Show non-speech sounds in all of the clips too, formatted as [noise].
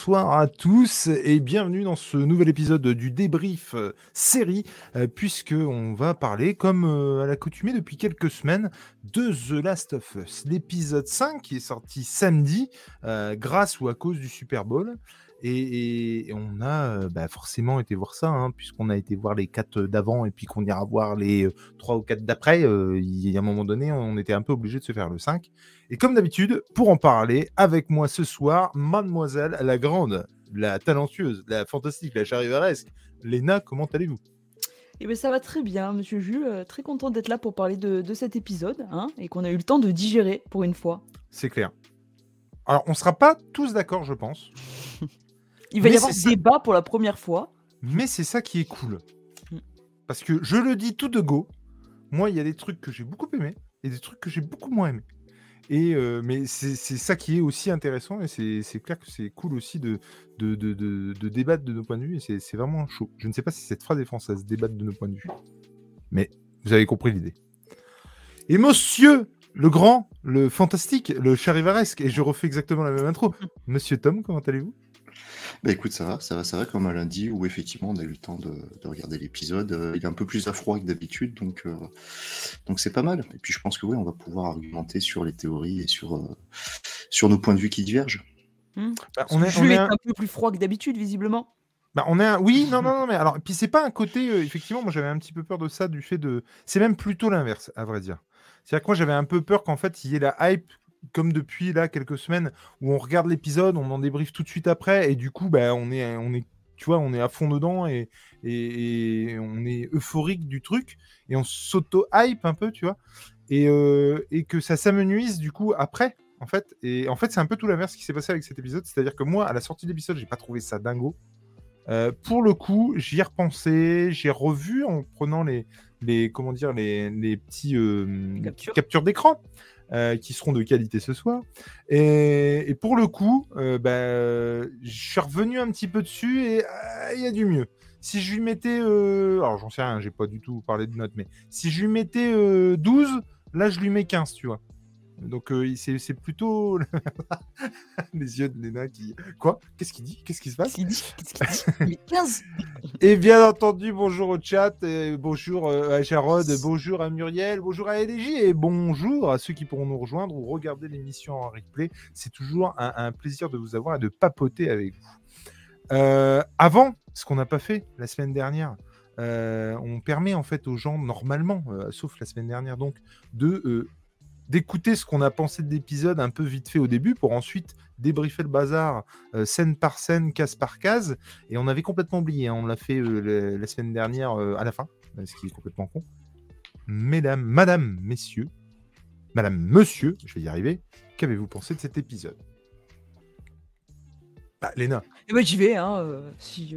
Bonsoir à tous et bienvenue dans ce nouvel épisode du débrief euh, série, euh, puisque on va parler, comme euh, à l'accoutumée depuis quelques semaines, de The Last of Us, l'épisode 5 qui est sorti samedi, grâce ou à cause du Super Bowl. Et, on a bah, forcément été voir ça, hein, puisqu'on a été voir les 4 d'avant et puis qu'on ira voir les 3 ou 4 d'après. il y a un moment donné, on était un peu obligé de se faire le 5. Et comme d'habitude, pour en parler avec moi ce soir, mademoiselle la grande, la talentueuse, la fantastique, la charivaresque, Léna, comment allez-vous? Eh bien, ça va très bien, monsieur Jules. très content d'être là pour parler de, cet épisode hein, et qu'on a eu le temps de digérer pour une fois. C'est clair. Alors, on ne sera pas tous d'accord, je pense. [laughs] Il va y avoir débat pour la première fois. Mais c'est ça qui est cool. Mm. Parce que je le dis tout de go, moi, il y a des trucs que j'ai beaucoup aimés et des trucs que j'ai beaucoup moins aimés. Euh, mais c'est ça qui est aussi intéressant et c'est clair que c'est cool aussi de, de, débattre de nos points de vue et c'est vraiment chaud. Je ne sais pas si cette phrase est française, débattre de nos points de vue. Mais vous avez compris l'idée. Et monsieur le grand, le fantastique, le charivaresque, et je refais exactement la même intro. Monsieur Tom, comment allez-vous? Bah écoute, ça va, ça va, ça va, comme un lundi où effectivement on a eu le temps de, regarder l'épisode. Euh, il est un peu plus à froid que d'habitude, donc euh, donc c'est pas mal. Et puis je pense que oui, on va pouvoir argumenter sur les théories et sur, euh, sur nos points de vue qui divergent. Bah, on est, on est un... peu plus froid que d'habitude, visiblement. Bah, on est un... Oui, non, non, non, mais alors, puis c'est pas un côté, effectivement, moi j'avais un petit peu peur de ça, du fait de. C'est même plutôt l'inverse, à vrai dire. C'est-à-dire que moi j'avais un peu peur qu'en fait il y ait la hype comme depuis là quelques semaines où on regarde l'épisode, on en débriefe tout de suite après et du coup bah, on est on est tu vois on est à fond dedans et, et, on est euphorique du truc et on s'auto hype un peu tu vois. Et, euh, et que ça s'amenuise du coup après en fait. Et en fait c'est un peu tout l'inverse qui s'est passé avec cet épisode. C'est-à-dire que moi à la sortie de l'épisode j'ai pas trouvé ça dingo. Euh, pour le coup j'y ai repensé j'ai revu en prenant les les comment dire les, les petits euh, captures d'écran euh, qui seront de qualité ce soir. Et, pour le coup, euh, bah, je suis revenu un petit peu dessus et euh, il y a du mieux. Si je lui mettais, alors j'en sais rien, j'ai pas du tout parlé de notes, mais si je lui mettais 12, là je lui mets 15, tu vois. Donc euh, c'est plutôt [laughs] les yeux de Léna qui. Quoi? Qu'est-ce qu'il dit? Qu'est-ce qui se passe? Qu'est-ce qu'il dit? 15 [laughs] Et bien entendu, bonjour au chat, et bonjour euh, à Jarod, bonjour à Muriel, bonjour à LJ et bonjour à ceux qui pourront nous rejoindre ou regarder l'émission en replay. C'est toujours un, plaisir de vous avoir et de papoter avec vous. Euh, avant, ce qu'on n'a pas fait la semaine dernière, on permet en fait aux gens normalement, sauf la semaine dernière donc, de d'écouter ce qu'on a pensé de l'épisode un peu vite fait au début pour ensuite débriefer le bazar euh, scène par scène, case par case. Et on avait complètement oublié, hein. on l'a fait euh, la semaine dernière euh, à la fin, ce qui est complètement con. Mesdames, madame, messieurs, madame, monsieur, je vais y arriver, qu'avez-vous pensé de cet épisode? Bah, Léna. Eh ben, j'y vais, hein, si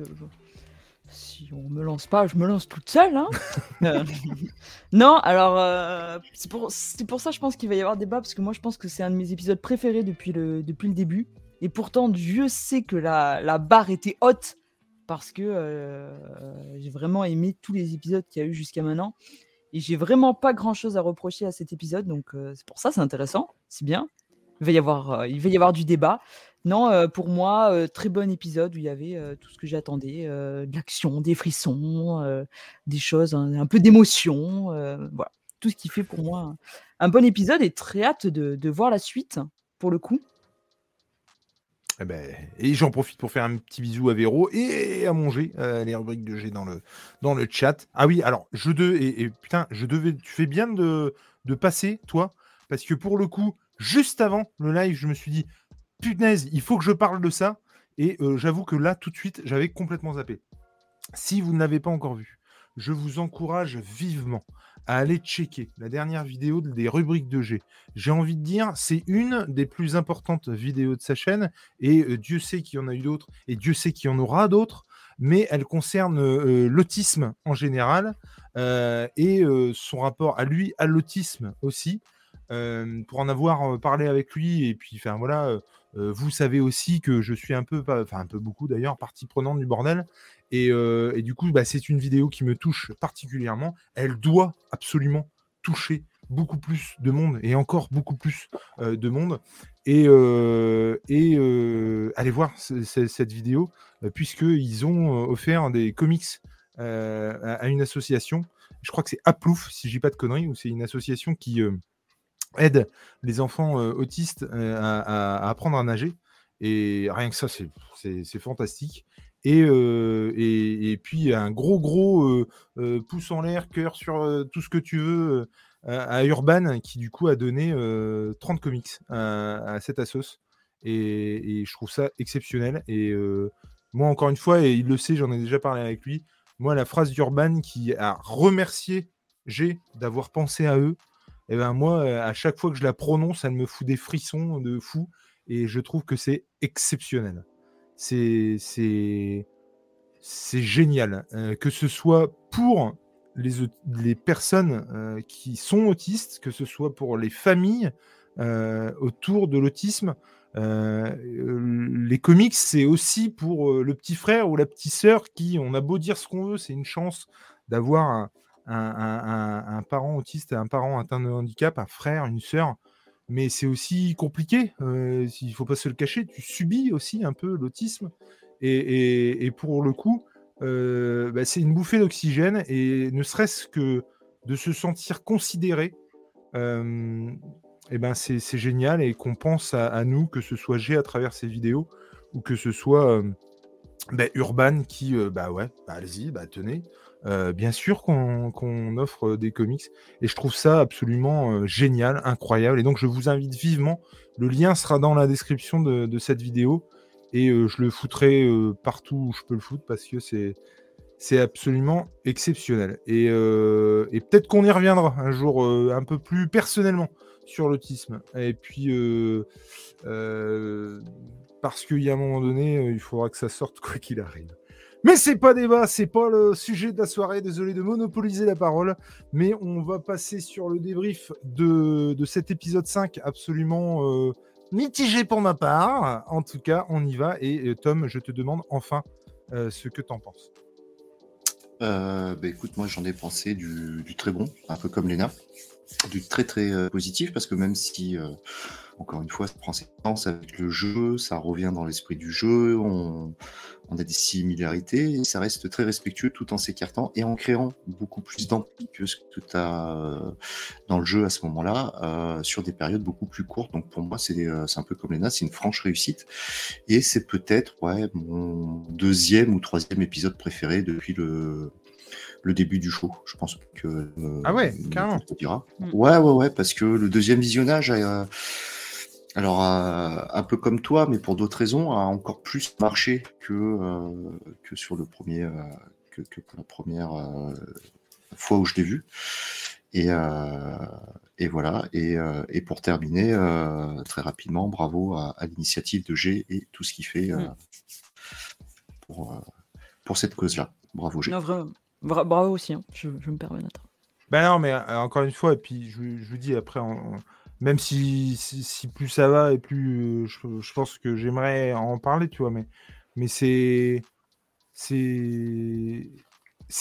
si on me lance pas, je me lance toute seule. Hein. [laughs] Euh, non, alors euh, c'est pour, pour ça je pense qu'il va y avoir débat parce que moi je pense que c'est un de mes épisodes préférés depuis le, depuis le début. Et pourtant Dieu sait que la, la barre était haute parce que euh, j'ai vraiment aimé tous les épisodes qu'il y a eu jusqu'à maintenant. Et j'ai vraiment pas grand chose à reprocher à cet épisode, donc c'est pour ça c'est intéressant, c'est bien. Il va y avoir, il va y avoir du débat. Non, pour moi, très bon épisode où il y avait, tout ce que j'attendais, de l'action, des frissons, des choses, un peu d'émotion, voilà. Tout ce qui fait pour moi un bon épisode et très hâte de voir la suite, pour le coup. Eh ben, et j'en profite pour faire un petit bisou à Véro et à manger les rubriques de G dans le chat. Ah oui, alors je et putain, je devais tu fais bien de de passer toi, parce que pour le coup, juste avant le live, je me suis dit: punaise, il faut que je parle de ça. Et euh, j'avoue que là, tout de suite, j'avais complètement zappé. Si vous ne l'avez pas encore vu, je vous encourage vivement à aller checker la dernière vidéo des rubriques de G. J'ai envie de dire, c'est une des plus importantes vidéos de sa chaîne, et euh, Dieu sait qu'il y en a eu d'autres, et Dieu sait qu'il y en aura d'autres, mais elle concerne euh, l'autisme en général, et son rapport à lui, à l'autisme aussi. pour en avoir parlé avec lui, et puis, enfin voilà, vous savez aussi que je suis un peu, enfin un peu beaucoup d'ailleurs, partie prenante du bordel. Et, du coup, bah, c'est une vidéo qui me touche particulièrement. Elle doit absolument toucher beaucoup plus de monde et encore beaucoup plus de monde. Et, allez voir cette vidéo, puisqu'ils ont offert des comics à, une association. Je crois que c'est Aplouf, si je dis pas de conneries, ou c'est une association qui aide les enfants autistes à, apprendre à nager. Et rien que ça, c'est fantastique. Et, et, puis un gros, gros pouce en l'air, cœur sur tout ce que tu veux à Urban, qui du coup a donné 30 comics à, cette assos. Et, et, je trouve ça exceptionnel. Et moi, encore une fois, et il le sait, j'en ai déjà parlé avec lui, moi, la phrase d'Urban qui a remercié G d'avoir pensé à eux, et eh ben moi, à chaque fois que je la prononce, ça me fout des frissons de fou. Et je trouve que c'est exceptionnel. C'est génial. que ce soit pour les, les personnes qui sont autistes, que ce soit pour les familles autour de l'autisme. les comics, c'est aussi pour le petit frère ou la petite sœur qui, on a beau dire ce qu'on veut, c'est une chance d'avoir parent autiste, un parent atteint de handicap, un frère, une sœur. Mais c'est aussi compliqué, il ne faut pas se le cacher, tu subis aussi un peu l'autisme. Et, pour le coup, bah, c'est une bouffée d'oxygène et ne serait-ce que de se sentir considéré, et ben c'est génial et qu'on pense à, nous, que ce soit G à travers ces vidéos ou que ce soit bah, Urban qui, bah ouais, bah, allez-y, bah tenez. Bien sûr qu'on offre des comics et je trouve ça absolument génial, incroyable. Et donc je vous invite vivement. Le lien sera dans la description de, cette vidéo et je le foutrai partout où je peux le foutre parce que c'est c'est absolument exceptionnel. Et, et peut-être qu'on y reviendra un jour un peu plus personnellement sur l'autisme. Et puis parce qu'il y a un moment donné, il faudra que ça sorte quoi qu'il arrive. Mais c'est pas débat, c'est pas le sujet de la soirée. Désolé de monopoliser la parole, mais on va passer sur le débrief de, cet épisode 5 absolument mitigé pour ma part. En tout cas, on y va. Et Tom, je te demande enfin ce que tu en penses. bah écoute, moi j'en ai pensé du, très bon, un peu comme Léna, du très très positif, parce que même si encore une fois, ça prend séquence avec le jeu, ça revient dans l'esprit du jeu, on, a des similarités, ça reste très respectueux tout en s'écartant et en créant beaucoup plus d'empathie que ce que tu as euh, dans le jeu à ce moment-là, euh, sur des périodes beaucoup plus courtes. Donc pour moi, c'est euh, un peu comme Lena, c'est une franche réussite. Et c'est peut-être ouais, mon deuxième ou troisième épisode préféré depuis le, le début du show. Je pense que. ah ouais, carrément. Mm. Ouais, ouais, ouais, parce que le deuxième visionnage alors, euh, un peu comme toi, mais pour d'autres raisons, a encore plus marché que, euh, que sur le premier, euh, que, pour la première fois où je l'ai vu. Et, et voilà. Et, et, pour terminer, très rapidement, bravo à, l'initiative de G et tout ce qu'il fait mm. pour, pour cette cause-là. Bravo G. Non, vraiment. Bravo aussi, hein. je, me permets d'être. Ben non, mais encore une fois, et puis je, vous dis après, même si, plus ça va et plus euh, je, pense que j'aimerais en parler, tu vois, mais, c'est,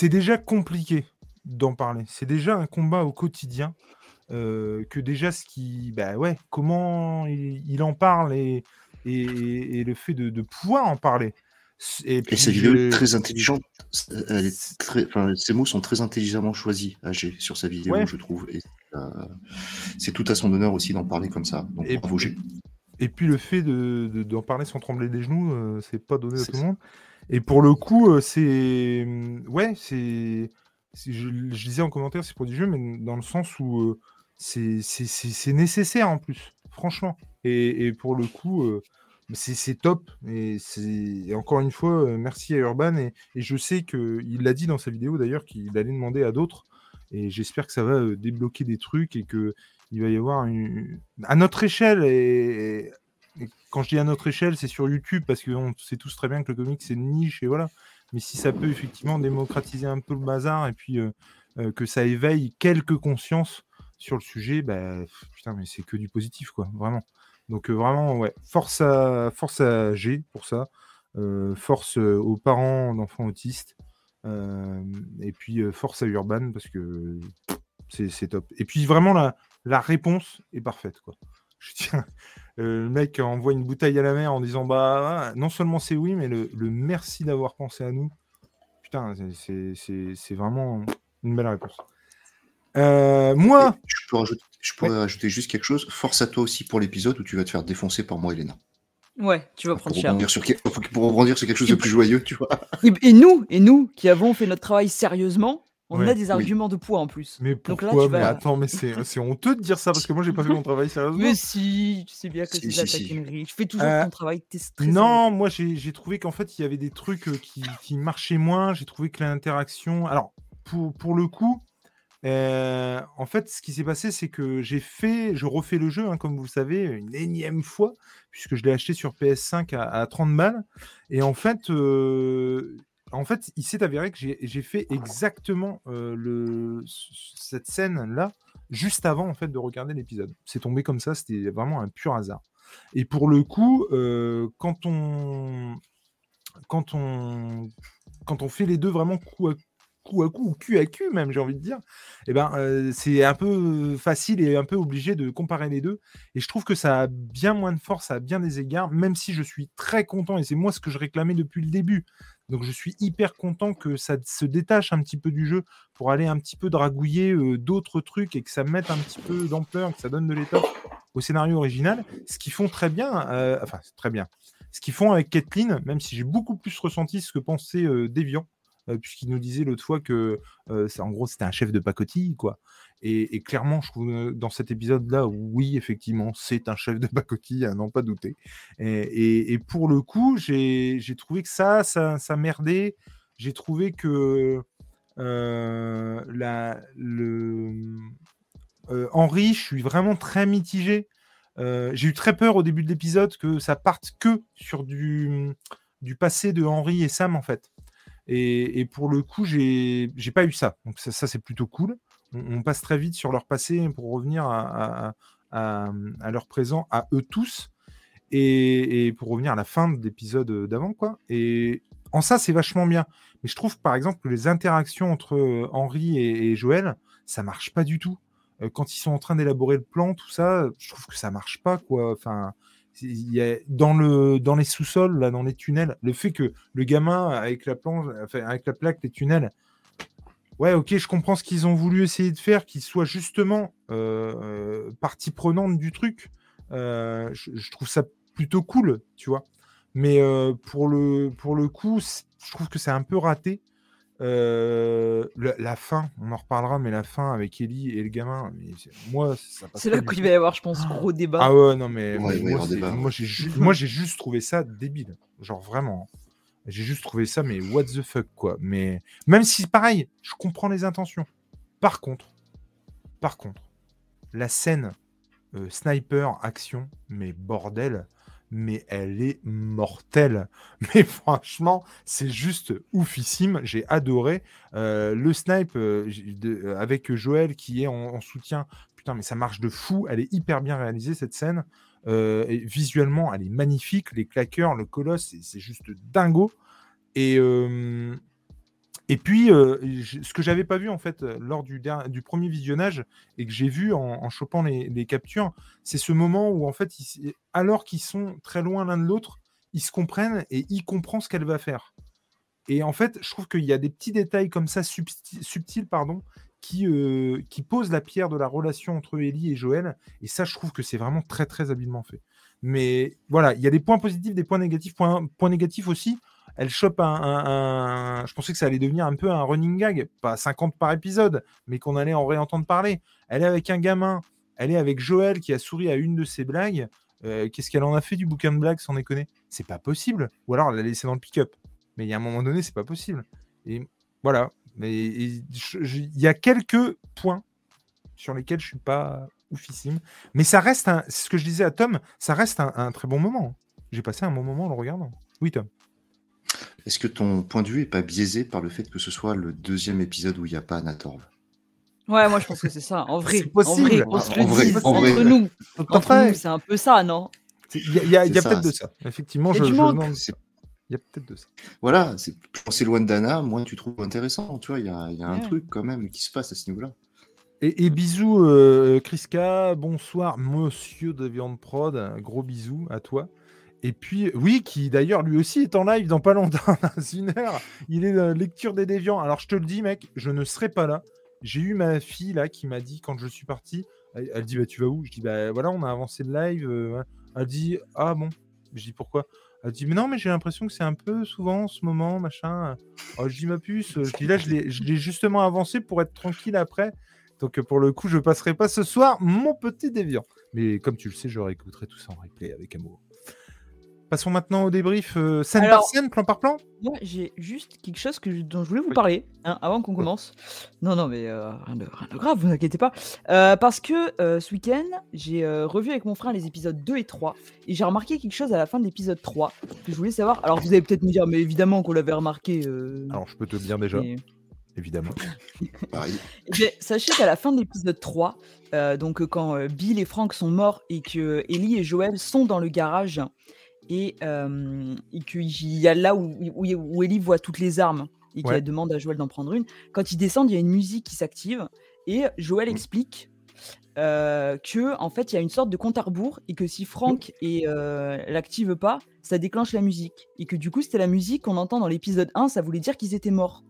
déjà compliqué d'en parler. C'est déjà un combat au quotidien euh, que déjà ce qui, bah ouais, comment il, en parle et, le fait de, pouvoir en parler. Et, puis, cette vidéo est très intelligente. ces mots sont très intelligemment choisis, AG, sur sa vidéo, je trouve. Et euh, c'est tout à son honneur aussi d'en parler comme ça. Donc, et, bravo, et puis le fait d'en de, parler sans trembler des genoux, euh, c'est pas donné à tout le monde. Et pour le coup, euh, c'est. Ouais, c'est. Je, je, disais en commentaire, c'est pour du jeu, mais dans le sens où c'est nécessaire en plus, franchement. Et, et pour le coup, c'est top. Et, encore une fois, merci à Urban. Et, je sais qu'il l'a dit dans sa vidéo d'ailleurs qu'il allait demander à d'autres et j'espère que ça va débloquer des trucs et que il va y avoir une... à notre échelle et... quand je dis à notre échelle, c'est sur YouTube parce qu'on sait tous très bien que le comic c'est une niche et voilà. Mais si ça peut effectivement démocratiser un peu le bazar et puis que ça éveille quelques consciences sur le sujet, bah, putain, mais c'est que du positif quoi, vraiment. Donc vraiment, ouais, force à force à G pour ça, force aux parents d'enfants autistes et puis force à Urban parce que c'est top. Et puis vraiment la, réponse est parfaite quoi. [laughs] Je tiens, euh, le mec envoie une bouteille à la mer en disant bah non seulement c'est oui, mais le, le merci d'avoir pensé à nous. Putain, c'est vraiment une belle réponse. Euh, moi, Je, peux rajouter, je pourrais rajouter juste quelque chose. Force à toi aussi pour l'épisode où tu vas te faire défoncer par moi, Elena. Ouais, tu vas Pour prendre cher. rebondir, sur, quel- pour rebondir sur quelque chose de plus joyeux, tu vois. Et, et nous, et nous, qui avons fait notre travail sérieusement, on Ouais, a des oui. arguments de poids en plus. mais Donc pourquoi là, tu Mais vas- attends, mais c'est honteux de dire ça parce que moi j'ai pas fait mon travail sérieusement. Mais si, tu sais bien que Si, c'est si, si. taquinerie. Je fais toujours Euh, ton travail, t'es très Non, moi j'ai j'ai trouvé qu'en fait il y avait des trucs euh, qui, qui marchaient moins. J'ai trouvé que l'interaction. Alors pour, pour le coup, en fait ce qui s'est passé c'est que j'ai fait, je refais le jeu hein, comme vous le savez une énième fois puisque je l'ai acheté sur PS5 à, à 30 balles et en fait. en fait, il s'est avéré que j'ai fait exactement cette scène-là juste avant en fait de regarder l'épisode. C'est tombé comme ça, c'était vraiment un pur hasard. Et pour le coup, quand on quand on quand on fait les deux vraiment coup à coup à coup ou cul à cul même j'ai envie de dire. Eh ben euh, c'est un peu facile et un peu obligé de comparer les deux et je trouve que ça a bien moins de force à bien des égards même si je suis très content et c'est moi ce que je réclamais depuis le début. Donc je suis hyper content que ça se détache un petit peu du jeu pour aller un petit peu dragouiller d'autres trucs et que ça mette un petit peu d'ampleur que ça donne de l'étoffe au scénario original. Ce qu'ils font très bien euh, enfin très bien. Ce qu'ils font avec Kathleen, même si j'ai beaucoup plus ressenti ce que pensait Deviant, puisqu'il nous disait l'autre fois que euh, c'est- en gros c'était un chef de pacotille, quoi. Et, clairement, je trouve euh, dans cet épisode-là, oui, effectivement, c'est un chef de pacotille, à n'en pas douter. Et, pour le coup, j'ai trouvé que ça, ça, ça merdait. J'ai trouvé que euh, la, le, euh, Henri, je suis vraiment très mitigé. Euh, j'ai eu très peur au début de l'épisode que ça parte que sur du, du passé de Henri et Sam en fait. Et, pour le coup, j'ai pas eu ça. Donc ça, c'est plutôt cool. On, passe très vite sur leur passé pour revenir à, leur présent, à eux tous. Et, pour revenir à la fin de l'épisode d'avant, quoi. Et en ça, c'est vachement bien. Mais je trouve, par exemple, que les interactions entre euh, Henri et, et Joël, ça marche pas du tout. Euh, quand ils sont en train d'élaborer le plan, tout ça, je trouve que ça marche pas, quoi. Enfin, dans, le, dans les sous-sols, là, dans les tunnels, le fait que le gamin, avec la, planche, enfin, avec la plaque, les tunnels, ouais, ok, je comprends ce qu'ils ont voulu essayer de faire, qu'ils soient justement euh, euh, partie prenante du truc. Euh, je, trouve ça plutôt cool, tu vois. Mais pour, le, pour le coup, je trouve que c'est un peu raté. Euh, la, la fin, on en reparlera, mais la fin avec Ellie et le gamin, mais c'est- moi, ça C'est là qu'il va y avoir, je pense, gros débat. Ah ouais, non, mais, Ouais, moi, j'ai ju- [laughs] moi, j'ai juste trouvé ça débile. Genre vraiment. J'ai juste trouvé ça, mais what the fuck, quoi. Mais même si, pareil, je comprends les intentions. Par contre, par contre, la scène euh, sniper action, mais bordel, mais elle est mortelle. [laughs] Mais franchement, c'est juste oufissime. J'ai adoré Euh, le snipe euh, euh, avec Joël qui est en, en soutien. Putain, mais ça marche de fou. Elle est hyper bien réalisée cette scène. Visuellement, elle est magnifique. Les claqueurs, le colosse, c'est- juste dingo. Et, et puis, euh, ce que j'avais pas vu en fait euh, lors du, premier visionnage et que j'ai vu en, chopant les, captures, c'est ce moment où en fait, alors qu'ils sont très loin l'un de l'autre, ils se comprennent et il comprend ce qu'elle va faire. Et en fait, je trouve qu'il y a des petits détails comme ça subti- subtils, pardon, qui, euh, qui posent la pierre de la relation entre Ellie et Joël. Et ça, je trouve que c'est vraiment très très habilement fait. Mais voilà, il y a des points positifs, des points négatifs. Point, point négatif aussi, elle chope un, Je pensais que ça allait devenir un peu un running gag, pas 50 par épisode, mais qu'on allait en réentendre parler. Elle est avec un gamin, elle est avec Joël qui a souri à une de ses blagues. Euh, Qu'est-ce qu'elle en a fait du bouquin de blagues, sans déconner? C'est pas possible. Ou alors elle l'a laissé dans le pick-up. Mais il y a un moment donné, c'est pas possible. Et voilà. Mais il y a quelques points sur lesquels je suis pas oufissime. Mais ça reste, c'est ce que je disais à Tom, ça reste un, un très bon moment. J'ai passé un bon moment en le regardant. Oui, Tom. Est-ce que ton point de vue est pas biaisé par le fait que ce soit le deuxième épisode où il n'y a pas Anatorv Ouais, moi je pense que c'est ça. En vrai, C'est en possible. vrai, qu'on se En le vrai, dise en entre nous. Entre fait. nous, c'est un peu ça, non? Il y a, peut-être de ça. Effectivement, Il y a je, je Il y a peut-être de ça. Voilà, c'est- plus on s'éloigne d'Anna, moins tu trouves intéressant. Tu vois, il y a, il y a un truc quand même qui se passe à ce niveau-là. Et, et bisous, euh, Kriska. Bonsoir, monsieur de Viande Prod. Un gros bisou à toi. Et puis, oui, qui d'ailleurs lui aussi est en live dans pas longtemps, [laughs] dans une heure. Il est dans la lecture des déviants. Alors, je te le dis, mec, je ne serai pas là. J'ai eu ma fille là qui m'a dit quand je suis parti, elle, dit bah tu vas où? Je dis bah voilà, on a avancé le live. euh. Elle dit ah bon. Je dis pourquoi? Elle dit mais non, mais j'ai l'impression que c'est un peu souvent en ce moment, machin. Oh, je dis ma puce. Je dis là, je l'ai justement avancé pour être tranquille après. Donc euh, pour le coup, je passerai pas ce soir mon petit déviant. Mais comme tu le sais, je réécouterai tout ça en replay avec amour. Passons maintenant au débrief euh, scène par scène, plan par plan. Moi, j'ai juste quelque chose que je- dont je voulais vous Oui. parler hein, avant qu'on commence. Non, non, mais euh, rien, de, rien de grave, vous inquiétez pas. Euh, parce que euh, ce week-end, j'ai euh, revu avec mon frère les épisodes 2 et 3. Et j'ai remarqué quelque chose à la fin de l'épisode 3 que je voulais savoir. Alors, vous allez peut-être me dire, mais évidemment qu'on l'avait remarqué. euh, Alors je peux te le dire déjà, mais- évidemment. [laughs] Pareil. Eh sachez qu'à la fin de l'épisode 3, euh, donc quand euh, Bill et Frank sont morts et que Ellie et Joël sont dans le garage et, euh, et qu'il y a là où, où, où Ellie voit toutes les armes et Ouais. qu'elle demande à Joël d'en prendre une, quand ils descendent, il y a une musique qui s'active et Joël Mm. explique euh, que en fait il y a une sorte de compte à rebours et que si Frank et euh, l'active pas, ça déclenche la musique et que du coup c'était la musique qu'on entend dans l'épisode 1, ça voulait dire qu'ils étaient morts.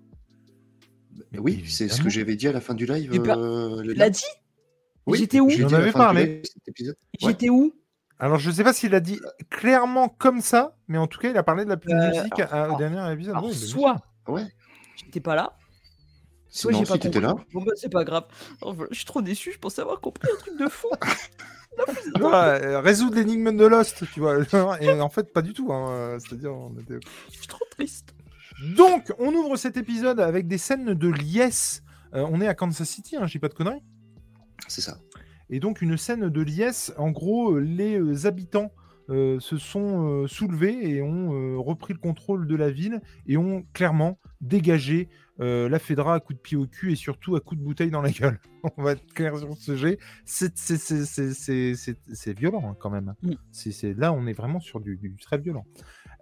Mais oui, c'est ce que j'avais dit à la fin du live. Et ben, euh, Tu l'as gars. dit? Oui, J'étais où? parlé. J'étais où? Alors, je sais pas s'il a dit clairement comme ça, mais en tout cas, il a parlé de la Euh, musique à- au alors- dernier épisode. Alors, Oui, soit Ouais. j'étais pas là, soit j'ai pas t'étais là, compris. Bon bah c'est pas grave. Oh, je suis trop déçu, je pensais avoir compris un truc de fou. [laughs] Tu vois, euh, résoudre l'énigme de Lost, tu vois. [laughs] Et en fait, pas du tout. hein, C'est-à-dire, on était. Je suis trop triste. Donc, on ouvre cet épisode avec des scènes de liesse. Euh, on est à Kansas City, hein, je dis pas de conneries. c'est ça. Et donc, une scène de liesse. En gros, euh, les euh, habitants euh, se sont euh, soulevés et ont euh, repris le contrôle de la ville et ont clairement dégagé la Fedra à coups de pied au cul et surtout à coups de bouteille dans la gueule. [laughs] On va être clair sur ce sujet. C'est- violent hein, quand même. C'est là, on est vraiment sur du, du très violent.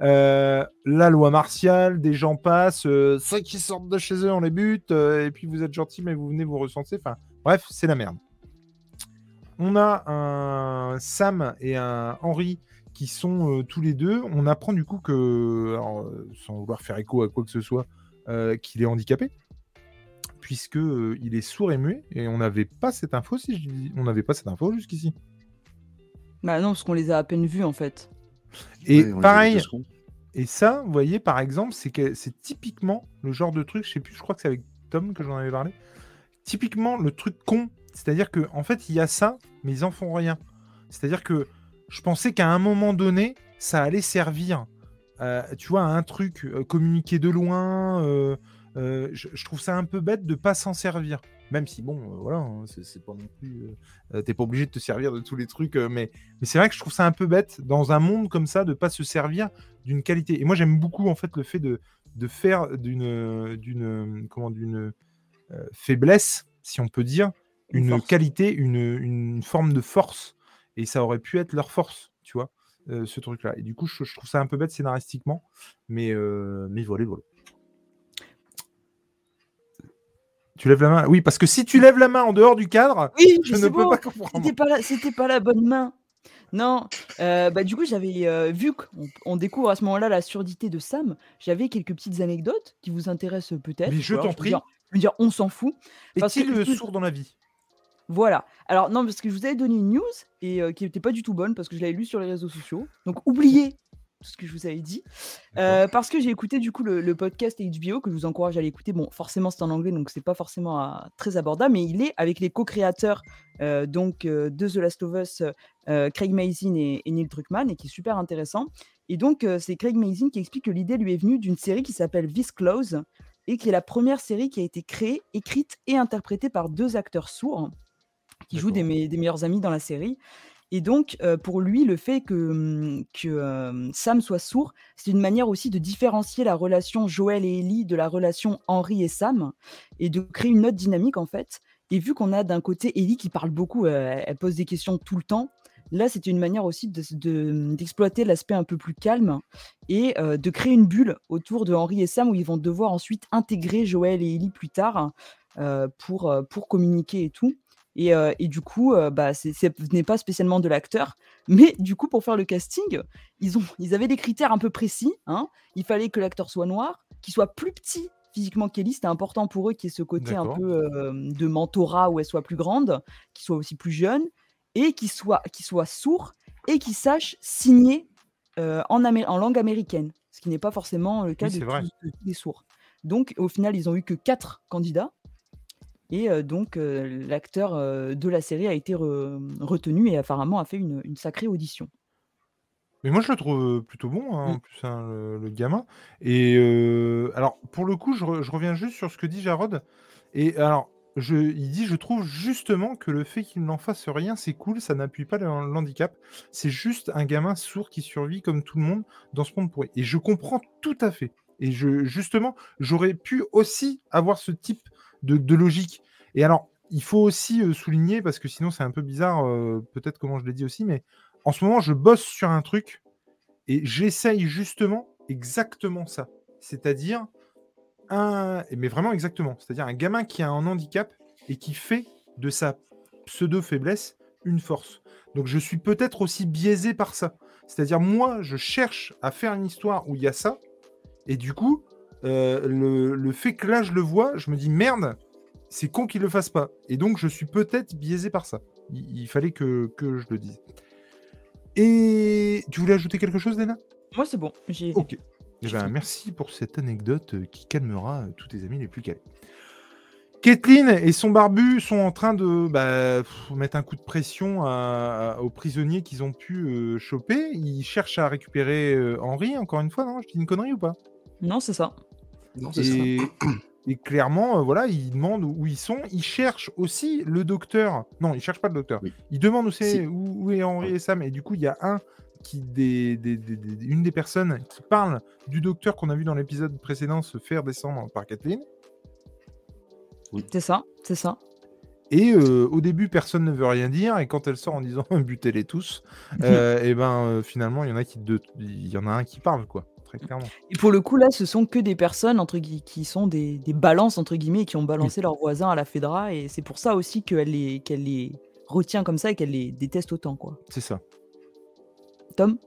La loi martiale, des gens passent, ceux qui sortent de chez eux, on les bute, et puis vous êtes gentils, mais vous venez vous recenser. Enfin, bref, c'est la merde. On a un Sam et un Henry qui sont euh, tous les deux. On apprend du coup que, alors, euh, sans vouloir faire écho à quoi que ce soit, euh, qu'il est handicapé, puisque euh, il est sourd et muet, et on n'avait pas cette info. Si je dis, on n'avait pas cette info jusqu'ici. Bah non, parce qu'on les a à peine vus en fait. Et Ouais, pareil. Et ça, vous voyez, par exemple, c'est que c'est typiquement le genre de truc, je sais plus, je crois que c'est avec Tom que j'en avais parlé. Typiquement le truc con, c'est-à-dire que en fait, il y a ça, mais ils en font rien. C'est-à-dire que je pensais qu'à un moment donné, ça allait servir, euh, tu vois, à un truc, euh, communiquer de loin. euh, je, trouve ça un peu bête de pas s'en servir. Même si, bon, voilà, hein, c'est pas non plus. T'es pas obligé de te servir de tous les trucs, mais, c'est vrai que je trouve ça un peu bête dans un monde comme ça de pas se servir d'une qualité. Et moi, j'aime beaucoup en fait le fait de, de faire d'une comment d'une faiblesse, si on peut dire, Une qualité, une, une forme de force. Et ça aurait pu être leur force, tu vois, euh, ce truc-là. Et du coup, je, je trouve ça un peu bête scénaristiquement, mais euh, mais voilà, voilà. Tu lèves la main? Oui, parce que si tu lèves la main en dehors du cadre, Oui, je ne peux bon. pas comprendre. C'était pas la, c'était pas la bonne main. Non, euh, bah du coup j'avais euh, vu qu'on on découvre à ce moment-là la surdité de Sam. J'avais quelques petites anecdotes qui vous intéressent peut-être. Mais je t'en prie. dire- Je veux dire, on s'en fout. Est-il que- euh, sourd dans la vie? Voilà. Alors non, parce que je vous avais donné une news et euh, qui n'était pas du tout bonne parce que je l'avais lu sur les réseaux sociaux. Donc oubliez tout ce que je vous avais dit. Euh, parce que j'ai écouté du coup le, le podcast HBO que je vous encourage à l'écouter. Bon, forcément c'est en anglais donc c'est pas forcément euh, très abordable, mais il est avec les co-créateurs euh, donc de The Last of Us, Craig Mazin et, et Neil Druckmann et qui est super intéressant. Et donc c'est Craig Mazin qui explique que l'idée lui est venue d'une série qui s'appelle This Close et qui est la première série qui a été créée, écrite et interprétée par deux acteurs sourds qui jouent des, D'accord. me- des meilleurs amis dans la série. Et donc, euh, pour lui, le fait que, que euh, Sam soit sourd, c'est une manière aussi de différencier la relation Joël et Ellie de la relation Henry et Sam, et de créer une autre dynamique en fait. Et vu qu'on a d'un côté Ellie qui parle beaucoup, euh, elle pose des questions tout le temps, là c'était une manière aussi de- de- d'exploiter l'aspect un peu plus calme et euh, de créer une bulle autour de Henry et Sam où ils vont devoir ensuite intégrer Joël et Ellie plus tard pour, pour communiquer et tout. Et, et du coup, bah, ce n'est pas spécialement de l'acteur. Mais du coup, pour faire le casting, ils, ont, ils avaient des critères un peu précis. Hein. Il fallait que l'acteur soit noir, qu'il soit plus petit physiquement qu'Ellie. C'était important pour eux qu'il y ait ce côté un peu de mentorat où elle soit plus grande, qu'il soit aussi plus jeune, et qu'il soit, soit sourd et qu'il sache signer en, en langue américaine, ce qui n'est pas forcément le cas de, tous, les sourds. Donc, au final, ils ont eu que quatre candidats. Et donc, l'acteur de la série a été retenu et apparemment a fait une, sacrée audition. Mais moi, je le trouve plutôt bon, hein, en mmh. plus, hein, le, gamin. Et alors, pour le coup, je, reviens juste sur ce que dit Jarod. Et alors, je, il dit, je trouve justement que le fait qu'il n'en fasse rien, c'est cool, ça n'appuie pas l'handicap. C'est juste un gamin sourd qui survit comme tout le monde dans ce monde pourri. Et je comprends tout à fait. Et je, justement, j'aurais pu aussi avoir ce type de, logique. Et alors, il faut aussi euh, souligner, parce que sinon c'est un peu bizarre, euh, peut-être comment je l'ai dit aussi, mais en ce moment, je bosse sur un truc et j'essaye justement exactement ça. C'est-à-dire un. Mais vraiment exactement. C'est-à-dire un gamin qui a un handicap et qui fait de sa pseudo-faiblesse une force. Donc je suis peut-être aussi biaisé par ça. C'est-à-dire, moi, je cherche à faire une histoire où il y a ça. Et du coup, euh, le, le, fait que là, je le vois, je me dis merde, c'est con qu'il le fasse pas. Et donc, je suis peut-être biaisé par ça. Il, fallait que, je le dise. Et tu voulais ajouter quelque chose, Léna? Moi, c'est bon. Ok. Eh ben, merci pour cette anecdote euh, qui calmera euh, tous tes amis les plus calés. Kathleen et son barbu sont en train de bah, mettre un coup de pression aux prisonniers qu'ils ont pu euh, choper. Ils cherchent à récupérer Henri, encore une fois, non? Je dis une connerie ou pas? Non, c'est ça. Non. Et clairement, euh, voilà, ils demandent où ils sont. Ils cherchent aussi le docteur. Non, ils cherchent pas le docteur. Ils demandent aussi où, est Henri et Sam. Et du coup, il y a un qui, des, une des personnes qui parle du docteur qu'on a vu dans l'épisode précédent se faire descendre par Kathleen. Oui. C'est ça, c'est ça. Et euh, au début, personne ne veut rien dire. Et quand elle sort en disant [laughs] butez-les tous, [laughs] euh, et ben finalement, il y en a qui, il y en a un qui parle quoi. Et pour le coup, là, ce sont que des personnes entre qui sont des, des balances, entre guillemets, qui ont balancé leurs voisins à la Fedra. Et c'est pour ça aussi qu'elle les, qu'elle les retient comme ça et qu'elle les déteste autant. quoi. C'est ça. Tom?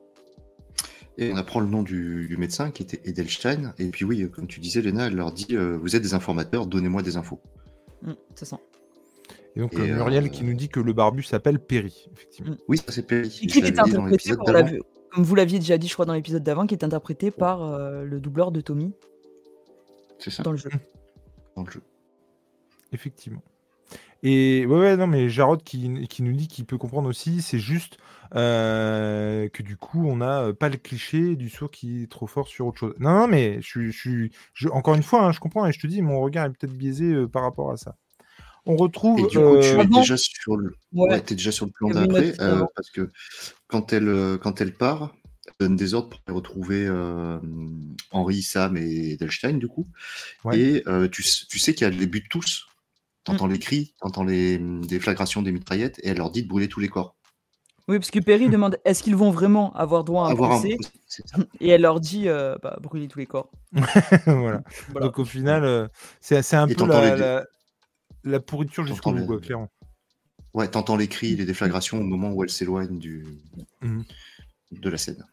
Et on apprend le nom du, médecin qui était Edelstein. Et puis oui, comme tu disais, Léna, elle leur dit euh, Vous êtes des informateurs, donnez-moi des infos. Mmh, ça. Et donc euh, Muriel qui euh, nous dit que le barbu s'appelle Perry, effectivement. Oui, ça c'est Perry. Et qui est interprété, pour la, comme vous l'aviez déjà dit, je crois, dans l'épisode d'avant, qui est interprété par euh, le doubleur de Tommy. C'est ça. Dans le jeu. Dans le jeu. Effectivement. Et ouais, ouais, non, mais Jarod qui, nous dit qu'il peut comprendre aussi, c'est juste euh, que du coup, on n'a pas le cliché du sourd qui est trop fort sur autre chose. Non, non, mais je suis. encore une fois, hein, je comprends et je te dis, mon regard est peut-être biaisé euh, par rapport à ça. On retrouve. Et du coup, tu es déjà sur le, ouais. déjà sur le plan d'après, euh, parce que quand elle, euh, quand elle part, elle donne des ordres pour retrouver euh, Henri, Sam et Delstein, du coup. Et tu, tu, sais qu'elle les bute tous. T'entends mmh. les cris, t'entends les déflagrations des mitraillettes, et elle leur dit de brûler tous les corps. Oui, parce que Perry demande est-ce qu'ils vont vraiment avoir droit à un procès [laughs] Et elle leur dit bah, brûler tous les corps. [laughs] voilà. Donc au final, c'est un peu la, la pourriture jusqu'au bout, clairement. Ouais, t'entends les cris, les déflagrations au moment où elle s'éloigne du... Mhm. de la scène.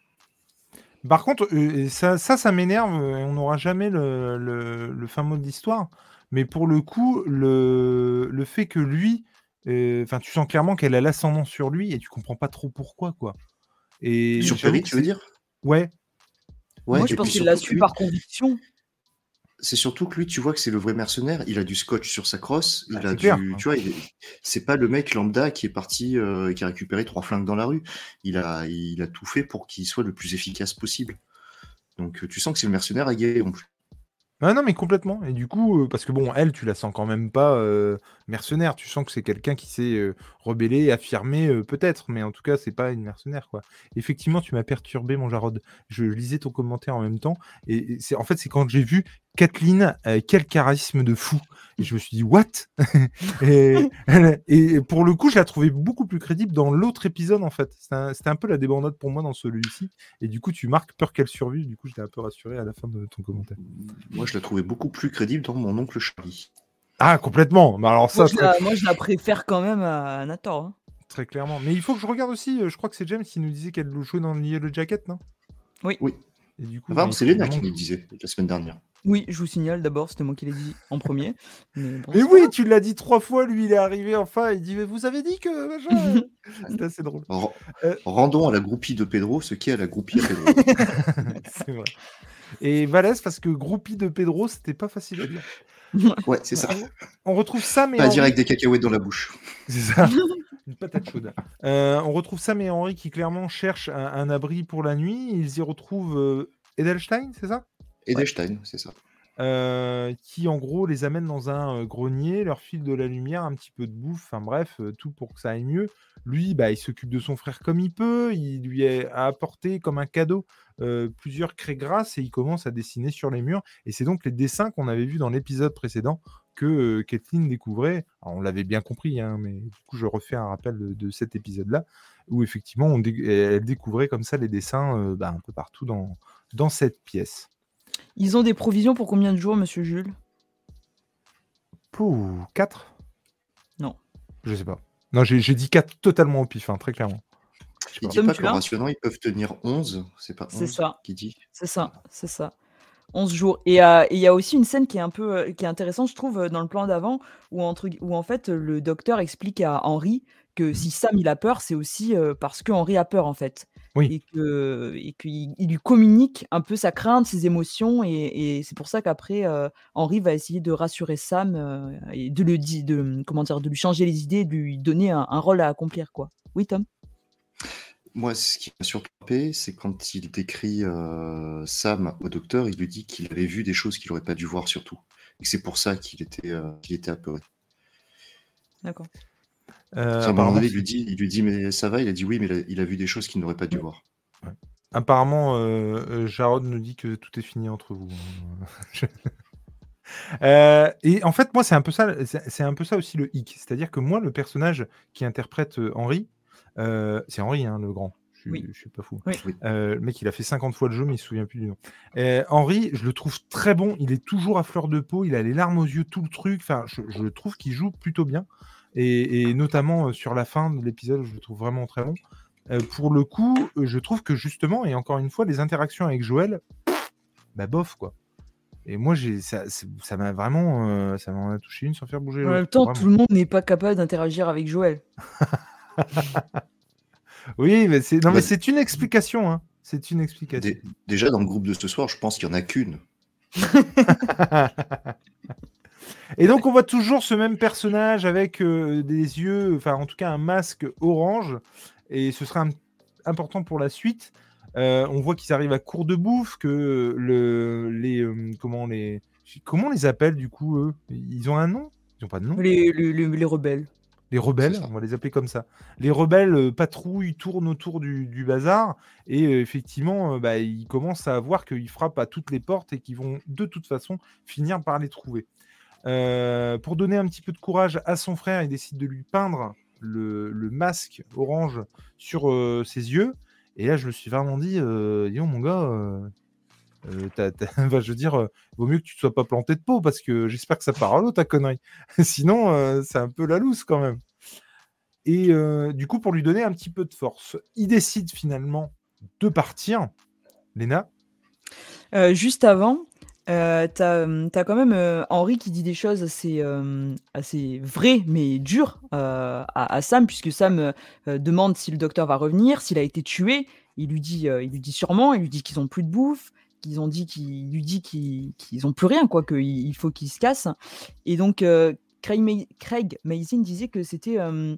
Par contre, euh, ça, ça, ça m'énerve, on n'aura jamais le, le, fin mot de l'histoire, mais pour le coup, le, le fait que lui, euh, enfin, tu sens clairement qu'elle a l'ascendant sur lui et tu comprends pas trop pourquoi, quoi. Et sur Perry, tu veux dire? Ouais. ouais. Moi, je pense qu'il l'a su par conviction c'est surtout que lui, tu vois que c'est le vrai mercenaire. Il a du scotch sur sa crosse. Il ah, a du, tu vois, c'est pas le mec lambda qui est parti euh, qui a récupéré trois flingues dans la rue. Il a, il a tout fait pour qu'il soit le plus efficace possible. Donc, tu sens que c'est le mercenaire à gay en plus. Ah non, mais complètement. Et du coup, euh, parce que bon, elle, tu la sens quand même pas euh, mercenaire. Tu sens que c'est quelqu'un qui s'est euh, rebellé, affirmé, peut-être, mais en tout cas, c'est pas une mercenaire, quoi. Effectivement, tu m'as perturbé, mon Jarod. Je lisais ton commentaire en même temps, et, c'est en fait, c'est quand j'ai vu Kathleen, quel charisme de fou. Et je me suis dit, what? [laughs] [laughs] Et, pour le coup, je la trouvais beaucoup plus crédible dans l'autre épisode, en fait. C'était un, peu la débandade pour moi dans celui-ci. Et du coup, tu marques peur qu'elle survive. Du coup, j'étais un peu rassuré à la fin de ton commentaire. Moi, je la trouvais beaucoup plus crédible dans mon oncle Charlie. Ah, complètement. Mais alors ça, Moi, je très, la, moi, je la préfère quand même à Nator. hein. très clairement. Mais il faut que je regarde aussi. euh, Je crois que c'est James qui nous disait qu'elle jouait dans le Yellow Jacket, non? Oui. Oui. Et du coup, Enfin, bah, c'est Léna qui nous le disait la semaine dernière. Oui, je vous signale d'abord, c'était moi qui l'ai dit en premier. [laughs] Mais bon, Mais c'est oui, tu l'as dit trois fois. Lui, il est arrivé enfin. Il dit Mais vous avez dit que. machin, euh. [laughs] C'était assez drôle. Euh. Rendons à la groupie de Pedro ce qui est à la groupie à Pedro. [laughs] c'est vrai. Et Valès, parce que groupie de Pedro, c'était pas facile à dire. Ouais, c'est ça. On retrouve Sam et Pas Henri. dire avec des cacahuètes dans la bouche. [laughs] C'est ça. [laughs] Une patate chaude. Euh, on retrouve Sam et Henri qui clairement cherchent un, un abri pour la nuit. Ils y retrouvent euh, Edelstein, c'est ça? Edelstein, c'est ça. Euh, Qui en gros les amène dans un grenier, leur file de la lumière, un petit peu de bouffe, enfin bref, tout pour que ça aille mieux. Lui, bah, il s'occupe de son frère comme il peut. Il lui a apporté comme un cadeau plusieurs craies grasses et il commence à dessiner sur les murs. Et c'est donc les dessins qu'on avait vus dans l'épisode précédent que Kathleen découvrait. On l'avait bien compris, hein, mais du coup, je refais un rappel de, cet épisode-là, où effectivement, on elle découvrait comme ça les dessins bah, un peu partout dans cette pièce. Ils ont des provisions pour combien de jours, monsieur Jules? Pouh, 4 Non. Je sais pas. Non, j'ai dit 4 totalement au pif, hein, très clairement. Il pas. dit pas tu que l'as? rationnant, ils peuvent tenir 11. C'est pas C'est 11 ça. qui dit. C'est ça, c'est ça. 11 jours. Et euh, et il y a aussi une scène qui est un peu euh, qui est intéressante, je trouve, euh, dans le plan d'avant, où, entre, où en fait le docteur explique à Henri que si Sam il a peur, c'est aussi euh, parce que Henri a peur en fait. Oui. Et que et qu'il il lui communique un peu sa crainte, ses émotions, et, et c'est pour ça qu'après euh, Henri va essayer de rassurer Sam euh, et de le de comment dire, de lui changer les idées, de lui donner un, un rôle à accomplir quoi. Oui Tom? Moi, ce qui m'a surpris, c'est quand il décrit euh, Sam au docteur, il lui dit qu'il avait vu des choses qu'il n'aurait pas dû voir surtout. Et c'est pour ça qu'il était, euh, qu'il était apeuré. D'accord. Euh, À un moment apparemment, donné, il lui dit, il lui dit mais ça va? Il a dit oui, mais il a, il a vu des choses qu'il n'aurait pas dû Ouais. voir. apparemment, euh, euh, Jarod nous dit que tout est fini entre vous. hein. [laughs] Euh, et en fait, moi, c'est un peu ça, c'est c'est un peu ça aussi le hic. C'est-à-dire que moi, le personnage qui interprète euh, Henri, euh, c'est Henri, hein, le grand. Je suis, Oui. je suis pas fou. Oui. Euh, le mec, il a fait 50 fois le jeu, mais il se souvient plus du nom. Euh, Henri, je le trouve très bon. Il est toujours à fleur de peau. Il a les larmes aux yeux, tout le truc. Enfin, je, je trouve qu'il joue plutôt bien. Et, et notamment euh, sur la fin de l'épisode, je le trouve vraiment très bon. Euh, pour le coup, euh, je trouve que justement, et encore une fois, les interactions avec Joël, bah bof quoi. Et moi, j'ai ça, m'a vraiment, euh, ça m'en a touché une sans faire bouger En même temps, vraiment. tout le monde n'est pas capable d'interagir avec Joël. [laughs] Oui, mais c'est non, Bah, mais c'est une explication. Hein. C'est une explication. Dé- déjà, dans le groupe de ce soir, je pense qu'il n'y en a qu'une. [laughs] Et donc, on voit toujours ce même personnage avec euh, des yeux, enfin, en tout cas, un masque orange. Et ce sera un- important pour la suite. Euh, on voit qu'ils arrivent à court de bouffe, que le, les, euh, comment les, comment on les appelle du coup eux? Ils ont un nom? Ils n'ont pas de nom? Les, les, les- les rebelles. Les rebelles, on va les appeler comme ça. Les rebelles patrouillent, tournent autour du, du bazar, et effectivement, bah, ils commencent à voir qu'ils frappent à toutes les portes et qu'ils vont de toute façon finir par les trouver. Euh, pour donner un petit peu de courage à son frère, il décide de lui peindre le, masque orange sur euh, ses yeux. Et là, je me suis vraiment dit, euh, donc, mon gars, euh, euh, [laughs] dire, vaut mieux que tu te sois pas planté de peau parce que j'espère que ça part à l'eau ta connerie. [laughs] Sinon, c'est un peu la loose quand même. Et du coup, pour lui donner un petit peu de force, il décide finalement de partir. Léna, juste avant, euh, t'as as quand même euh, Henri qui dit des choses assez, euh, assez vraies mais dures euh, à, Sam, puisque Sam euh, euh, demande si le docteur va revenir, s'il a été tué. Il lui dit, euh, il lui dit sûrement, il lui dit qu'ils ont plus de bouffe, qu'ils ont dit qu'il lui dit qu'ils ont plus rien, quoi, qu'il il faut qu'ils se cassent. Et donc euh, Craig, Ma- Craig Mazin disait que c'était euh,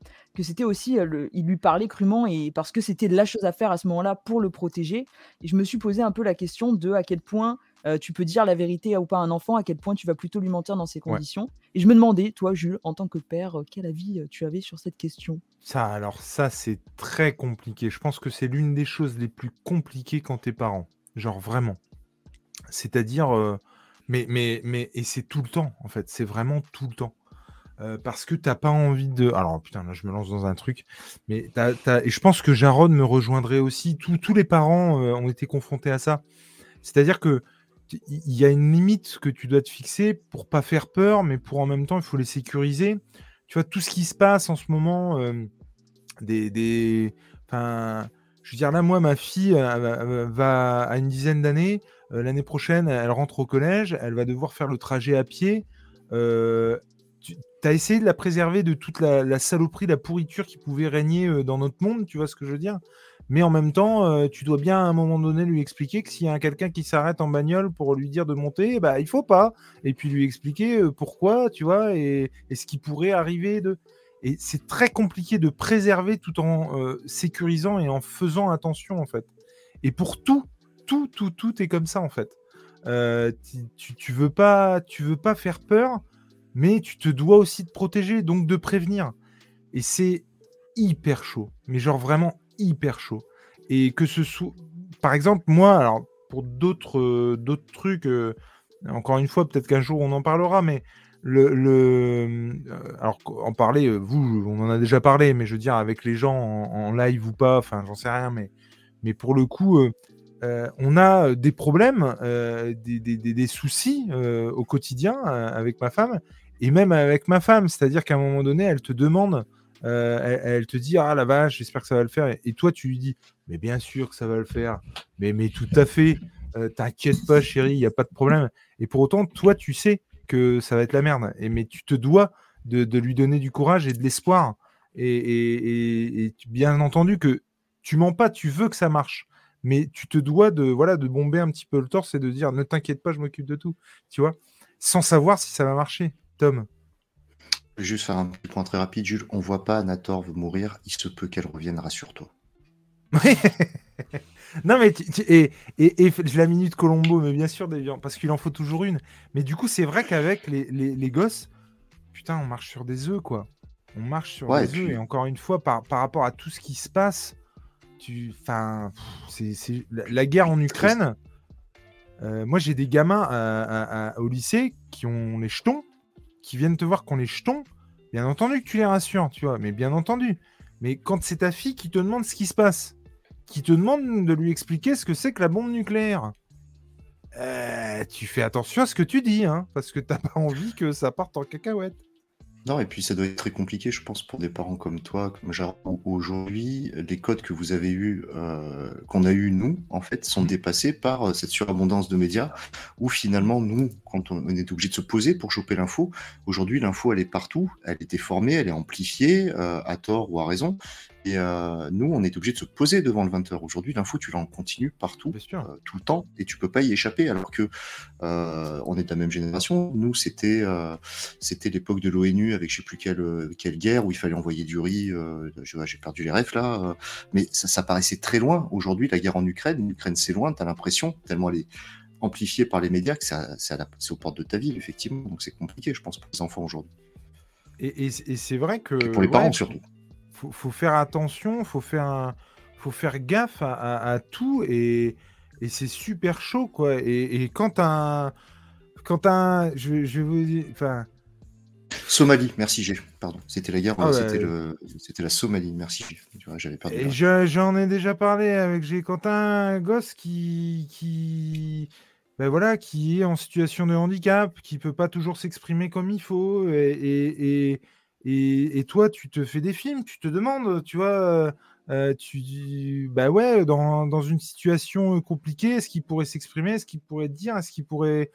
aussi, euh, il lui parlait crûment et parce que c'était la chose à faire à ce moment-là pour le protéger. Et je me suis posé un peu la question de à quel point euh, tu peux dire la vérité ou pas à un enfant, à quel point tu vas plutôt lui mentir dans ces Ouais. conditions. Et je me demandais, toi, Jules, en tant que père, euh, quel avis euh, tu avais sur cette question? Ça, alors ça, c'est très compliqué. Je pense que c'est l'une des choses les plus compliquées quand t'es parent. Genre vraiment. C'est-à-dire, euh, mais, mais, mais, et c'est tout le temps, en fait. C'est vraiment tout le temps. Euh, parce que t'as pas envie de. Alors putain, là je me lance dans un truc, mais et je pense que Jarod me rejoindrait aussi. Tous tous les parents ont été confrontés à ça. C'est-à-dire que il y a une limite que tu dois te fixer pour pas faire peur, mais pour en même temps, il faut les sécuriser. Tu vois, tout ce qui se passe en ce moment, euh, des, je veux dire, là, moi, ma fille va à une dizaine d'années. L'année prochaine, elle rentre au collège. Elle va devoir faire le trajet à pied. tu as essayé de la préserver de toute la, la, saloperie, la pourriture qui pouvait régner dans notre monde. Tu vois ce que je veux dire? Mais en même temps, euh, tu dois bien à un moment donné lui expliquer que s'il y a quelqu'un qui s'arrête en bagnole pour lui dire de monter, bah il faut pas. Et puis lui expliquer euh, pourquoi, tu vois, et, ce qui pourrait arriver. Et c'est très compliqué de préserver tout en euh, sécurisant et en faisant attention en fait. Et pour tout, tout, tout, tout est comme ça en fait. tu, tu, veux pas, tu veux pas faire peur, mais tu te dois aussi de protéger, donc de prévenir. Et c'est hyper chaud, mais genre vraiment hyper chaud. Et que ce soit. Par exemple, moi, alors, pour d'autres euh, trucs, euh, encore une fois, peut-être qu'un jour on en parlera, mais le. le euh, alors, en parler, vous, on en a déjà parlé, mais je veux dire, avec les gens en, live ou pas, enfin, j'en sais rien, mais, mais pour le coup. on a des problèmes, des, des, des, soucis au quotidien avec ma femme, et même avec ma femme, c'est-à-dire qu'à un moment donné, elle te demande euh, elle, te dit Ah la vache, j'espère que ça va le faire. Et, toi, tu lui dis Mais bien sûr que ça va le faire. Mais, mais tout à fait. Euh, t'inquiète pas, chérie, il n'y a pas de problème. Et pour autant, toi, tu sais que ça va être la merde. Et, mais tu te dois de, lui donner du courage et de l'espoir. Et, bien entendu que tu mens pas, tu veux que ça marche. Mais tu te dois de, voilà, de bomber un petit peu le torse et de dire Ne t'inquiète pas, je m'occupe de tout. Tu vois? Sans savoir si ça va marcher. Tom Juste faire un petit point très rapide, Jules. On voit pas Anator mourir. Il se peut qu'elle revienne, rassure-toi. [laughs] non, mais et, et, la minute Colombo, mais bien sûr, parce qu'il en faut toujours une. Mais du coup, c'est vrai qu'avec les, les, gosses, putain, on marche sur des œufs, quoi. On marche sur des œufs. Et encore une fois, par, par rapport à tout ce qui se passe, tu, enfin, c'est la, guerre en Ukraine. Euh, moi, j'ai des gamins au lycée qui ont les jetons qui viennent te voir qu'on est jetons, bien entendu que tu les rassures, tu vois, mais bien entendu. Mais quand c'est ta fille qui te demande ce qui se passe, qui te demande de lui expliquer ce que c'est que la bombe nucléaire, euh, tu fais attention à ce que tu dis, hein, parce que t'as pas envie que ça parte en cacahuète. Non, et puis ça doit être très compliqué, je pense, pour des parents comme toi, comme aujourd'hui, les codes que vous avez eu, euh, qu'on a eu nous, en fait, sont dépassés par euh, cette surabondance de médias, où finalement, nous, quand on, est obligé de se poser pour choper l'info, aujourd'hui, l'info, elle est partout, elle est déformée, elle est amplifiée, euh, à tort ou à raison, et euh, nous, on est obligé de se poser devant le 20h. Aujourd'hui, l'info, tu l'en continues partout, euh, tout le temps, et tu peux pas y échapper. Alors que on est de la même génération. Nous, c'était c'était l'époque de l'ONU avec je sais plus quelle, quelle guerre où il fallait envoyer du riz. J'ai perdu les rêves là, mais ça, ça, paraissait très loin. Aujourd'hui, la guerre en Ukraine, l'Ukraine c'est loin. Tu as l'impression tellement elle est amplifiée par les médias que c'est aux portes de ta ville, effectivement. Donc c'est compliqué, je pense, pour les enfants aujourd'hui. Et, et, c'est vrai que. Et pour les parents surtout faut, faire attention, faut faire, faut faire gaffe à, tout et, c'est super chaud quoi. Et, quand un, quand un, je, je vais vous dire, enfin. Somalie, merci G. Pardon, c'était la guerre, ah c'était le, la Somalie, merci. j'avais j'en ai déjà parlé avec G. Quand un gosse qui, qui, ben voilà, qui est en situation de handicap, qui peut pas toujours s'exprimer comme il faut et, et, toi, tu te fais des films, tu te demandes, tu vois, euh, tu, bah ouais, dans, dans une situation compliquée, est-ce qu'il pourrait s'exprimer, est-ce qu'il pourrait dire, est-ce qu'il pourrait.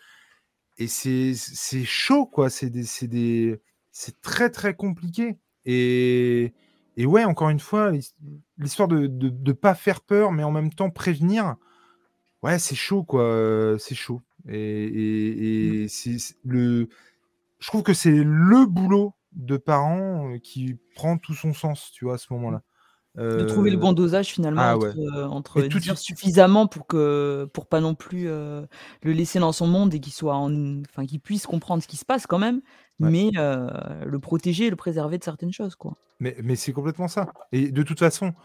Et c'est chaud, quoi. C'est des, c'est très, très compliqué. Et, et ouais, encore une fois, l'histoire de ne pas faire peur, mais en même temps prévenir, ouais, c'est chaud, quoi. C'est chaud. Et, et, et c'est le. Je trouve que c'est le boulot de parents qui prend tout son sens, tu vois, à ce moment-là. De trouver le bon dosage finalement ah entre, tout dire suffisamment pour que pour pas non plus le laisser dans son monde et qu'il soit enfin qu'il puisse comprendre ce qui se passe quand même, mais le protéger et le préserver de certaines choses quoi. Mais, mais c'est complètement ça. Et de toute façon,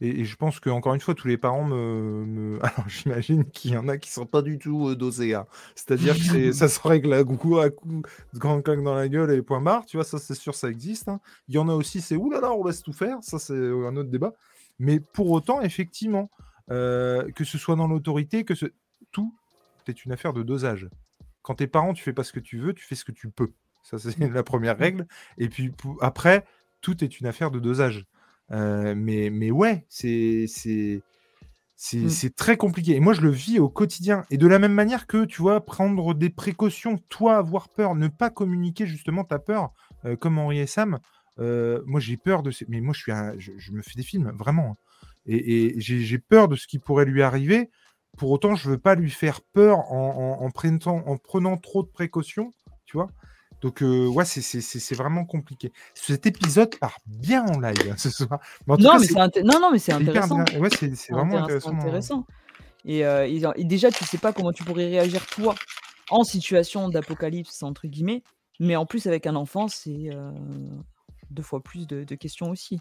et, je pense que encore une fois, tous les parents me. [laughs] Alors, j'imagine qu'il y en a qui sont pas du tout euh, dosés. Hein. C'est-à-dire que [laughs] ça se règle à coup à coup de grand claque dans la gueule et point barre. Tu vois, ça, c'est sûr, ça existe. Hein. Il y en a aussi, c'est oulala, on laisse tout faire. Ça, c'est un autre débat. Mais pour autant, effectivement, euh, que ce soit dans l'autorité, que ce... tout, est une affaire de dosage. Quand t'es parent, tu fais pas ce que tu veux, tu fais ce que tu peux. Ça, c'est [laughs] la première règle. Et puis après, tout est une affaire de dosage. Euh, mais, mais ouais, c'est c'est c'est Mm. c'est très compliqué. Et moi, je le vis au quotidien. Et de la même manière que, tu vois, prendre des précautions, toi, avoir peur, ne pas communiquer justement ta peur, euh, comme Henri et Sam. euh, moi, j'ai peur de ces... Mais moi, je, suis un- je, je me fais des films, vraiment. hein. Et, et j'ai j'ai peur de ce qui pourrait lui arriver. Pour autant, je veux pas lui faire peur en, en- en prenant, en prenant trop de précautions, tu vois. Donc, euh, ouais, c'est- vraiment compliqué. Cet épisode part bien en live hein, ce soir. Mais en tout Non, cas, mais non, non, mais c'est intéressant. Ouais, c'est vraiment intéressant. hein. intéressant. Et, euh, et- et déjà, tu sais pas comment tu pourrais réagir toi en situation d'apocalypse, entre guillemets. Mais en plus, avec un enfant, c'est euh, deux fois plus de, de questions aussi.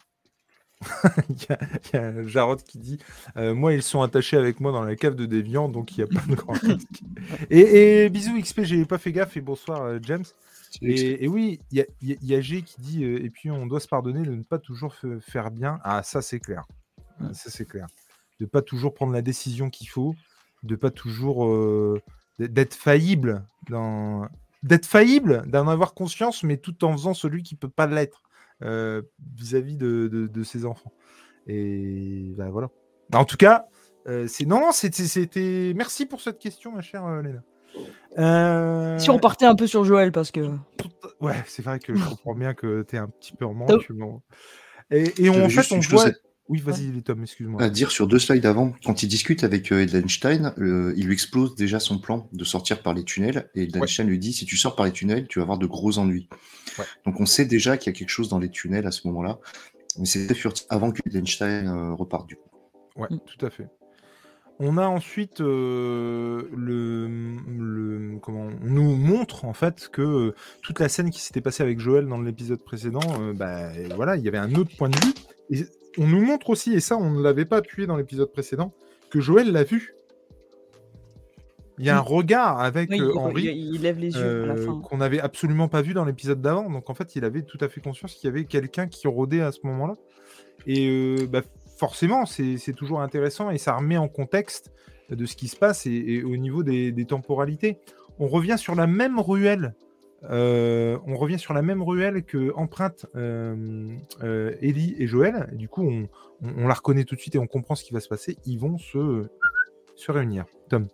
[laughs] Il y, a, il y a Jarod qui dit euh, Moi, ils sont attachés avec moi dans la cave de Déviant, donc il n'y a pas de grand [laughs] risque. Et, et bisous XP, j'ai pas fait gaffe, et bonsoir euh, James. Et, et oui, il y a, y G qui dit euh, Et puis on doit se pardonner de ne pas toujours faire bien. Ah, ça c'est clair. Ah, Ça c'est clair. De pas toujours prendre la décision qu'il faut, de pas toujours. euh, d'être faillible dans. D'être faillible, d'en avoir conscience, mais tout en faisant celui qui peut pas l'être euh, vis-à-vis de, de- de ses enfants. Et bah, voilà. Bah, en tout cas, euh, c'est non, non, c'était. Merci pour cette question, ma chère Léna. Euh, Si on partait un peu sur Joël, parce que. Ouais, c'est vrai que je comprends bien que tu es un petit peu en manque. Et, et on, en fait, on voit. Oui, vas-y, les Tom, excuse-moi. à dire sur deux slides avant, quand il discute avec euh, Edelstein, euh, il lui explose déjà son plan de sortir par les tunnels. Et Edelstein lui dit si tu sors par les tunnels, tu vas avoir de gros ennuis. Ouais. Donc on sait déjà qu'il y a quelque chose dans les tunnels à ce moment-là. Mais c'était furtif avant que Edelstein euh, reparte du coup. Ouais, Mm. tout à fait. On a ensuite euh, le, le comment on nous montre en fait que euh, toute la scène qui s'était passée avec Joël dans l'épisode précédent, euh, bah, voilà, il y avait un autre point de vue. Et on nous montre aussi, et ça on ne l'avait pas appuyé dans l'épisode précédent, que Joël l'a vu. Il y a un regard avec Oui, euh, Henri. il- il lève les yeux à la euh, fin. qu'on n'avait absolument pas vu dans l'épisode d'avant. Donc en fait, il avait tout à fait conscience qu'il y avait quelqu'un qui rôdait à ce moment-là. Et euh, bah, forcément, c'est toujours intéressant et ça remet en contexte de ce qui se passe et, au niveau des, temporalités. On revient sur la même ruelle. euh, on revient sur la même ruelle que euh, euh, Ellie et Joël. Du coup, on, la reconnaît tout de suite et on comprend ce qui va se passer. Ils vont se, réunir. Tom.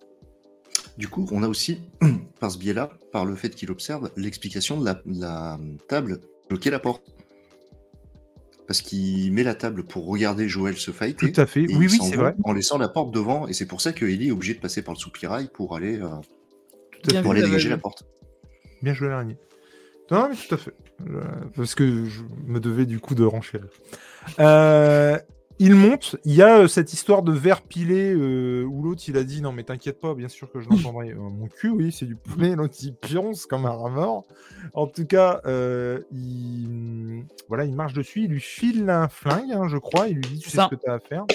Du coup, on a aussi, [clears throat] par ce biais-là, par le fait qu'il observe, l'explication de la, table bloquer la porte. Parce qu'il met la table pour regarder Joël se fighter. Tout à fait. Oui, oui, c'est vrai. En laissant la porte devant, et c'est pour ça que Ellie est obligé de passer par le soupirail pour aller, euh, Tout à pour aller dégager la porte. Bien joué l'araignée. Non, mais tout à fait. Euh, parce que je me devais du coup de renchérir. Euh, il monte. Il y a euh, cette histoire de verre pilé euh, où l'autre il a dit non mais t'inquiète pas, bien sûr que je l'entendrai. Euh, mon cul, oui, c'est du poulet. [laughs] L'autre il pionce comme un mort. En tout cas, il voilà, il marche dessus. Il lui file un flingue, hein, je crois. Il lui dit tu sais Ça. ce que t'as à faire.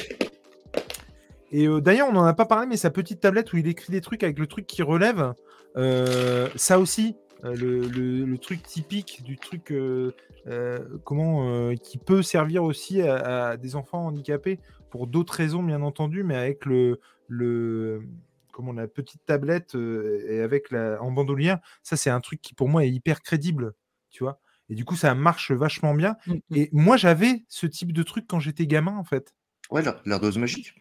Et d'ailleurs, on n'en a pas parlé, mais sa petite tablette où il écrit des trucs avec le truc qui relève, ça aussi, le, le- le truc typique du truc euh, euh, comment euh, qui peut servir aussi à, à des enfants handicapés pour d'autres raisons, bien entendu, mais avec le, le comment la petite tablette euh, et avec la en bandoulière, ça c'est un truc qui pour moi est hyper crédible, tu vois. Et du coup, ça marche vachement bien. Mm, mm. Et moi, j'avais ce type de truc quand j'étais gamin, en fait. Ouais, la- l'ardoise magique.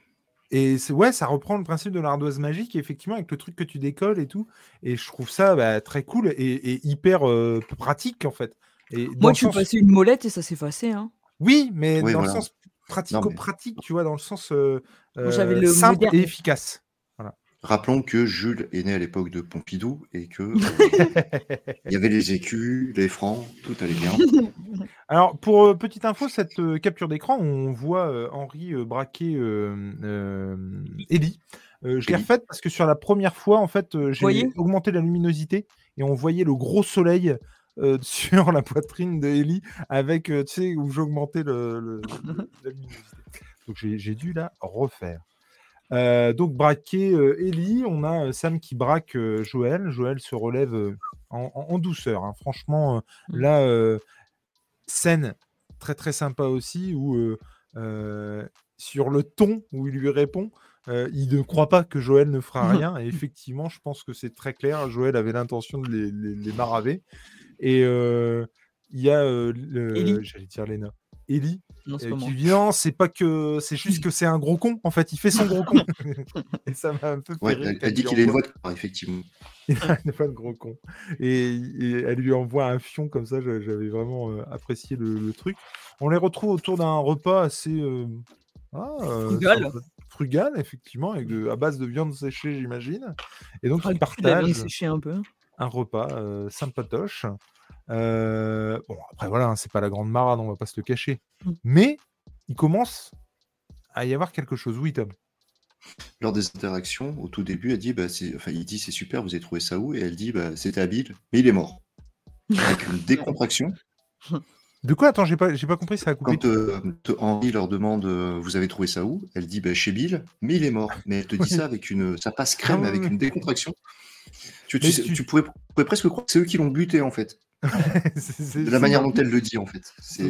Et c'est- ouais, ça reprend le principe de l'ardoise magique, effectivement, avec le truc que tu décolles et tout. Et je trouve ça bah, très cool et, et hyper euh, pratique, en fait. Et Moi, suis sens- passé une molette et ça s'est effacé. Hein. Oui, mais Oui, dans voilà. le sens pratico-pratique, tu vois, dans le sens euh, Moi, euh, le simple moderne. et efficace. Rappelons que Jules est né à l'époque de Pompidou et que euh, [laughs] il y avait les écus, les francs, tout allait bien. [laughs] Alors, pour euh, petite info, cette euh, capture d'écran, on voit euh, Henri euh, braquer euh, euh, Ellie. Euh, je l'ai refaite parce que sur la première fois, en fait, euh, j'ai augmenté la luminosité et on voyait le gros soleil euh, [laughs] sur la poitrine de Ellie avec, euh, tu sais, où j'augmentais le, le- le- la luminosité. Donc, j'ai j'ai dû la refaire. Euh, donc, braquer euh, Ellie, on a euh, Sam qui braque euh, Joël. Joël se relève en, douceur. hein. Franchement, Mm. là, scène très très sympa aussi où sur le ton où il lui répond, euh, il ne croit pas que Joël ne fera [laughs] rien. Et effectivement, je pense que c'est très clair. Joël avait l'intention de les, les, les maraver. Et euh, il y a, euh, le- j'allais dire Lena, Ellie, Non, c'est euh, qui dit non, c'est pas que, c'est juste que c'est un gros con. En fait, il fait son gros con. [laughs] et ça m'a un peu fait Ouais, rire elle, elle dit qu'il a [laughs] une voix de corps, effectivement. il n'est pas de gros con. Et, et elle lui envoie un fion comme ça, j'a- j'avais vraiment euh, apprécié le, le truc. On les retrouve autour d'un repas assez euh, ah, euh, Frugal. frugal, effectivement, avec de- à base de viande séchée, j'imagine. Et donc, ils partagent séchée un peu. un repas euh, sympatoche. Euh, bon, après, voilà, hein, c'est pas la grande marade, on va pas se le cacher. Mm. Mais il commence à y avoir quelque chose. Oui, Tom? Lors des interactions, au tout début, elle dit, bah, enfin, il dit c'est super, vous avez trouvé ça où? Et elle dit, bah, c'était à Bill, mais il est mort. Avec une [laughs] décontraction. De quoi? Attends, j'ai pas, j'ai pas compris, ça a coupé. Quand euh, Henri leur demande, euh, vous avez trouvé ça où? Elle dit, bah, chez Bill, mais il est mort. Mais elle te dit [laughs] ça avec une, ça passe crème Ah avec une décontraction. Tu, tu Mais sais- tu- tu pourrais, pourrais presque croire que c'est eux qui l'ont buté en fait. [laughs] De la manière dont elle le dit en fait. C'est.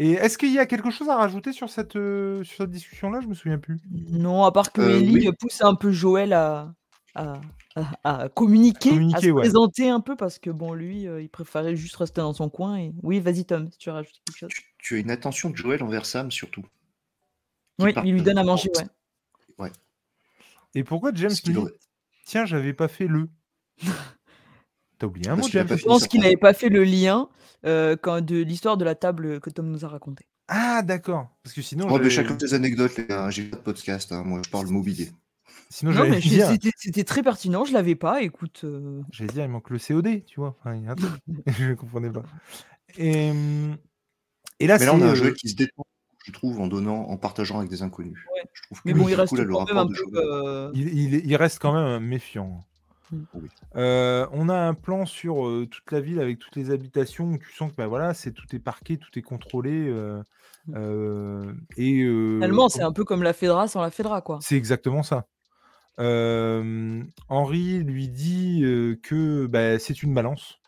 Et est-ce qu'il y a quelque chose à rajouter sur cette, euh, sur cette discussion-là? Je me souviens plus. Non, à part que Euh, Ellie oui. pousse un peu Joël à, à, à- à communiquer, à Communiquer, se ouais. présenter un peu parce que bon, lui, euh, il préférait juste rester dans son coin. Et... Oui, vas-y Tom, si tu rajoutes quelque chose. tu, tu as une attention de Joël envers Sam surtout. Qui Oui, il lui donne à manger, ouais. Et pourquoi James dit, Tiens, j'avais pas fait le. T'as oublié un mot, Je pense qu'il n'avait pas fait le lien euh, quand de l'histoire de la table que Tom nous a raconté. Ah, d'accord. Parce que sinon, Oh, mais j'avais- chacun tes anecdotes, les gars. J'ai pas de podcast. hein. Moi, je parle mobilier. sinon Non, mais dire, c'était c'était très pertinent, je l'avais pas. Écoute, euh, j'allais dire, il manque le COD, tu vois. Enfin, il y a un truc. [laughs] [laughs] je ne comprenais pas. Et, et là, Mais là, on a un euh, qui se détend, je trouve, en donnant, en partageant avec des inconnus. Ouais. Je trouve que mais bon, il reste quand même un de peu. Joël- euh, il, il- il reste quand même méfiant. Mm. Oui. Euh, on a un plan sur euh, toute la ville avec toutes les habitations où tu sens que bah, voilà, c'est tout est parqué, tout est contrôlé. euh, Mm. euh, et euh, Finalement, c'est un peu comme la Fedra sans la Fedra, quoi. C'est exactement ça. Euh, Henri lui dit euh, que bah, c'est une balance,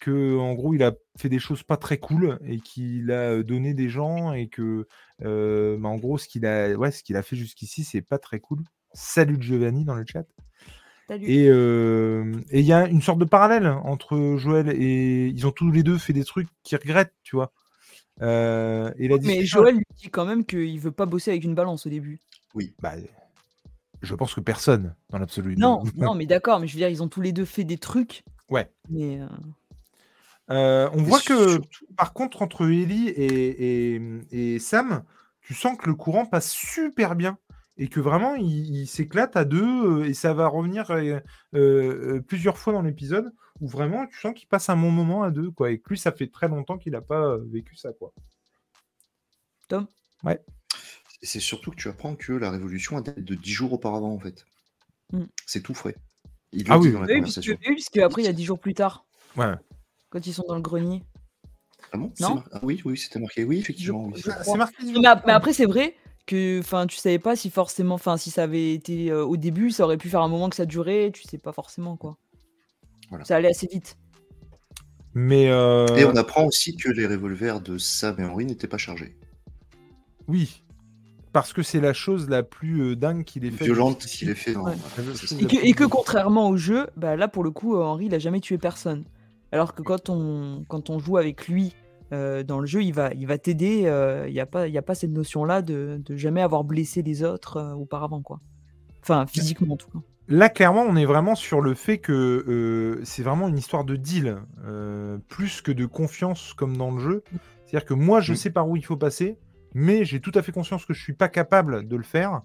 que en gros il a fait des choses pas très cool et qu'il a donné des gens et que euh, bah, en gros ce qu'il a, ouais, ce qu'il a fait jusqu'ici c'est pas très cool. Salut Giovanni dans le chat. Salut. Et euh, et il y a une sorte de parallèle entre Joël et ils ont tous les deux fait des trucs qu'ils regrettent, tu vois. Euh, et la Mais Joël lui dit quand même qu'il veut pas bosser avec une balance au début. bah, je pense que personne dans l'absolu. Non, non, mais d'accord, mais je veux dire, ils ont tous les deux fait des trucs. Ouais. Mais euh, Euh, on voit que, surtout- par contre, entre Ellie et, et- et Sam, tu sens que le courant passe super bien et que vraiment, il, il s'éclate à deux euh, et ça va revenir euh, euh, plusieurs fois dans l'épisode où vraiment, tu sens qu'il passe un bon moment à deux, quoi. Et que lui, ça fait très longtemps qu'il n'a pas vécu ça, quoi. Et c'est surtout que tu apprends que la révolution a date de 10 jours auparavant, en fait. Mm. C'est tout frais. Il Ah oui, dans la oui, puisque, oui, puisque après, il y a dix jours plus tard, Ouais. quand ils sont dans le grenier. Ah bon? Non? mar- ah oui, oui, c'était marqué. Oui, effectivement. oui. C'est marqué. Mais après, c'est vrai que enfin, tu savais pas si forcément, enfin, si ça avait été euh, au début, ça aurait pu faire un moment que ça durait, tu sais pas forcément quoi. Voilà. Ça allait assez vite. Mais euh, Et on apprend aussi que les revolvers de Sam et Henry n'étaient pas chargés. oui, parce que c'est la chose la plus euh, dingue qu'il ait fait. Violente qu'il ait fait dans. Ouais. Et que, et que contrairement au jeu, bah, là pour le coup, Henri il a jamais tué personne. Alors que quand on, quand on joue avec lui euh, dans le jeu, il va, il va t'aider. euh, Il n'y a, pas- il y a pas cette notion-là de, de jamais avoir blessé les autres euh, auparavant. quoi. Enfin, physiquement en tout cas. Là, clairement, on est vraiment sur le fait que c'est vraiment une histoire de deal, plus que de confiance comme dans le jeu. C'est-à-dire que moi, je sais par où il faut passer, mais j'ai tout à fait conscience que je suis pas capable de le faire.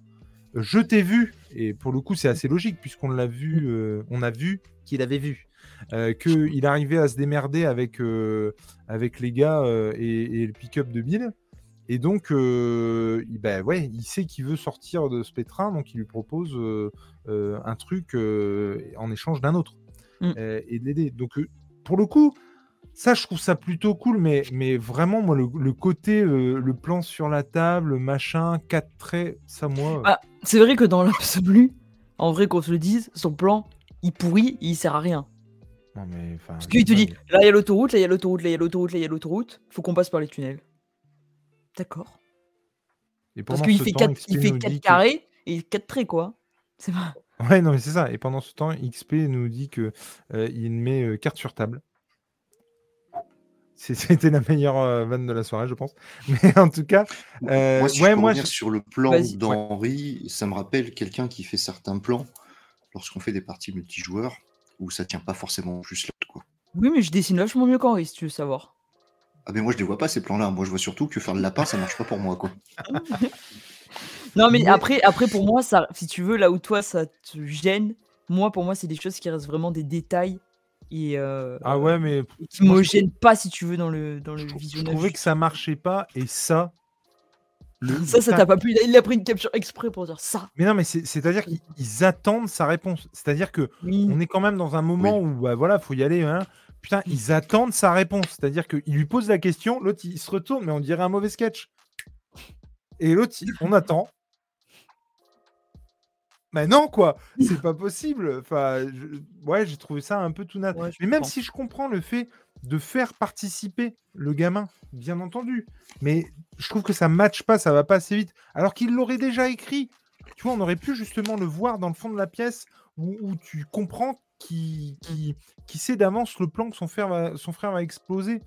Je t'ai vu, et pour le coup, c'est assez logique, puisqu'on l'a vu, on a vu qu'il avait vu, euh, qu'il arrivait à se démerder avec, euh, avec les gars euh, et, et le pick-up de Bill. Et donc, il, bah ouais, il sait qu'il veut sortir de ce pétrin, donc il lui propose un truc en échange d'un autre Mm. et de l'aider. Donc, pour le coup, ça, je trouve ça plutôt cool, mais, mais vraiment, moi, le, le côté, euh, le plan sur la table, machin, quatre traits, ça, moi. Ah, C'est vrai que dans l'absolu, en vrai qu'on se le dise, son plan, il pourrit, il sert à rien. Non, mais, enfin, Parce qu'il te dit, là il y a l'autoroute, là il y a l'autoroute, là il y a l'autoroute, là il y a l'autoroute, faut qu'on passe par les tunnels. D'accord. Et Parce qu'il fait temps, 4, XP il fait que- carrés, et 4 traits, quoi. C'est pas... [laughs] Ouais, non, mais c'est ça. Et pendant ce temps, XP nous dit que euh, il met euh, carte sur table. [laughs] C'était la meilleure euh, vanne de la soirée, je pense. [laughs] Mais en tout cas, euh, moi, si ouais, je peux moi, revenir je- sur le plan d'Henri, ça me rappelle quelqu'un qui fait certains plans lorsqu'on fait des parties multijoueurs où ça tient pas forcément juste l'autre. Quoi. Oui, mais je dessine vachement mieux qu'Henri, si tu veux savoir. Ah, mais moi, je les vois pas ces plans-là. Moi, je vois surtout que faire le lapin, ça marche pas pour moi. Quoi. [laughs] Non, mais après, après, pour moi, ça, si tu veux, là où toi, ça te gêne, moi, pour moi, c'est des choses qui restent vraiment des détails et, euh, ah ouais, mais qui moi, me je- gênent pas, si tu veux, dans le, dans le je, trou- je visionnage. trouvais que ça marchait pas. Et ça, le- Ça, ça t'a pas plu. Il a- pris une capture exprès pour dire ça. Mais non, mais c'est- c'est-à-dire qu'ils ils attendent sa réponse. C'est-à-dire que Oui. on est quand même dans un moment où bah, voilà, faut y aller. hein. Putain, ils attendent sa réponse. C'est-à-dire qu'il lui pose la question, l'autre il se retourne, mais on dirait un mauvais sketch. Et l'autre, on attend. Mais non, quoi, [laughs] c'est pas possible. Enfin, je- ouais, j'ai trouvé ça un peu tout. Ouais, je mais même comprends. si je comprends le fait de faire participer le gamin, bien entendu, mais je trouve que ça matche pas, ça va pas assez vite. Alors qu'il l'aurait déjà écrit. Tu vois, on aurait pu justement le voir dans le fond de la pièce où, où tu comprends qu'il qui, qui sait d'avance le plan que son frère va, son frère va exploser.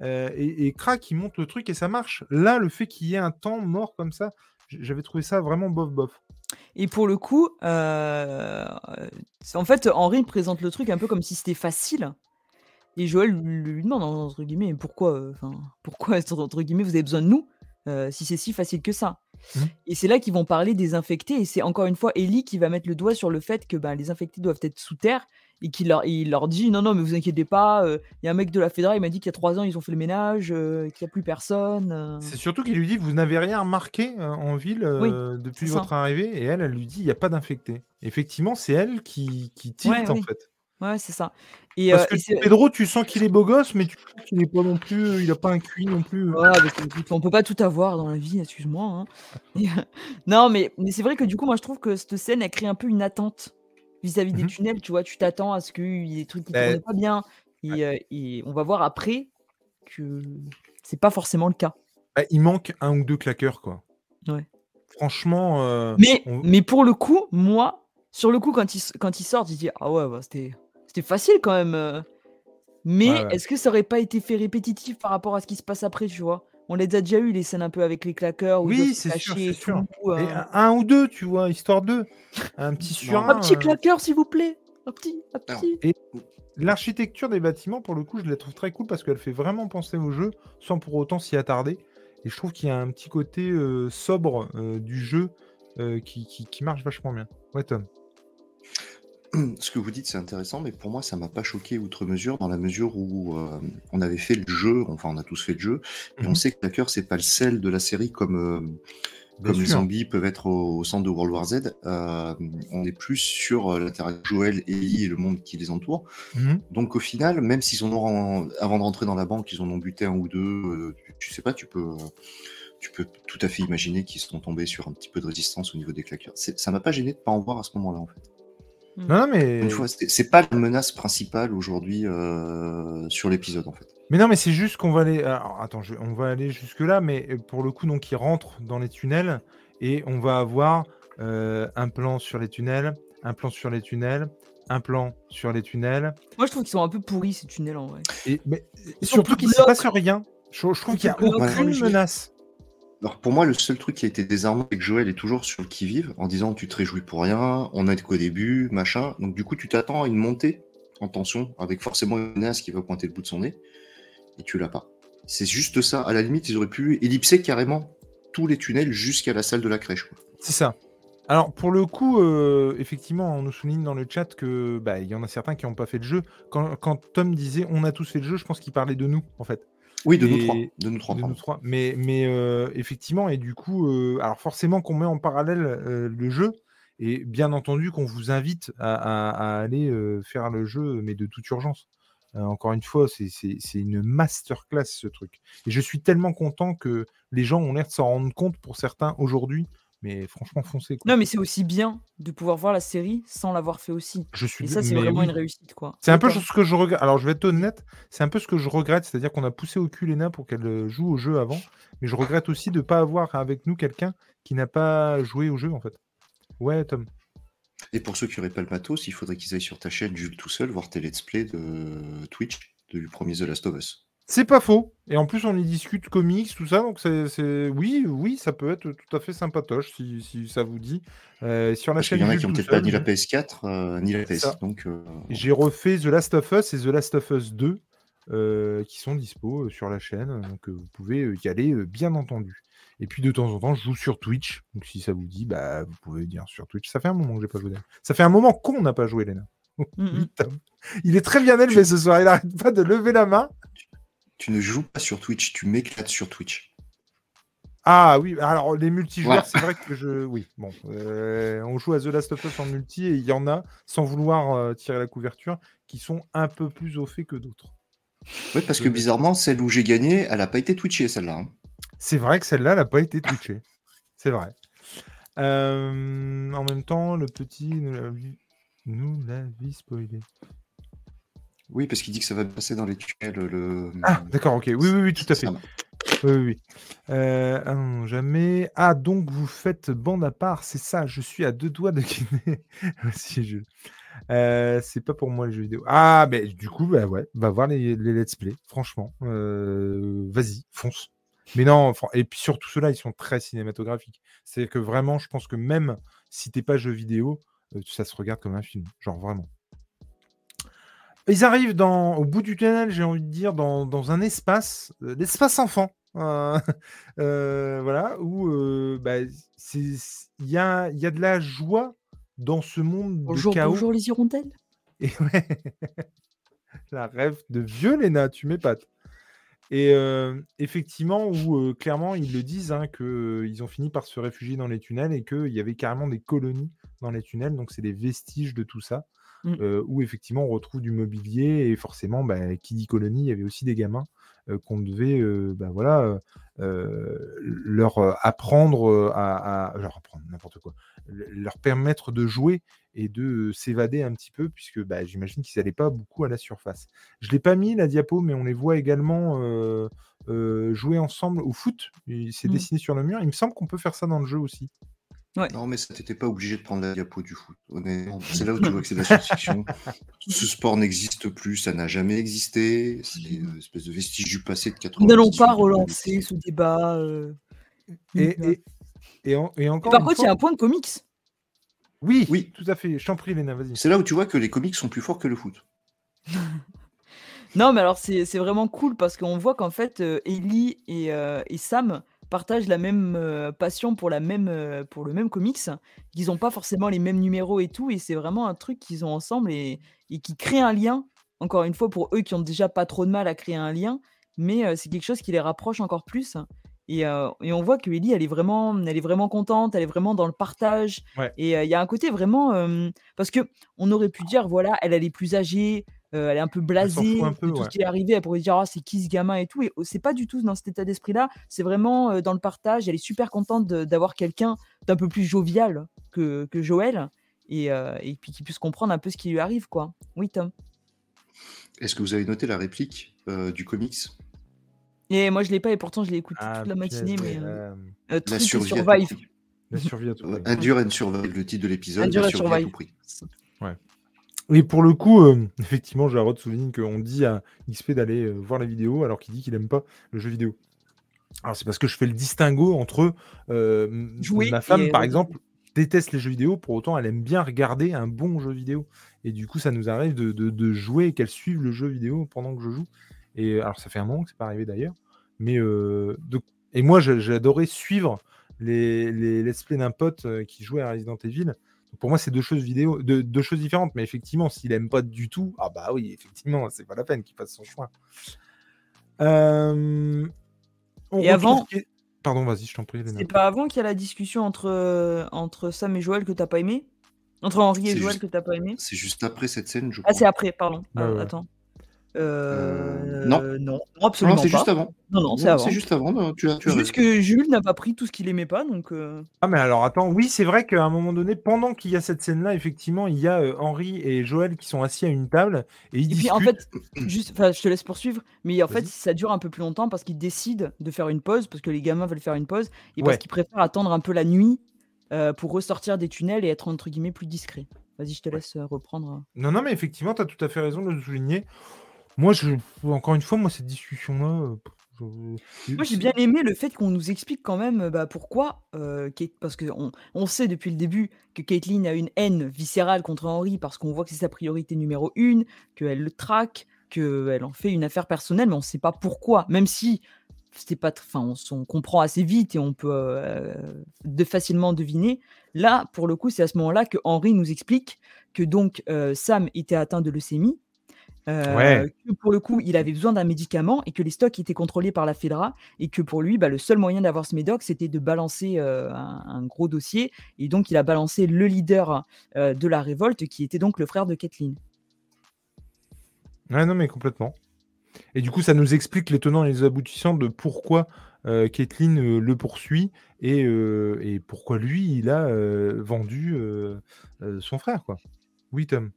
Euh, et, et crac, il monte le truc et ça marche. Là, le fait qu'il y ait un temps mort comme ça, j- j'avais trouvé ça vraiment bof bof. Et pour le coup, euh, en fait, Henri présente le truc un peu comme si c'était facile. Et Joël lui demande, entre guillemets, pourquoi, euh, pourquoi, entre guillemets, vous avez besoin de nous euh, si c'est si facile que ça? Mhm. Et c'est là qu'ils vont parler des infectés. Et c'est encore une fois Ellie qui va mettre le doigt sur le fait que ben, les infectés doivent être sous terre. Et qu'il leur, il leur dit non, non, mais vous inquiétez pas. euh, Il y a un mec de la Fédéra, il m'a dit qu'il y a trois ans, ils ont fait le ménage, euh, qu'il n'y a plus personne. euh. C'est surtout qu'il lui dit Vous n'avez rien remarqué en ville depuis ça. votre arrivée. Et elle, elle lui dit Il n'y a pas d'infecté. Effectivement, c'est elle qui, qui Ouais, en oui. fait. Ouais, c'est ça. Et, Parce que et Pedro, tu sens qu'il est beau gosse, mais tu sens qu'il n'est pas non plus. il n'a pas un QI non plus. Ouais, on peut pas tout avoir dans la vie, excuse-moi. hein. [laughs] Non, mais, mais c'est vrai que du coup, moi, je trouve que cette scène, elle crée un peu une attente vis-à-vis des Mhm. tunnels. Tu vois, tu t'attends à ce qu'il y ait des trucs qui Ben, tournent pas bien. Et, euh, et on va voir après que c'est pas forcément le cas. Bah, il manque un ou deux claqueurs, quoi. Ouais. Franchement. euh, Mais, on- mais pour le coup, moi, sur le coup, quand ils, quand ils sortent, je dis Ah ouais, bah, c'était c'était facile quand même. euh. Mais ouais. est-ce que ça aurait pas été fait répétitif par rapport à ce qui se passe après, tu vois? On les a déjà eu, les scènes un peu avec les claqueurs. Où Oui, c'est sûr, cacher c'est et sûr. tout, et euh. un, un ou deux, tu vois, histoire d'eux. Un petit sur un. Un petit euh, claqueur, s'il vous plaît. Un petit, un petit. L'architecture des bâtiments, pour le coup, je la trouve très cool parce qu'elle fait vraiment penser au jeu sans pour autant s'y attarder. Et je trouve qu'il y a un petit côté euh, sobre euh, du jeu euh, qui, qui- qui marche vachement bien. Ouais, Tom. [clears throat] Ce que vous dites, c'est intéressant, mais pour moi, ça m'a pas choqué outre mesure, dans la mesure où euh, on avait fait le jeu, enfin, on a tous fait le jeu, et on Mhm. sait que Hacker, c'est pas le sel de la série comme, euh, les zombies peuvent être au, au centre de World War Z. Euh, on est plus sur l'interaction Joël, Ellie et le monde qui les entoure. Mhm. Donc, au final, même s'ils en ont, avant de rentrer dans la banque, ils en ont buté un ou deux, tu, tu sais pas, tu peux. tu peux tout à fait imaginer qu'ils sont tombés sur un petit peu de résistance au niveau des claqueurs. Ça m'a pas gêné de pas en voir à ce moment-là, en fait. Non, non, mais. Une fois, c'est c'est pas la menace principale aujourd'hui euh, sur l'épisode en fait. Mais non, mais c'est juste qu'on va aller. Alors, attends, je- on va aller jusque-là, mais euh, pour le coup, donc, ils rentrent dans les tunnels et on va avoir euh, un plan sur les tunnels, un plan sur les tunnels, un plan sur les tunnels. Moi, je trouve qu'ils sont un peu pourris, ces tunnels, en vrai. Et, mais surtout tout qu'il se blocs. passe rien. Je, je trouve qu'il n'y a aucune menace. Alors pour moi, le seul truc qui a été désarmant, c'est que Joël est toujours sur le qui-vive en disant tu te réjouis pour rien, on a qu'au début, machin. Donc du coup, tu t'attends à une montée en tension avec forcément une menace qui va pointer le bout de son nez et tu l'as pas. C'est juste ça. À la limite, ils auraient pu ellipser carrément tous les tunnels jusqu'à la salle de la crèche. C'est ça. Alors, pour le coup, euh, effectivement, on nous souligne dans le chat que bah, il y en a certains qui n'ont pas fait le jeu. Quand, quand Tom disait on a tous fait le jeu, je pense qu'il parlait de nous, en fait. Oui, de nous trois. De nous trois. de pardon. nous trois. Mais, mais euh, effectivement, et du coup, euh, alors forcément qu'on met en parallèle euh, le jeu, et bien entendu qu'on vous invite à, à- à aller faire le jeu, mais de toute urgence. Encore une fois, c'est une masterclass ce truc. Et je suis tellement content que les gens ont l'air de s'en rendre compte pour certains aujourd'hui. Mais franchement, foncez. Quoi. Non, mais c'est aussi bien de pouvoir voir la série sans l'avoir fait aussi. je suis Et ça, c'est vraiment oui. une réussite, quoi. C'est un peu ce que je regrette. Alors, je vais être honnête, c'est un peu ce que je regrette, c'est-à-dire qu'on a poussé au cul Léna pour qu'elle euh, joue au jeu avant, mais je regrette aussi de ne pas avoir avec nous quelqu'un qui n'a pas joué au jeu, en fait. Ouais, Tom. Et pour ceux qui n'auraient pas le matos, il faudrait qu'ils aillent sur ta chaîne, Jules tout seul, voir tes let's play de Twitch du premier The Last of Us. C'est pas faux. Et en plus, on y discute comics, tout ça. Donc, c'est, oui, oui, ça peut être tout à fait sympatoche si, si ça vous dit. Euh, sur la Parce chaîne y en a qui ont tout peut-être pas seul, ni la PS4 euh, ni la PS. Donc, euh, J'ai refait The Last of Us et The Last of Us 2 euh, qui sont dispo euh, sur la chaîne. Donc, euh, vous pouvez euh, y aller, euh, bien entendu. Et puis, de temps en temps, je joue sur Twitch. Donc, si ça vous dit, bah, vous pouvez dire sur Twitch. Ça fait un moment que j'ai pas joué. Ça fait un moment qu'on n'a pas joué, Léna. [laughs] Mhm. Tom. Il est très bien élevé ce soir. Il n'arrête pas de lever la main. tu ne joues pas sur Twitch, tu m'éclates sur Twitch. Ah oui, alors les multijoueurs, c'est vrai que je. Oui, bon. euh, on joue à The Last of Us en multi et il y en a, sans vouloir euh, tirer la couverture, qui sont un peu plus au fait que d'autres. Oui, parce que Je- bizarrement, celle où j'ai gagné, elle n'a pas été twitchée, celle-là. hein. C'est vrai que celle-là n'a pas été touchée. C'est vrai. Euh, en même temps, le petit nous l'a vu- spoilé. Oui, parce qu'il dit que ça va passer dans les tunnels. Le... Ah, d'accord, ok. Oui, oui, oui, tout à fait. Oui, oui, oui. Euh, ah non, jamais. Ah, donc vous faites bande à part, c'est ça. Je suis à deux doigts de [laughs] quitter. si, je... Euh, c'est pas pour moi les jeux vidéo. Ah, mais du coup, bah ouais, va voir les, les let's play. Franchement, Euh, vas-y, fonce. Mais non, et puis surtout ceux-là, ils sont très cinématographiques. C'est que vraiment, je pense que même si t'es pas jeu vidéo, ça se regarde comme un film. Genre vraiment. Ils arrivent dans, au bout du tunnel, j'ai envie de dire, dans, dans un espace, euh, l'espace enfant. euh, [laughs] euh, voilà, où euh, bah, il y a, il y a de la joie dans ce monde Bonjour, de chaos. bonjour les hirondelles. [laughs] Et ouais, [laughs] la rêve de vieux Léna, tu m'épates. Et euh, effectivement, où euh, clairement ils le disent, hein, qu'ils ont fini par se réfugier dans les tunnels et qu'il y avait carrément des colonies dans les tunnels, donc c'est des vestiges de tout ça, Mm. euh, où effectivement on retrouve du mobilier et forcément, bah, qui dit colonie, il y avait aussi des gamins euh, qu'on devait, euh, bah, voilà, leur apprendre à, à- leur apprendre n'importe quoi, le- leur permettre de jouer et de s'évader un petit peu, puisque bah, j'imagine qu'ils n'allaient pas beaucoup à la surface. Je ne l'ai pas mis, la diapo, mais on les voit également jouer ensemble au foot. Il- C'est Mm. dessiné sur le mur. Il me semble qu'on peut faire ça dans le jeu aussi. Non, mais ça t'était pas obligé de prendre la diapo du foot. Honnêtement, c'est là où tu vois que c'est de la [laughs] science-fiction. Ce sport n'existe plus, ça n'a jamais existé. C'est une espèce de vestige du passé de 80 Nous n'allons pas relancer ce débat. euh, Et, et, et, en- et encore Par contre, il y a un point de comics. Oui, Oui. tout à fait. Je t'en prie, Léna, vas-y. C'est là où tu vois que les comics sont plus forts que le foot. [laughs] Non, mais alors c'est c'est vraiment cool parce qu'on voit qu'en fait, euh, Ellie et, euh, et Sam partagent la même euh, passion pour, la même, euh, pour le même comics. Ils n'ont pas forcément les mêmes numéros et tout, et c'est vraiment un truc qu'ils ont ensemble et, et qui crée un lien. Encore une fois, pour eux qui ont déjà pas trop de mal à créer un lien, mais euh, c'est quelque chose qui les rapproche encore plus. Et, et on voit que Ellie, elle est vraiment, elle est vraiment contente, elle est vraiment dans le partage. Ouais. Et il y a un côté vraiment, parce que on aurait pu dire, voilà, elle, elle est plus âgée, euh, elle est un peu blasée un peu, de tout ouais. ce qui est arrivé. Elle pourrait dire, ah, c'est qui ce gamin et tout. Et oh, c'est pas du tout dans cet état d'esprit-là. C'est vraiment euh, dans le partage. Elle est super contente d'avoir quelqu'un d'un peu plus jovial que, que Joël. Et, euh, et puis qui puisse comprendre un peu ce qui lui arrive, quoi. Oui, Tom. Est-ce que vous avez noté la réplique euh, du comics? Et moi, je l'ai pas, et pourtant, je l'ai écouté Ah, toute la matinée. mais euh, euh, euh, La truc et survie à tout survive. prix. la survie à tout prix. Endure and Survive, le titre de l'épisode. La and survie à Survive. tout prix. Et pour le coup, euh, [laughs] effectivement, Jarod souligne qu'on dit à XP d'aller euh, voir la vidéo alors qu'il dit qu'il aime pas le jeu vidéo. Alors c'est parce que je fais le distinguo entre euh, Jouer ma femme, et par exemple, déteste les jeux vidéo, pour autant elle aime bien regarder un bon jeu vidéo. Et du coup, ça nous arrive de, de- de jouer et qu'elle suive le jeu vidéo pendant que je joue. Et euh, alors ça fait un moment que c'est pas arrivé d'ailleurs. Mais et moi, j'adorais suivre les, les let's play d'un pote qui jouait à Resident Evil. Pour moi, c'est deux choses vidéo, deux, deux choses différentes. Mais effectivement, s'il aime pas du tout, ah bah oui, effectivement, c'est pas la peine qu'il fasse son choix. Euh, on Et avant- qui- Pardon, vas-y, je t'en prie. C'est pas avant qu'il y a la discussion entre, euh, entre Sam et Joël que t'as pas aimé? Entre Henri et Joël juste- que t'as pas aimé? C'est juste après cette scène, je Ah, c'est après, pardon. Ah, ouais. Attends. Euh, non. Non, non, Non, absolument c'est pas. juste avant. Non, non, c'est Non, avant. C'est juste avant. non, Tu as, tu as Juste raison. que Jules n'a pas pris tout ce qu'il aimait pas, donc. euh, Ah, mais alors attends, oui, c'est vrai qu'à un moment donné, pendant qu'il y a cette scène-là, effectivement, il y a euh, Henri et Joël qui sont assis à une table et ils Et puis discutent. en fait, juste, enfin, je te laisse poursuivre, mais en fait, ça dure un peu plus longtemps parce qu'ils décident de faire une pause, parce que les gamins veulent faire une pause, et Ouais. parce qu'ils préfèrent attendre un peu la nuit euh, pour ressortir des tunnels et être entre guillemets plus discret. Vas-y, je te laisse reprendre. Non, non, mais effectivement, tu as tout à fait raison de le souligner. Moi, je, encore une fois, moi, cette discussion-là. euh, je- Moi, j'ai bien aimé le fait qu'on nous explique quand même bah, pourquoi, euh, Kate- parce qu'on on sait depuis le début que Caitlyn a une haine viscérale contre Henry parce qu'on voit que c'est sa priorité numéro une, qu'elle le traque, qu'elle en fait une affaire personnelle, mais on ne sait pas pourquoi, même si c'était pas, enfin, on, comprend assez vite et on peut euh, de facilement deviner. Là, pour le coup, c'est à ce moment-là que Henry nous explique que donc euh, Sam était atteint de leucémie. Euh, Ouais. que pour le coup, il avait besoin d'un médicament et que les stocks étaient contrôlés par la FEDRA et que pour lui, bah, le seul moyen d'avoir ce médoc, c'était de balancer euh, un, un gros dossier. Et donc, il a balancé le leader euh, de la révolte, qui était donc le frère de Kathleen. Ouais, non, mais complètement. Et du coup, ça nous explique les tenants et les aboutissants de pourquoi euh, le poursuit et, et pourquoi lui, il a vendu son frère, quoi. Oui, Tom.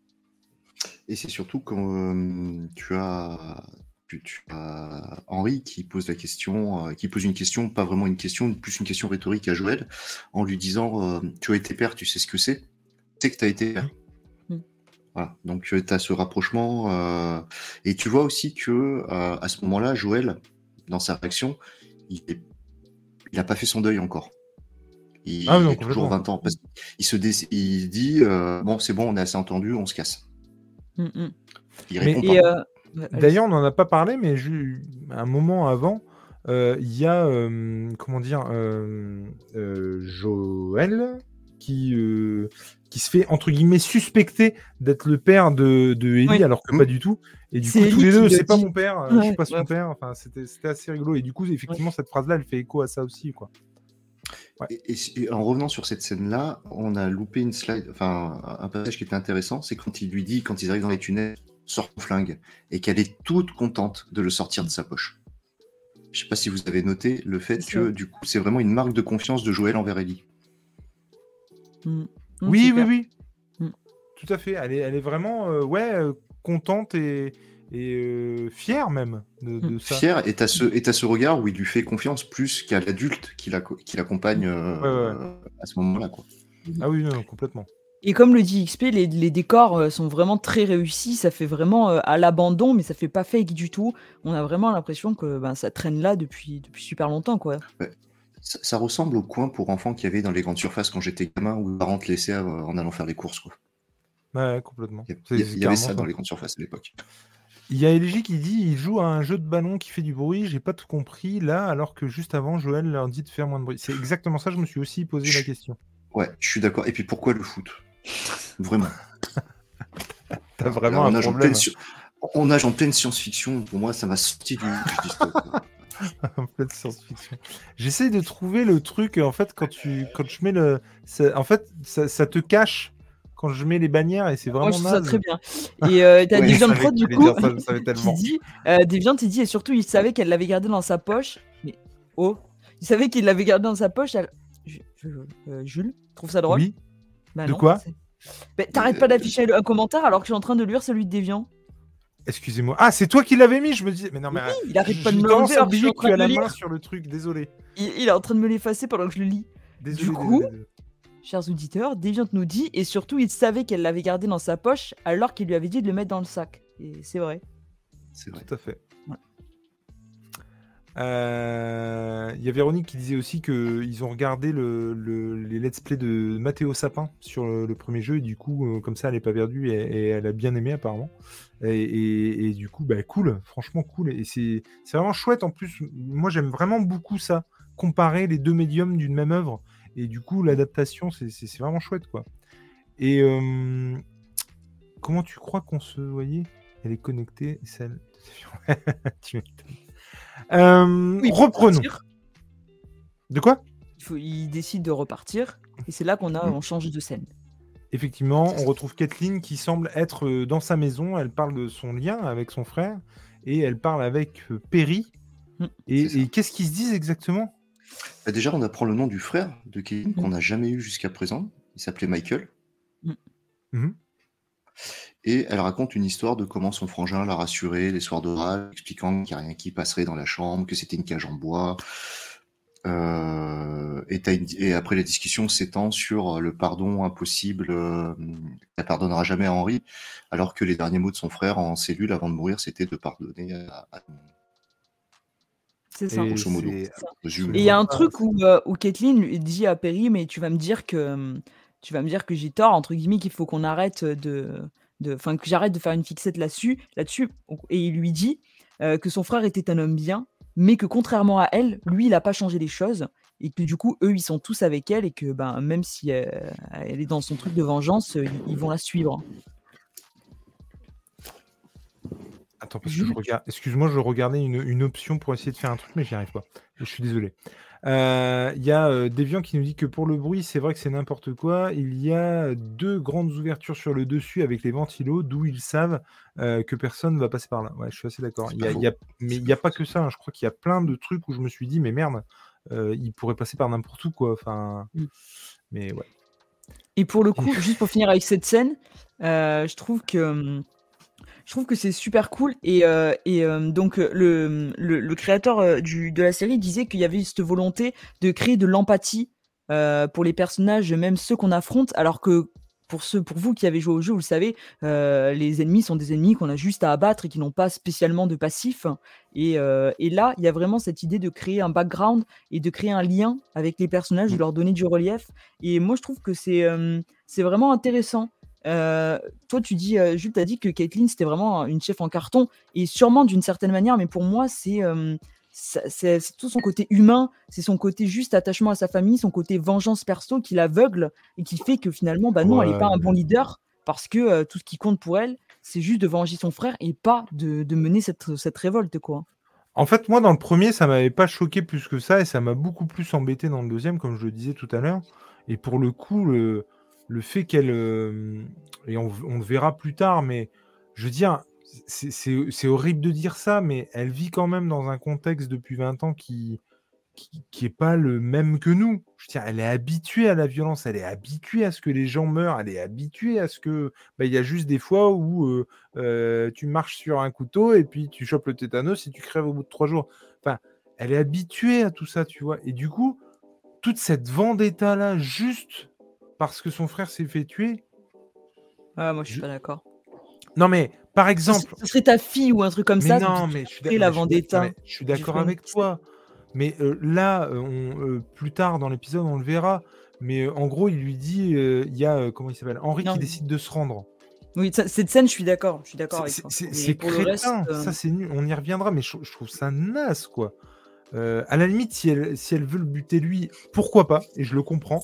Et c'est surtout quand euh, tu as tu, tu as Henri qui pose la question, euh, qui pose une question, pas vraiment une question, plus une question rhétorique à Joël, en lui disant euh, Tu as été père, tu sais ce que c'est Tu sais que tu as été père. Mm. Voilà. Donc tu as ce rapprochement. euh, et tu vois aussi que à ce moment-là, Joël, dans sa réaction, il n'a pas fait son deuil encore. Il, Ah il a toujours complètement. 20 ans. Parce qu'il se dé- il dit Bon, c'est bon, on est assez entendu, on se casse. Mm, mm. Il euh, ouais. D'ailleurs, on n'en a pas parlé, mais un moment avant, euh, il y a, euh, comment dire, euh, euh, Joël qui, euh, qui se fait, entre guillemets, suspecter d'être le père de, de Ellie, Oui. alors que pas du tout. Et du coup, C'est tous Ellie les deux, c'est pas mon père, euh, je suis Ouais, pas son ouais. père. Enfin, c'était c'était assez rigolo. Et du coup, effectivement, cette phrase-là, elle fait écho à ça aussi, quoi. Et, et- et en revenant sur cette scène-là, on a loupé une slide, enfin un passage qui était intéressant, c'est quand il lui dit, quand ils arrivent dans les tunnels, sors ton flingue, et qu'elle est toute contente de le sortir de sa poche. Je sais pas si vous avez noté le fait que ça. du coup c'est vraiment une marque de confiance de Joël envers Ellie. Mm. Mm, Oui, oui, oui. Mm. Tout à fait. Elle est, elle est vraiment, euh, ouais, euh, contente et, et euh, fière même de, de ça. Fier, et t'as ce, et t'as ce regard où il lui fait confiance plus qu'à l'adulte qui l'acco- qui l'accompagne euh, Ouais, ouais. à ce moment-là. quoi. Ah oui, non, complètement. Et comme le dit XP, les, les décors euh, sont vraiment très réussis. Ça fait vraiment euh, à l'abandon, mais ça fait pas fake du tout. On a vraiment l'impression que ben, ça traîne là depuis, depuis super longtemps, quoi. Ça, ça ressemble au coin pour enfants qu'il y avait dans les grandes surfaces quand j'étais gamin où les parents te laissaient en allant faire les courses. Quoi. Ouais, complètement. Il y, avait ça. dans les grandes surfaces à l'époque. Il y a LG qui dit il joue à un jeu de ballon qui fait du bruit. J'ai pas tout compris là, alors que juste avant, Joël leur dit de faire moins de bruit. C'est exactement ça. Je me suis aussi posé la question. Ouais, je suis d'accord. Et puis pourquoi le foot? Vraiment. [laughs] T'as vraiment on un nage en problème. pleine sci- On nage en pleine science-fiction. Pour moi, ça m'a sorti du, [laughs] en pleine science-fiction. J'essaie de trouver le truc. En fait, quand tu quand je mets le, ça- en fait, ça, ça te cache quand je mets les bannières et c'est vraiment Moi, je trouve ça naze. très bien. Et euh, t'as Ouais, des Je gens de savais prod, du coup, dire ça, [laughs] qui tellement. dit, euh, Deviant, il dit, et surtout, il savait qu'elle l'avait gardé dans sa poche. Mais, oh, il savait qu'il l'avait gardé dans sa poche. elle- Je- je- euh, Jules, trouve ça drôle? Oui. Bah De non, quoi? Bah, T'arrêtes pas d'afficher un commentaire alors que je suis en train de lire celui de Deviant. Excusez-moi. Ah, c'est toi qui l'avais mis. Je me dis. Mais non, mais. il arrête pas de me l'enlever à alors que je suis en train de la le main lire. sur le truc. Désolé. Il, il est en train de me l'effacer pendant que je le lis. Désolé. Du coup, désolé, désolé. Chers auditeurs, Deviant nous dit, et surtout, il savait qu'elle l'avait gardé dans sa poche alors qu'il lui avait dit de le mettre dans le sac. Et c'est vrai. C'est vrai. Tout à fait. Euh, Il y a Véronique qui disait aussi qu'ils ont regardé le, le- les let's play de Mathéo Sapin sur le, le premier jeu et du coup, euh, comme ça, elle n'est pas perdue et, et elle a bien aimé apparemment. Et, et- et du coup, bah, cool, franchement cool. Et c'est c'est vraiment chouette en plus. Moi, j'aime vraiment beaucoup ça, comparer les deux médiums d'une même œuvre. Et du coup, l'adaptation, c'est vraiment chouette quoi. Et euh, comment tu crois qu'on se voyait? Elle est connectée, celle. [laughs] tu. Euh, Oui, reprenons. De quoi? Il, faut, il décide de repartir. Et c'est là qu'on a, Mm. on change de scène. Effectivement, on retrouve Kathleen qui semble être euh, dans sa maison. Elle parle de son lien avec son frère et elle parle avec euh, Perry. Mm. Et qu'est-ce qu'ils se disent exactement? Bah, déjà, on apprend le nom du frère de Kevin qu'on Mhm. n'a jamais eu jusqu'à présent. Il s'appelait Michael. Mhm. Et elle raconte une histoire de comment son frangin l'a rassuré les soirs d'oral, expliquant qu'il n'y a rien qui passerait dans la chambre, que c'était une cage en bois. Euh, et, et, après la discussion s'étend sur le pardon impossible, euh, elle pardonnera jamais à Henri, alors que les derniers mots de son frère en cellule avant de mourir, c'était de pardonner à, à... C'est ça. Grosso modo. Et il y a un truc où, euh, où Kathleen lui dit à Perry, mais tu vas me dire que tu vas me dire que j'ai tort, entre guillemets, qu'il faut qu'on arrête de, enfin que j'arrête de faire une fixette là-dessus, là-dessus. Et il lui dit euh, que son frère était un homme bien, mais que contrairement à elle, lui, il n'a pas changé les choses et que du coup, eux, ils sont tous avec elle et que ben, même si euh, elle est dans son truc de vengeance, ils vont la suivre. Attends, parce que je regarde. Excuse-moi, je regardais une, une, option pour essayer de faire un truc, mais j'y arrive pas. Je suis désolé. Euh, il y a euh, Deviant qui nous dit que pour le bruit, c'est vrai que c'est n'importe quoi. Il y a deux grandes ouvertures sur le dessus avec les ventilos, d'où ils savent euh, que personne ne va passer par là. Ouais, je suis assez d'accord. mais il n'y a pas que ça. Hein. Je crois qu'il y a plein de trucs où je me suis dit, mais merde, il pourrait passer par n'importe où, quoi. Enfin, mm. mais ouais. Et pour le coup, juste pour finir avec cette scène, je trouve que hum, je trouve que c'est super cool. Et, euh, et euh, donc, le, le, créateur euh, du, de la série disait qu'il y avait cette volonté de créer de l'empathie pour les personnages, même ceux qu'on affronte, alors que pour ceux, pour vous qui avez joué au jeu, vous le savez, les ennemis sont des ennemis qu'on a juste à abattre et qui n'ont pas spécialement de passif. Et, et là, il y a vraiment cette idée de créer un background et de créer un lien avec les personnages, de leur donner du relief. Et moi, je trouve que c'est c'est vraiment intéressant. Euh, toi, tu dis, euh, Jules, t'as dit que Caitlyn, c'était vraiment une chef en carton, et sûrement d'une certaine manière, mais pour moi, c'est euh, c'est tout son côté humain, c'est son côté juste attachement à sa famille, son côté vengeance perso qui l'aveugle et qui fait que finalement, bah non, elle n'est pas un bon leader parce que tout ce qui compte pour elle, c'est juste de venger son frère et pas de, de mener cette, cette, révolte, quoi. En fait, moi, dans le premier, ça m'avait pas choqué plus que ça et ça m'a beaucoup plus embêté dans le deuxième, comme je le disais tout à l'heure. Et pour le coup, le, le fait qu'elle. Euh, et on, le verra plus tard, mais je veux dire, c'est horrible de dire ça, mais elle vit quand même dans un contexte depuis 20 ans qui qui n'est pas le même que nous. Je veux dire, elle est habituée à la violence, elle est habituée à ce que les gens meurent, elle est habituée à ce que. Bah, il y a juste des fois où euh, euh, tu marches sur un couteau et puis tu chopes le tétanos et tu crèves au bout de trois jours. Enfin, elle est habituée à tout ça, tu vois. Et du coup, toute cette vendetta-là, juste parce que son frère s'est fait tuer. Ah, moi, je suis pas d'accord. Non, mais par exemple. Ce serait ta fille ou un truc comme ça. Non, mais je suis, la vendetta. Je suis d'accord avec toi. Mais euh, là, euh, on, euh, plus tard dans l'épisode, on le verra. Mais en gros, il lui dit, il y a comment il s'appelle, Henri qui décide de se rendre. Oui, cette scène, je suis d'accord. Je suis d'accord avec C'est crétin. Ça, c'est nul. On y reviendra, mais je, trouve ça naze, quoi. à la limite, si elle, si elle veut le buter lui, pourquoi pas? Et je le comprends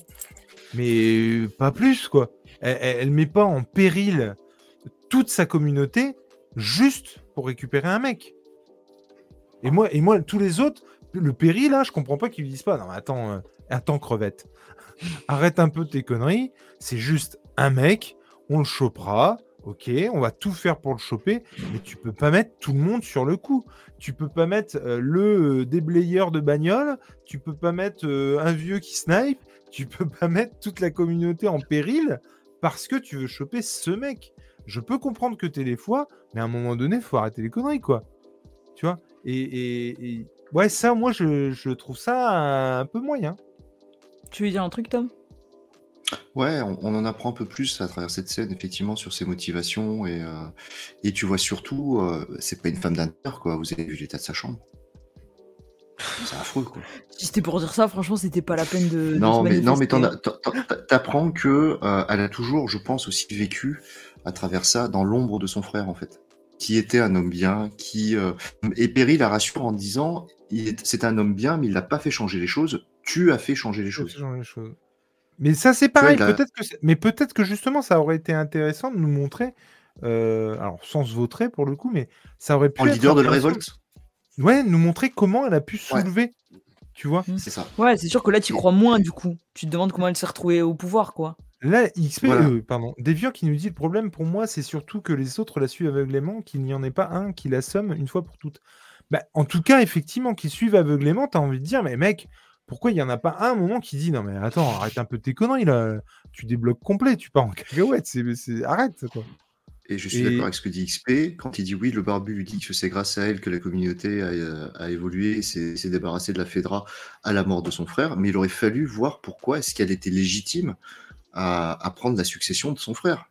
mais pas plus, quoi. Elle, ne met pas en péril toute sa communauté juste pour récupérer un mec. Et moi, et moi tous les autres, le péril, là, je comprends pas qu'ils disent pas, non, mais attends, euh, attends, crevette. [laughs] Arrête un peu tes conneries. C'est juste un mec, on le chopera, ok, on va tout faire pour le choper, mais tu peux pas mettre tout le monde sur le coup. Tu peux pas mettre euh, le euh, déblayeur de bagnole, tu peux pas mettre un vieux qui snipe, tu peux pas mettre toute la communauté en péril parce que tu veux choper ce mec. Je peux comprendre que t'es les fois, mais à un moment donné, faut arrêter les conneries, quoi. Tu vois? Et, ouais, ça, moi, je, trouve ça un peu moyen. Tu veux dire un truc, Tom? Ouais, on, en apprend un peu plus à travers cette scène, effectivement, sur ses motivations. Et, euh, et tu vois surtout, euh, c'est pas une femme d'un quoi. Vous avez vu l'état de sa chambre. C'est affreux, quoi. Si c'était pour dire ça, franchement, c'était pas la peine de. Non, mais, non, mais t'apprends que euh, elle a toujours, je pense, aussi vécu à travers ça dans l'ombre de son frère, en fait. Qui était un homme bien, qui. Euh, et Perry la rassure en disant c'est un homme bien, mais il n'a pas fait changer les choses. Tu as fait changer les choses. Mais ça, c'est pareil. Peut-être que mais peut-être que justement, ça aurait été intéressant de nous montrer. Euh, alors, sans se vautrer pour le coup, mais ça aurait pu. En leader de la révolte ouais, nous montrer comment elle a pu soulever. Tu vois C'est ça. Ouais, c'est sûr que là, tu crois moins du coup. Tu te demandes comment elle s'est retrouvée au pouvoir, quoi. Là, XP, euh, pardon, Deviant qui nous dit le problème pour moi, c'est surtout que les autres la suivent aveuglément, qu'il n'y en ait pas un qui la somme une fois pour toutes. Bah, en tout cas, effectivement, qui suivent aveuglément, t'as envie de dire, mais mec, pourquoi il n'y en a pas un moment qui dit non mais attends, arrête un peu tes conneries là, tu débloques complet, tu pars en cacahuète, c'est, arrête quoi. Et je suis d'accord avec ce que dit XP. Quand il dit oui, le barbu lui dit que c'est grâce à elle que la communauté a, évolué, s'est débarrassé de la Fedra à la mort de son frère. Mais il aurait fallu voir pourquoi est-ce qu'elle était légitime à, prendre la succession de son frère.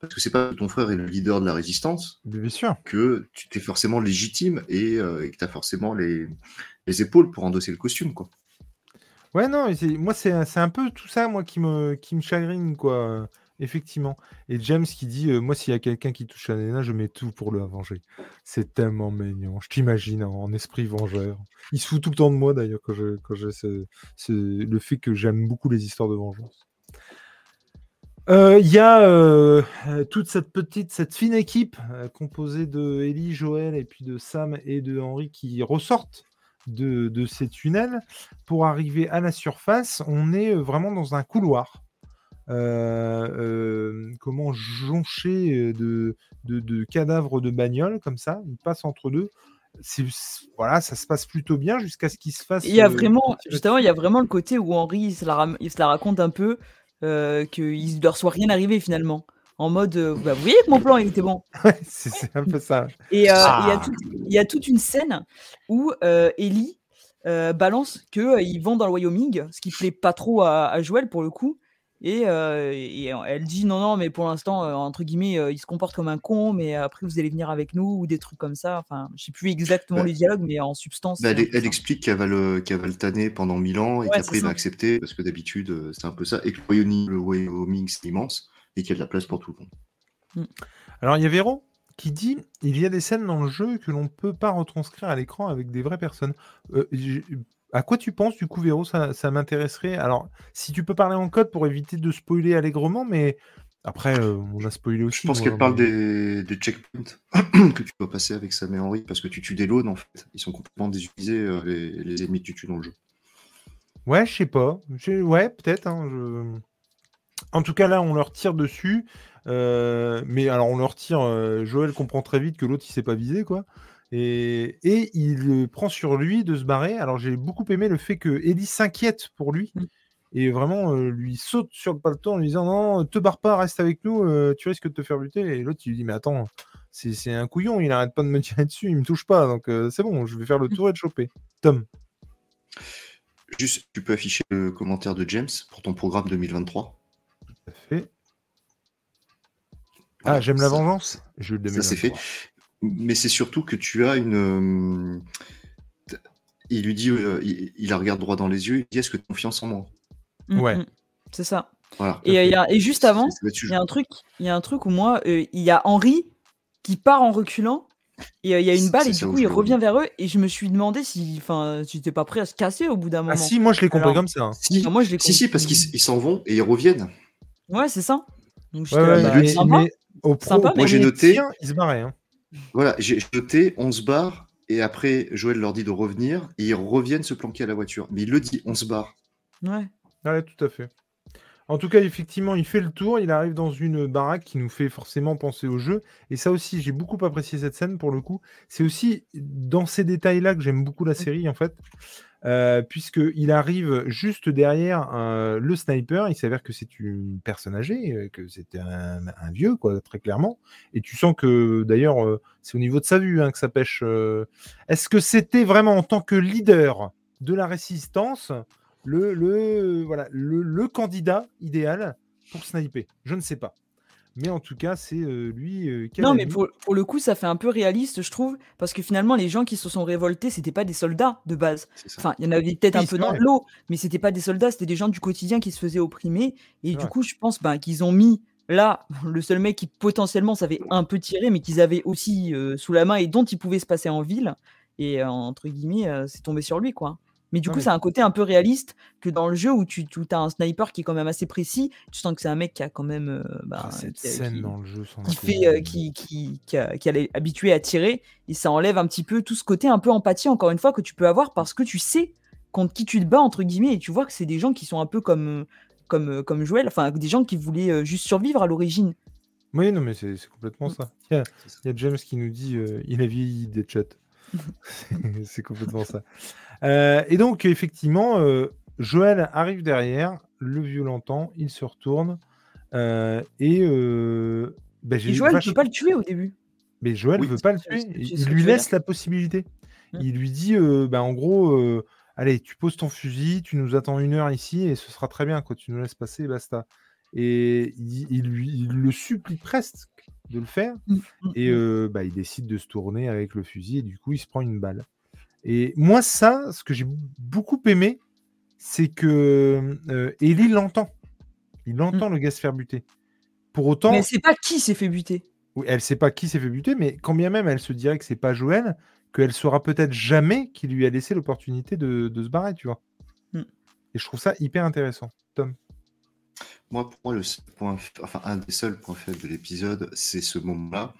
Parce que c'est pas que ton frère est le leader de la résistance Bien sûr. que tu es forcément légitime et, euh, que tu as forcément les, les, épaules pour endosser le costume. quoi. Ouais, non, moi, c'est un peu tout ça moi qui me, qui me chagrine. quoi. Effectivement. Et James qui dit euh, Moi, s'il y a quelqu'un qui touche à Nena, je mets tout pour le venger. C'est tellement mignon. Je t'imagine en, esprit vengeur. Il se fout tout le temps de moi, d'ailleurs, quand je, quand le fait que j'aime beaucoup les histoires de vengeance. Euh, il y a euh, toute cette petite, cette fine équipe composée de Ellie, Joël et puis de Sam et de Henri qui ressortent de, de ces tunnels pour arriver à la surface. On est vraiment dans un couloir comment joncher de, de, cadavres de bagnoles comme ça. Il passe entre deux. Voilà, ça se passe plutôt bien jusqu'à ce qu'il se fasse. Il y a vraiment, justement, il y a vraiment le côté où Henri il se la, il se la raconte un peu euh, qu'il ne leur soit rien arrivé finalement en mode bah, vous voyez que mon plan il était bon. [laughs] c'est un peu ça. Et il ah. y, a toute une scène où Ellie balance qu'ils vont dans le Wyoming, ce qui plaît pas trop à, à Joël pour le coup. Et, elle dit non, non, mais pour l'instant, entre guillemets, il se comporte comme un con, mais après vous allez venir avec nous ou des trucs comme ça. Enfin, je sais plus exactement les dialogues, mais en substance. Bah, elle, explique qu'elle va, le, va le tanner pendant mille ans et qu'après il va accepter parce que d'habitude c'est un peu ça et que le Wyoming c'est immense et qu'il y a de la place pour tout le monde. Mmh. Alors il y a Véro qui dit il y a des scènes dans le jeu que l'on ne peut pas retranscrire à l'écran avec des vraies personnes. À quoi tu penses du coup, Véro? Ça, m'intéresserait. Alors, si tu peux parler en code pour éviter de spoiler allègrement, mais après, euh, on a spoilé aussi. Je pense qu'elle parle des, checkpoints [clears throat] que tu peux passer avec Sam et Henri parce que tu tues des loans en fait. Ils sont complètement désutilisés, euh, les, ennemis que tu tues dans le jeu. Ouais, je sais pas. Ouais, peut-être. Hein, en tout cas, là, on leur tire dessus. Euh, mais alors, on leur tire. Joël comprend très vite que l'autre, il s'est pas visé, quoi. Et, il prend sur lui de se barrer. Alors j'ai beaucoup aimé le fait que Ellie s'inquiète pour lui mmh. et vraiment euh, lui saute sur le paleton en lui disant non, te barre pas, reste avec nous, euh, tu risques de te faire buter. Et l'autre il lui dit mais attends, c'est un couillon, il arrête pas de me tirer [laughs] dessus, il me touche pas, donc euh, c'est bon, je vais faire le tour et te choper. Tom. Juste, tu peux afficher le commentaire de James pour ton programme 2023. Tout à fait. ah, j'aime la vengeance. Je le ça c'est fait mais c'est surtout que tu as une. Euh, il lui dit, euh, il, la regarde droit dans les yeux, il dit Est-ce que tu as confiance en moi? Mm, Ouais. C'est ça. Et, euh, et, juste avant, il y a un truc, il y a un truc où moi, il y a Henri qui part en reculant. Et il y a une balle et du coup il revient vers eux et je me suis demandé si enfin tu n'étais pas prêt à se casser au bout d'un ah, moment. Ah si moi je l'ai compris comme ça. Hein. Si, moi, je si, si parce qu'ils s'en vont et ils reviennent. Ouais c'est ça. Donc, ouais, ouais, bah, mais, au pro, moi j'ai noté. Il se barrait. Hein. Voilà, j'ai noté, on se barre, et après, Joël leur dit de revenir, et ils reviennent se planquer à la voiture. Mais il le dit, on se barre. Ouais. Ouais, tout à fait. En tout cas, effectivement, il fait le tour, il arrive dans une baraque qui nous fait forcément penser au jeu. Et ça aussi, j'ai beaucoup apprécié cette scène pour le coup. C'est aussi dans ces détails-là que j'aime beaucoup la série, en fait. Euh, puisqu'il arrive juste derrière le sniper. Il s'avère que c'est une personne âgée, euh, que c'était un, vieux, quoi, très clairement. Et tu sens que, d'ailleurs, euh, c'est au niveau de sa vue hein, que ça pêche. Est-ce que c'était vraiment en tant que leader de la résistance le, le candidat idéal pour sniper? Je ne sais pas. Mais en tout cas, c'est lui qui Non, mais pour, le coup, ça fait un peu réaliste, je trouve, parce que finalement, les gens qui se sont révoltés, c'était pas des soldats de base. Enfin, il y en avait peut-être un peu dans l'eau, mais c'était pas des soldats, c'était des gens du quotidien qui se faisaient opprimer. Et du coup, je pense ben, qu'ils ont mis là [laughs] le seul mec qui potentiellement savait un peu tirer, mais qu'ils avaient aussi sous la main et dont il pouvait se passer en ville. Et entre guillemets, c'est tombé sur lui, quoi. Mais du coup, c'est un côté un peu réaliste que dans le jeu où tu as un sniper qui est quand même assez précis. Tu sens que c'est un mec qui a quand même. Euh, bah, ah, cette scène dans le jeu, qui, fait, euh, qui, qui, qui, a, qui est habitué à tirer. Et ça enlève un petit peu tout ce côté un peu empathie, encore une fois, que tu peux avoir parce que tu sais contre qui tu te bats, entre guillemets. Et tu vois que c'est des gens qui sont un peu comme, comme, comme Joël, enfin, des gens qui voulaient euh, juste survivre à l'origine. Oui, non, mais c'est complètement ça. Il y, a, James qui nous dit il a vieilli des chats. [laughs] c'est complètement ça. Euh, et donc, effectivement, euh, Joël arrive derrière, le vieux l'entend, il se retourne, euh, et Ben, j'ai Et Joël ne vache- peut pas le tuer au début. Mais Joël Oui, veut pas le tuer. Il lui laisse la possibilité. Mm. Il lui dit, euh, bah, en gros, euh, allez, tu poses ton fusil, tu nous attends une heure ici et ce sera très bien. Quoi. Tu nous laisses passer et basta. Et il, il lui, il le supplie presque de le faire. Mm, mm, Et euh, bah, il décide de se tourner avec le fusil et du coup, il se prend une balle. Et moi, ça, ce que j'ai beaucoup aimé, c'est que euh, Ellie l'entend. Il entend le gars se faire buter. Pour autant, Mais c'est pas qui s'est fait buter. oui, elle sait pas qui s'est fait buter, mais quand bien même elle se dirait que c'est pas Joël, qu'elle saura peut-être jamais qui lui a laissé l'opportunité de, de se barrer, tu vois. Mm. Et je trouve ça hyper intéressant. Tom. Moi, pour moi, le seul point, enfin, un des seuls points faibles de l'épisode, c'est ce moment-là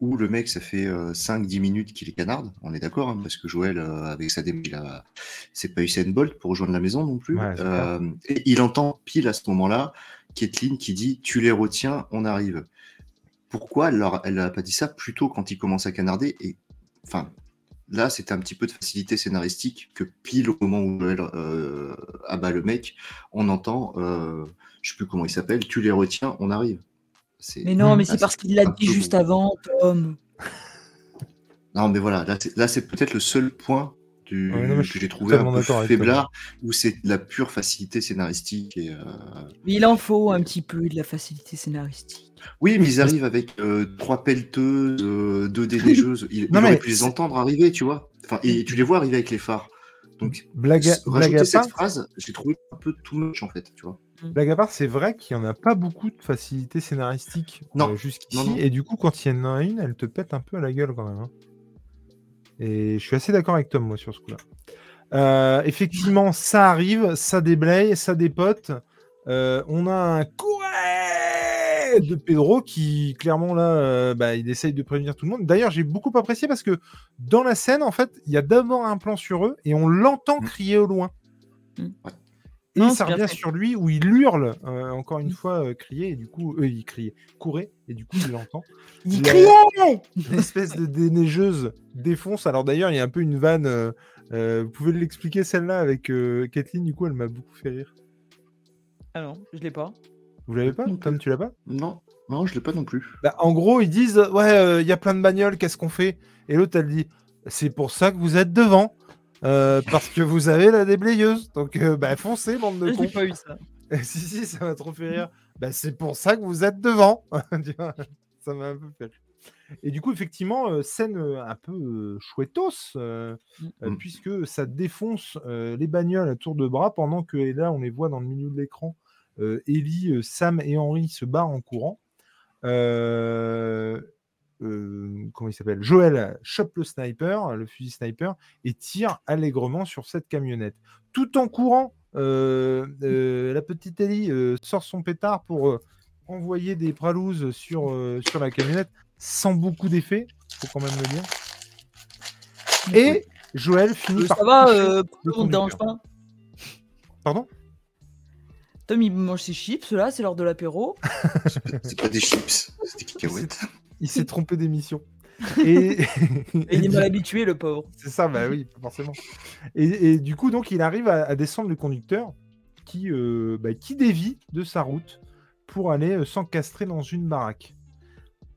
où le mec, ça fait 5-10 minutes qu'il est canarde. On est d'accord, hein, parce que Joël, euh, avec sa démo, il a... c'est pas Usain Bolt pour rejoindre la maison non plus. Ouais, Euh, et il entend pile à ce moment-là Kathleen qui dit Tu les retiens, on arrive. Pourquoi elle leur- elle n'a pas dit ça plus tôt quand il commence à canarder et, Enfin, là, c'était un petit peu de facilité scénaristique que pile au moment où Joël euh, abat le mec, on entend, euh, je sais plus comment il s'appelle, tu les retiens, on arrive. C'est- Mais non, mais Ah, c'est parce qu'il l'a dit juste bon. avant, Tom. Non, mais voilà, là, c'est- peut-être le seul point du, Ouais, non, mais je que j'ai trouvé un peu faiblard, où c'est de la pure facilité scénaristique. Et, euh, Mais il en faut un petit peu de la facilité scénaristique. Oui, mais ils arrivent avec euh, trois pelleteuses, euh, deux [laughs] déneigeuses. Il, Non, il mais pu les entendre arriver, tu vois. Enfin, et tu les vois arriver avec les phares. Donc, Blague à, blague rajouter à cette part, phrase, j'ai trouvé un peu too much, en fait, tu vois. Blague à part, c'est vrai qu'il n'y en a pas beaucoup de facilité scénaristique Non, euh, jusqu'ici. non, non. Et du coup, quand il y en a une, elle te pète un peu à la gueule quand même. hein. Et je suis assez d'accord avec Tom, moi, sur ce coup-là. Euh, effectivement, ça arrive, ça déblaye, ça dépote. Euh, on a un courret de Pedro qui, clairement, là, euh, bah, il essaye de prévenir tout le monde. D'ailleurs, j'ai beaucoup apprécié parce que dans la scène, en fait, il y a d'abord un plan sur eux et on l'entend Mm. crier au loin. Mm. Ouais. Et Non, ça revient sur lui où il hurle, euh, encore une fois, euh, crier, et du coup, euh, il criait, courait, et du coup, il l'entend. Il La- criait Une espèce de déneigeuse défonce. Alors d'ailleurs, il y a un peu une vanne. euh, euh, vous pouvez l'expliquer celle-là avec euh, Kathleen, du coup, elle m'a beaucoup fait rire. Ah non, je l'ai pas. Vous l'avez pas? Non Tom, tu l'as pas? Non, non, je l'ai pas non plus. Bah, En gros, ils disent Ouais, euh, il y a plein de bagnoles, qu'est-ce qu'on fait? Et l'autre, elle dit C'est pour ça que vous êtes devant. Euh, parce que vous avez la déblayeuse. Donc, euh, bah, foncez, bande de Je cons. n'ai pas eu ça. [laughs] si, si, ça m'a trop fait rire. Bah, c'est pour ça que vous êtes devant. [laughs] Ça m'a un peu fait rire. Et du coup, effectivement, euh, scène un peu euh, chouettos, euh, euh, Mm. puisque ça défonce euh, les bagnoles à tour de bras, pendant que et là, on les voit dans le milieu de l'écran. Euh, Ellie, euh, Sam et Henry se barrent en courant. Euh, euh, comment il s'appelle? Joël chope le sniper, le fusil sniper, et tire allègrement sur cette camionnette. Tout en courant, euh, euh, la petite Ellie euh, sort son pétard pour euh, envoyer des pralouses sur, euh, sur la camionnette sans beaucoup d'effet, faut quand même le dire. Et Joël finit Euh, par ça va, euh, on ne dérange pas? Pardon? Tom, il mange ses chips, là, c'est l'heure de l'apéro. C'est pas des chips, c'est des cacahuètes. Il s'est [laughs] trompé d'émission. Et, Et il est mal habitué, le pauvre. C'est ça, bah oui, forcément. Et, et du coup, donc, il arrive à, à descendre le conducteur qui, euh, bah, qui dévie de sa route pour aller euh, s'encastrer dans une baraque.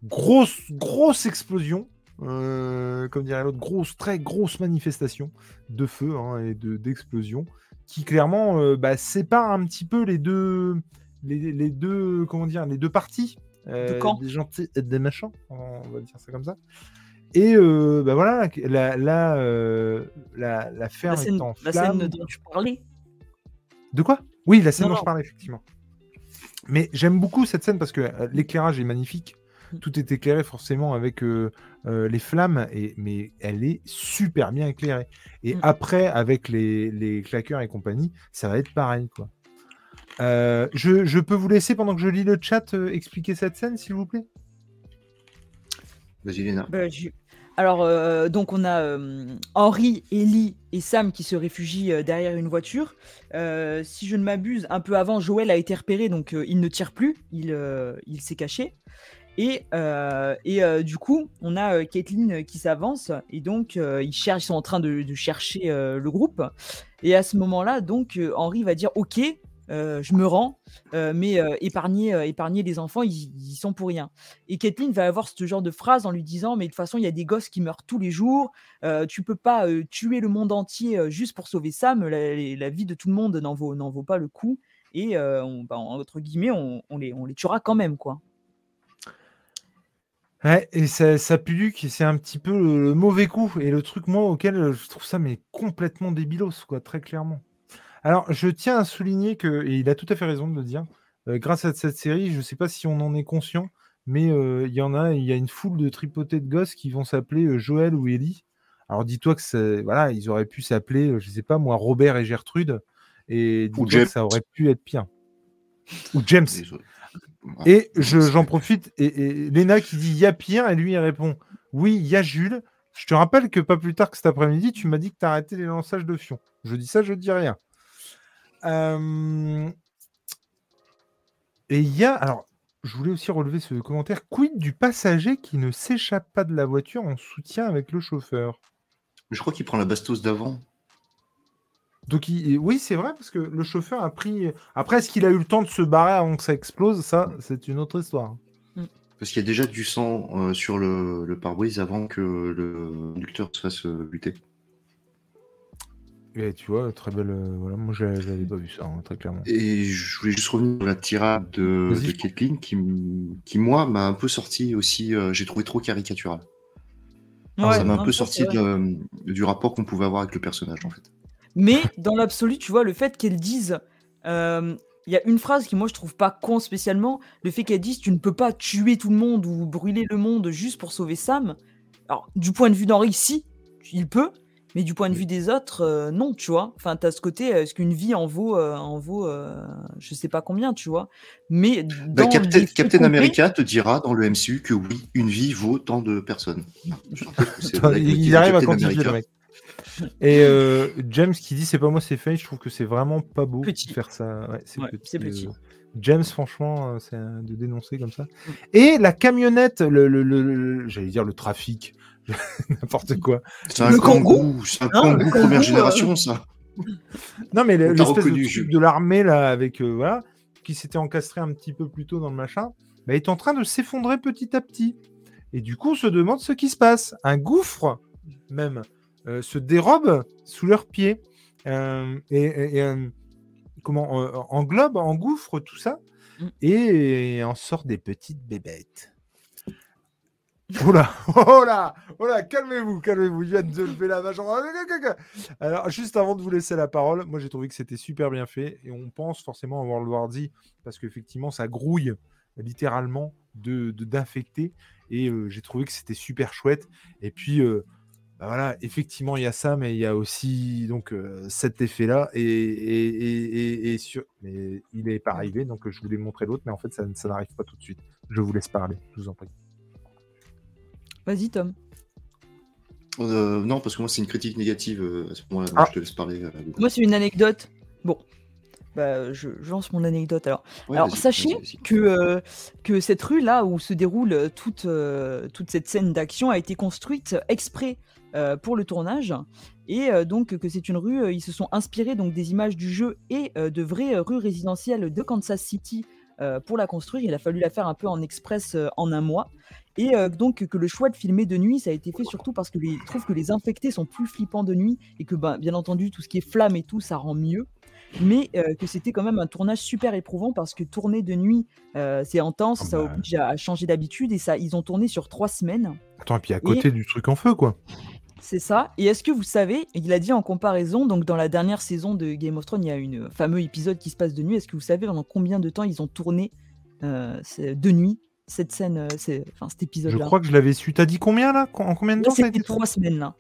Grosse, grosse explosion. euh, comme dirait l'autre, grosse, très grosse manifestation de feu hein, et de d'explosion qui clairement bah, sépare un petit peu les deux, les, les deux, comment dire, les deux parties, euh, camps. des gentils et des méchants, on va dire ça comme ça. Et euh, bah voilà, la, la, euh, la, la ferme La scène, est en la flammes. scène dont tu parlais. De quoi? Oui, la scène Non, dont non. je parlais, effectivement. Mais j'aime beaucoup cette scène parce que euh, l'éclairage est magnifique. Mm. Tout est éclairé forcément avec euh, euh, les flammes, et, mais elle est super bien éclairée. Et Mm. après, avec les, les claqueurs et compagnie, ça va être pareil. quoi. Euh, je, je peux vous laisser, pendant que je lis le chat, euh, expliquer cette scène, s'il vous plaît? Vas-y, Léna. Bah, j'ai- Alors, euh, donc, on a euh, Henri, Ellie et Sam qui se réfugient euh, derrière une voiture. Euh, si je ne m'abuse, un peu avant, Joël a été repéré, donc euh, il ne tire plus, il, euh, il s'est caché. Et, euh, et euh, du coup, on a euh, Caitlyn qui s'avance, et donc euh, ils, cherchent, ils sont en train de, de chercher euh, le groupe. Et à ce moment-là, donc, euh, Henri va dire Ok, euh, je me rends, euh, mais euh, épargner, les enfants, ils, sont pour rien. Et Kathleen va avoir ce genre de phrase en lui disant, mais de toute façon, il y a des gosses qui meurent tous les jours, tu peux pas tuer le monde entier juste pour sauver Sam, la, la- vie de tout le monde n'en vaut, pas le coup, et on, bah, entre guillemets, on, les, tuera quand même, quoi. Ouais, et ça, ça pue c'est un petit peu le, mauvais coup. Et le truc, moi, auquel je trouve ça mais complètement débilos, quoi, très clairement. Alors, je tiens à souligner que, et il a tout à fait raison de le dire, euh, grâce à cette série, je ne sais pas si on en est conscient, mais euh, il y en a, il y a une foule de tripotés de gosses qui vont s'appeler euh, Joël ou Ellie. Alors, dis-toi que c'est- voilà, ils auraient pu s'appeler, je sais pas moi, Robert et Gertrude, et dis-toi James. que ça aurait pu être pire. Ou James. Ouais. Et je- j'en profite, et, et Léna qui dit il y a pire, et lui il répond oui, il y a Jules. Je te rappelle que pas plus tard que cet après-midi, tu m'as dit que tu as arrêté les lançages de fion. Je dis ça, je dis rien. Euh, Et il y a, alors, je voulais aussi relever ce commentaire quid du passager qui ne s'échappe pas de la voiture en soutien avec le chauffeur? Je crois qu'il prend la bastos d'avant. Donc, il- oui, c'est vrai, parce que le chauffeur a pris. Après, est-ce qu'il a eu le temps de se barrer avant que ça explose? Ça, c'est une autre histoire. Parce qu'il y a déjà du sang euh, sur le, le pare-brise avant que le conducteur se fasse euh, buter. Et tu vois, très belle. euh, voilà, moi, j'ai- j'avais pas vu ça, hein, très clairement. Et je voulais juste revenir sur la tirade de, de je qui, m- qui, moi, m'a un peu sorti aussi. euh, J'ai trouvé trop caricatural. Ça m'a un peu sorti de- du rapport qu'on pouvait avoir avec le personnage, en fait. Mais dans l'absolu, tu vois, le fait qu'elle dise. euh, Il y a une phrase qui, moi, je trouve pas con spécialement. Le fait qu'elle dise Tu ne peux pas tuer tout le monde ou brûler le monde juste pour sauver Sam. Alors, du point de vue d'Henri, si, il peut. Mais du point de vue des autres, euh, non, tu vois. Enfin, t'as ce côté, est-ce qu'une vie en vaut, euh, en vaut euh, je sais pas combien, tu vois. Mais Bah, Captain, America te dira dans le MCU que oui, une vie vaut tant de personnes. Il, arrive à quantifier le mec. Et euh, James qui dit c'est pas moi, c'est Faye. Je trouve que c'est vraiment pas beau Petit. de faire ça. Ouais, c'est Ouais, petit. euh, James, franchement, euh, c'est de dénoncer comme ça. Mm. Et la camionnette, le, le- le- le- j'allais dire le trafic, [laughs] n'importe quoi. C'est un Le kangou, kangou. c'est un Hein, le kangou kangou, première euh, génération, ça. Non, mais l'espèce de truc de l'armée là, avec euh, voilà, qui s'était encastré un petit peu plus tôt dans le machin, bah, est en train de s'effondrer petit à petit. Et du coup, on se demande ce qui se passe. Un gouffre, même, euh, se dérobe sous leurs pieds euh, et, et- et, euh, comment euh, englobe, engouffre tout ça, Mm. et en sort des petites bébêtes. Oh là, oh là, oh là, calmez-vous, calmez-vous, je viens de lever la vache. Alors, juste avant de vous laisser la parole, moi j'ai trouvé que c'était super bien fait et on pense forcément à World War Z parce qu'effectivement ça grouille littéralement de d'infectés et euh, j'ai trouvé que c'était super chouette. Et puis euh, bah voilà, effectivement il y a ça, mais il y a aussi donc euh, cet effet-là et, et, et, et- et sur... mais il n'est pas arrivé donc je voulais montrer l'autre, mais en fait ça, ça n'arrive pas tout de suite. Je vous laisse parler, je vous en prie. Vas-y, Tom. Euh, non, parce que moi, c'est une critique négative euh, à ce moment-là. Ah. Je te laisse parler. euh. Moi, c'est une anecdote. Bon. Bah, je, je lance mon anecdote alors. Ouais, Alors, sachez que, euh, que cette rue là où se déroule toute, euh, toute cette scène d'action a été construite exprès euh, pour le tournage et euh, donc que c'est une rue, euh, ils se sont inspirés donc des images du jeu et euh, de vraies rues résidentielles de Kansas City euh, pour la construire. Il a fallu la faire un peu en express euh, en un mois et euh, donc que le choix de filmer de nuit, ça a été fait surtout parce que les, ils trouvent que les infectés sont plus flippants de nuit et que ben, bien entendu tout ce qui est flamme et tout ça rend mieux mais euh, que c'était quand même un tournage super éprouvant parce que tourner de nuit, euh, c'est intense, ça oblige à, à changer d'habitude et ça, ils ont tourné sur trois semaines. Attends, et puis à côté du truc en feu quoi. C'est ça. Et est-ce que vous savez, il a dit en comparaison, donc dans la dernière saison de Game of Thrones, il y a euh, fameux épisode qui se passe de nuit. Est-ce que vous savez pendant combien de temps ils ont tourné euh, de nuit? Cette scène, euh, c'est- enfin cet Je épisode-là crois que je l'avais su. T'as dit combien là En combien de Là, temps ça a été trois semaines là.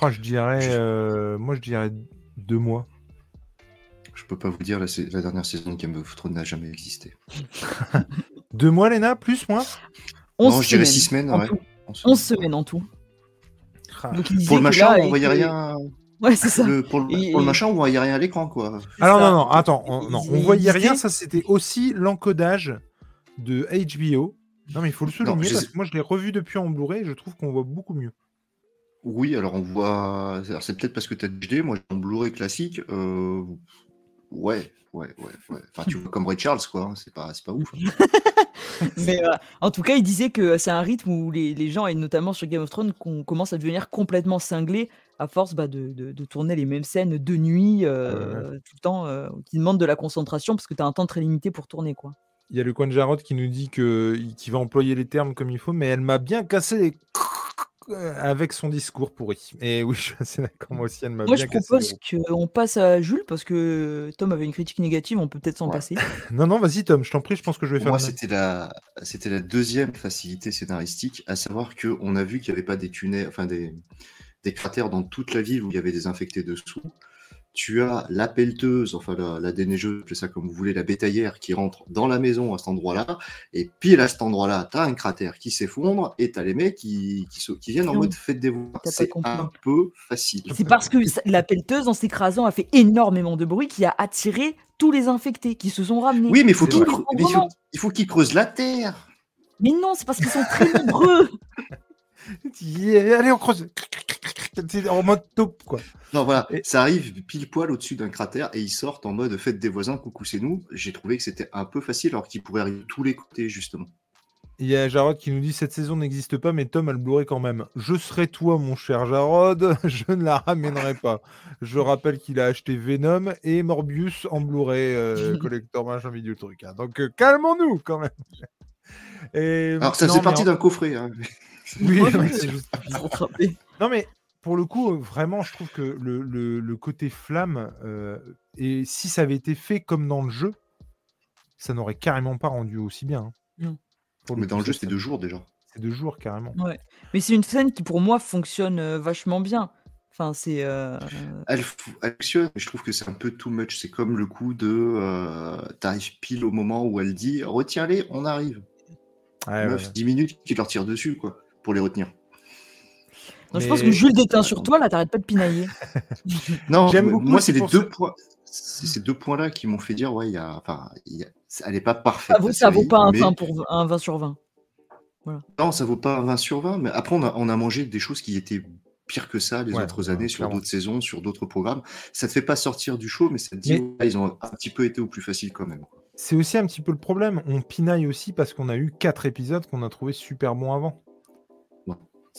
Oh, je dirais, euh, moi je dirais deux mois. Je peux pas vous dire, la, dernière saison de Game of Thrones n'a jamais existé. [laughs] Deux mois, Léna Plus, moins? 11 non, je dirais semaines, six semaines. en ouais. tout. On se- 11 semaines en tout. Ah. Donc, il disait Pour le machin, là, on voyait était- rien. Ouais, c'est ça. Le- pour, le, Et- pour le et- machin, on voyait rien à l'écran, quoi. Alors ça. non, non, attends, on, non, on il voyait rien, ça c'était aussi l'encodage de HBO. Non mais il faut le souligner parce que moi je l'ai revu depuis en Blu-ray et je trouve qu'on voit beaucoup mieux. Oui, alors on voit. alors, C'est peut-être parce que tu as HD, moi j'ai un Blu-ray classique. euh, Ouais, ouais, ouais, ouais. Enfin, tu vois comme Ray Charles, quoi. hein, C'est pas, c'est pas ouf. hein. [laughs] Mais euh, en tout cas, il disait que c'est un rythme où les, les gens, et notamment sur Game of Thrones, qu'on commence à devenir complètement cinglés à force bah, de, de- de tourner les mêmes scènes de nuit euh, tout le temps, euh, qui demandent de la concentration parce que tu as un temps très limité pour tourner. quoi. Il y a le coin de Jarod qui nous dit que qu'il va employer les termes comme il faut, mais elle m'a bien cassé les avec son discours pourri. Et oui, [laughs] je suis assez d'accord. Moi aussi, elle m'a Moi, bien je propose qu'on passe à Jules parce que Tom avait une critique négative, on peut peut-être s'en Ouais. passer. [laughs] Non, non, vas-y, Tom, je t'en prie, je pense que je vais faire moi, c'était la, c'était la deuxième facilité scénaristique, à savoir qu'on a vu qu'il n'y avait pas des tunnels, enfin des, des cratères dans toute la ville où il y avait des infectés dessous. Tu as la pelleteuse, enfin la, la déneigeuse, appelez ça comme vous voulez, la bétaillère qui rentre dans la maison à cet endroit-là, et pile à cet endroit-là, tu as un cratère qui s'effondre, et tu as les mecs qui, qui, qui viennent en mode fête des voix. C'est un peu facile. C'est parce que la pelleteuse, en s'écrasant, a fait énormément de bruit qui a attiré tous les infectés qui se sont ramenés. Oui, faut mais il faut, il faut qu'ils creusent la terre. Mais non, c'est parce qu'ils sont très [laughs] nombreux. [laughs] Yeah, allez, on creuse. En mode top, quoi. Non, voilà, Et- ça arrive pile poil au-dessus d'un cratère et ils sortent en mode fête des voisins, coucou, c'est nous. J'ai trouvé que c'était un peu facile alors qu'ils pourraient arriver de tous les côtés, justement. Il y a Jarod qui nous dit cette saison n'existe pas, mais Tom a le Blu-ray quand même. Je serai toi, mon cher Jarod, [laughs] je ne la ramènerai pas. Je rappelle qu'il a acheté Venom et Morbius en Blu-ray euh, [laughs] collector machin vidéo truc. hein. Donc euh, calmons-nous quand même. Et... Alors, ça non, faisait partie d'un coffret. hein. [laughs] Oui, c'est rattrapés. [laughs] Non, mais pour le coup, vraiment, je trouve que le, le- le côté flamme, euh, et si ça avait été fait comme dans le jeu, ça n'aurait carrément pas rendu aussi bien. hein. Non. Pour Mais coup, dans le jeu, ça- deux jours déjà. C'est deux jours carrément. Ouais. Mais c'est une scène qui, pour moi, fonctionne euh, vachement bien. Enfin, c'est. euh, Elle fonctionne, mais je trouve que c'est un peu too much. C'est comme le coup de. Euh, T'arrives pile au moment où elle dit Retiens-les, on arrive. Ouais, Meuf, ouais. 10 minutes qui leur tire dessus, quoi, pour les retenir. non, je pense que Jules déteint sur toi, là, t'arrêtes pas de pinailler. [laughs] Non, moi- c'est les deux ça. points. C'est ces deux points-là qui m'ont fait dire, ouais, il y a, enfin, il y a- elle n'est pas parfaite. Ça vaut, vaut pas un mais- 20, pour, un 20 sur 20. Non, ça vaut pas un 20 sur 20, mais après, on a, on a mangé des choses qui étaient pires que ça les Ouais, autres ouais, années, sur d'autres saisons, sur d'autres programmes. Ça te fait pas sortir du show, mais ça te dit, Mais- ouais, ils ont un petit peu été au plus facile quand même. C'est aussi un petit peu le problème. On pinaille aussi parce qu'on a eu quatre épisodes qu'on a trouvé super bons avant.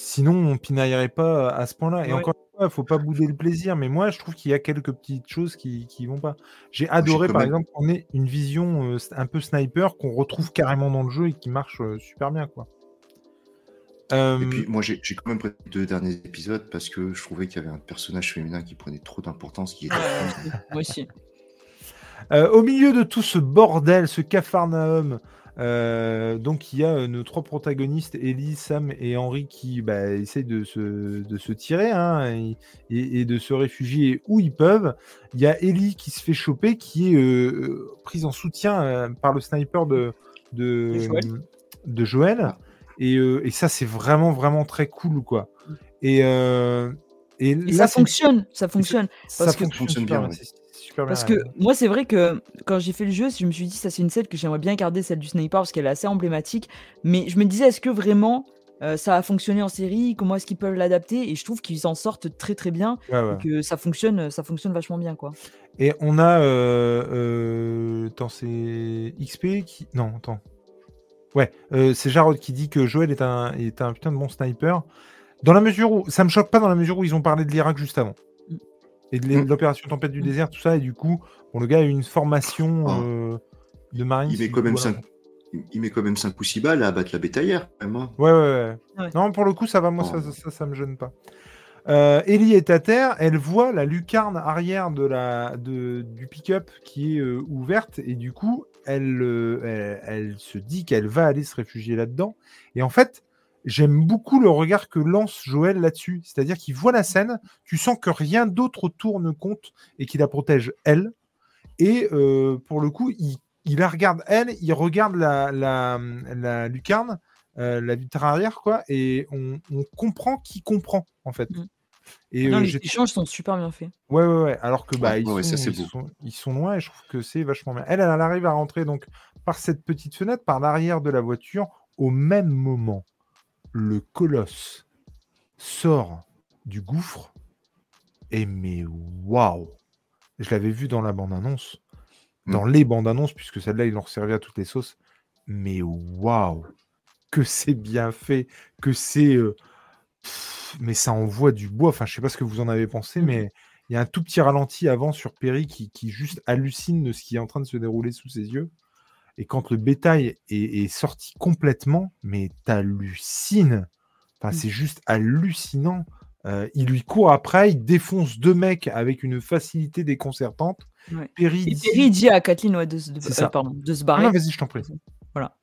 Sinon, on pinaillerait pas à ce point-là. Et Ouais. encore une fois, il faut pas bouder le plaisir. Mais moi, je trouve qu'il y a quelques petites choses qui, qui vont pas. J'ai adoré, par même- exemple, qu'on ait une vision euh, un peu sniper qu'on retrouve carrément dans le jeu et qui marche euh, super bien, quoi. Euh, Et puis, moi, j'ai quand même pris deux derniers épisodes parce que je trouvais qu'il y avait un personnage féminin qui prenait trop d'importance, qui était. [laughs] Moi aussi. Euh, au milieu de tout ce bordel, ce cafarnaum, euh, donc il y a euh, nos trois protagonistes, Ellie, Sam et Henry, qui bah, essayent de se, de se tirer hein, et, et- et de se réfugier où ils peuvent. Il y a Ellie qui se fait choper, qui est euh, prise en soutien euh, par le sniper de, de, De Joël. de Joël. Et, euh, et ça, c'est vraiment, vraiment très cool, quoi. Et, euh, et, Et là, ça fonctionne, ça fonctionne. ça que- fonctionne, bien, bien, ouais. Parce que moi, c'est vrai que quand j'ai fait le jeu, je me suis dit, ça c'est une scène que j'aimerais bien garder, celle du sniper, parce qu'elle est assez emblématique. Mais je me disais, est-ce que vraiment euh, ça a fonctionné en série? Comment est-ce qu'ils peuvent l'adapter? Et je trouve qu'ils s'en sortent très très bien, Ouais, ouais. et que ça fonctionne, ça fonctionne vachement bien, quoi. Et on a. Euh, euh, attends, c'est XP qui. Non, attends. Ouais, c'est Jarod qui dit que Joël est un, est un putain de bon sniper. Dans la mesure où. Ça me choque pas dans la mesure où ils ont parlé de l'Irak juste avant. Et de l'é- Mm. l'opération Tempête du désert, tout ça. Et du coup, bon, le gars a eu une formation Ah. euh, de marine. Il met quand même voilà. 5 il met quand même 5 ou 6 balles à abattre la bétaillère, quand même. hein. Ouais, ouais, ouais. Ouais. Non, pour le coup, ça va, moi, Oh. ça, ça, ça, ça me gêne pas. Euh, Ellie est à terre, elle voit la lucarne arrière de la, de, du pick-up qui est euh, ouverte, et du coup, elle, euh, elle, elle se dit qu'elle va aller se réfugier là-dedans. Et en fait, j'aime beaucoup le regard que lance Joël là-dessus. C'est-à-dire qu'il voit la scène, tu sens que rien d'autre autour ne compte et qu'il la protège elle. Et euh, pour le coup, il, il la regarde elle, il regarde la, la, la lucarne, euh, la vitre arrière, quoi, et on, on comprend qui comprend, en fait. Mm. Et non, euh, les échanges sont super bien faits. Ouais, ouais, ouais. Alors que bah, Ouais, ils, ouais, ouais, sont, ça, c'est ils, beau. sont, ils sont loin et je trouve que c'est vachement bien. Elle, elle arrive à rentrer donc par cette petite fenêtre, par l'arrière de la voiture. Au même moment, le colosse sort du gouffre. Et mais waouh! Je l'avais vu dans la bande-annonce, Mm. dans les bandes-annonces, puisque celle-là, ils l'ont servi à toutes les sauces. Mais waouh, que c'est bien fait, que c'est. euh, mais ça envoie du bois. Enfin, je sais pas ce que vous en avez pensé, Mhm. mais il y a un tout petit ralenti avant sur Perry qui, qui juste hallucine de ce qui est en train de se dérouler sous ses yeux. Et quand le bétail est, est sorti complètement, mais t'hallucines. Enfin, Mm. c'est juste hallucinant. Euh, il lui court après, il défonce deux mecs avec une facilité déconcertante. Ouais. Perry dit- Perry dit à Kathleen ouais, de, se- de- euh, ça. pardon, de se barrer. vas-y, je t'en prie. Voilà.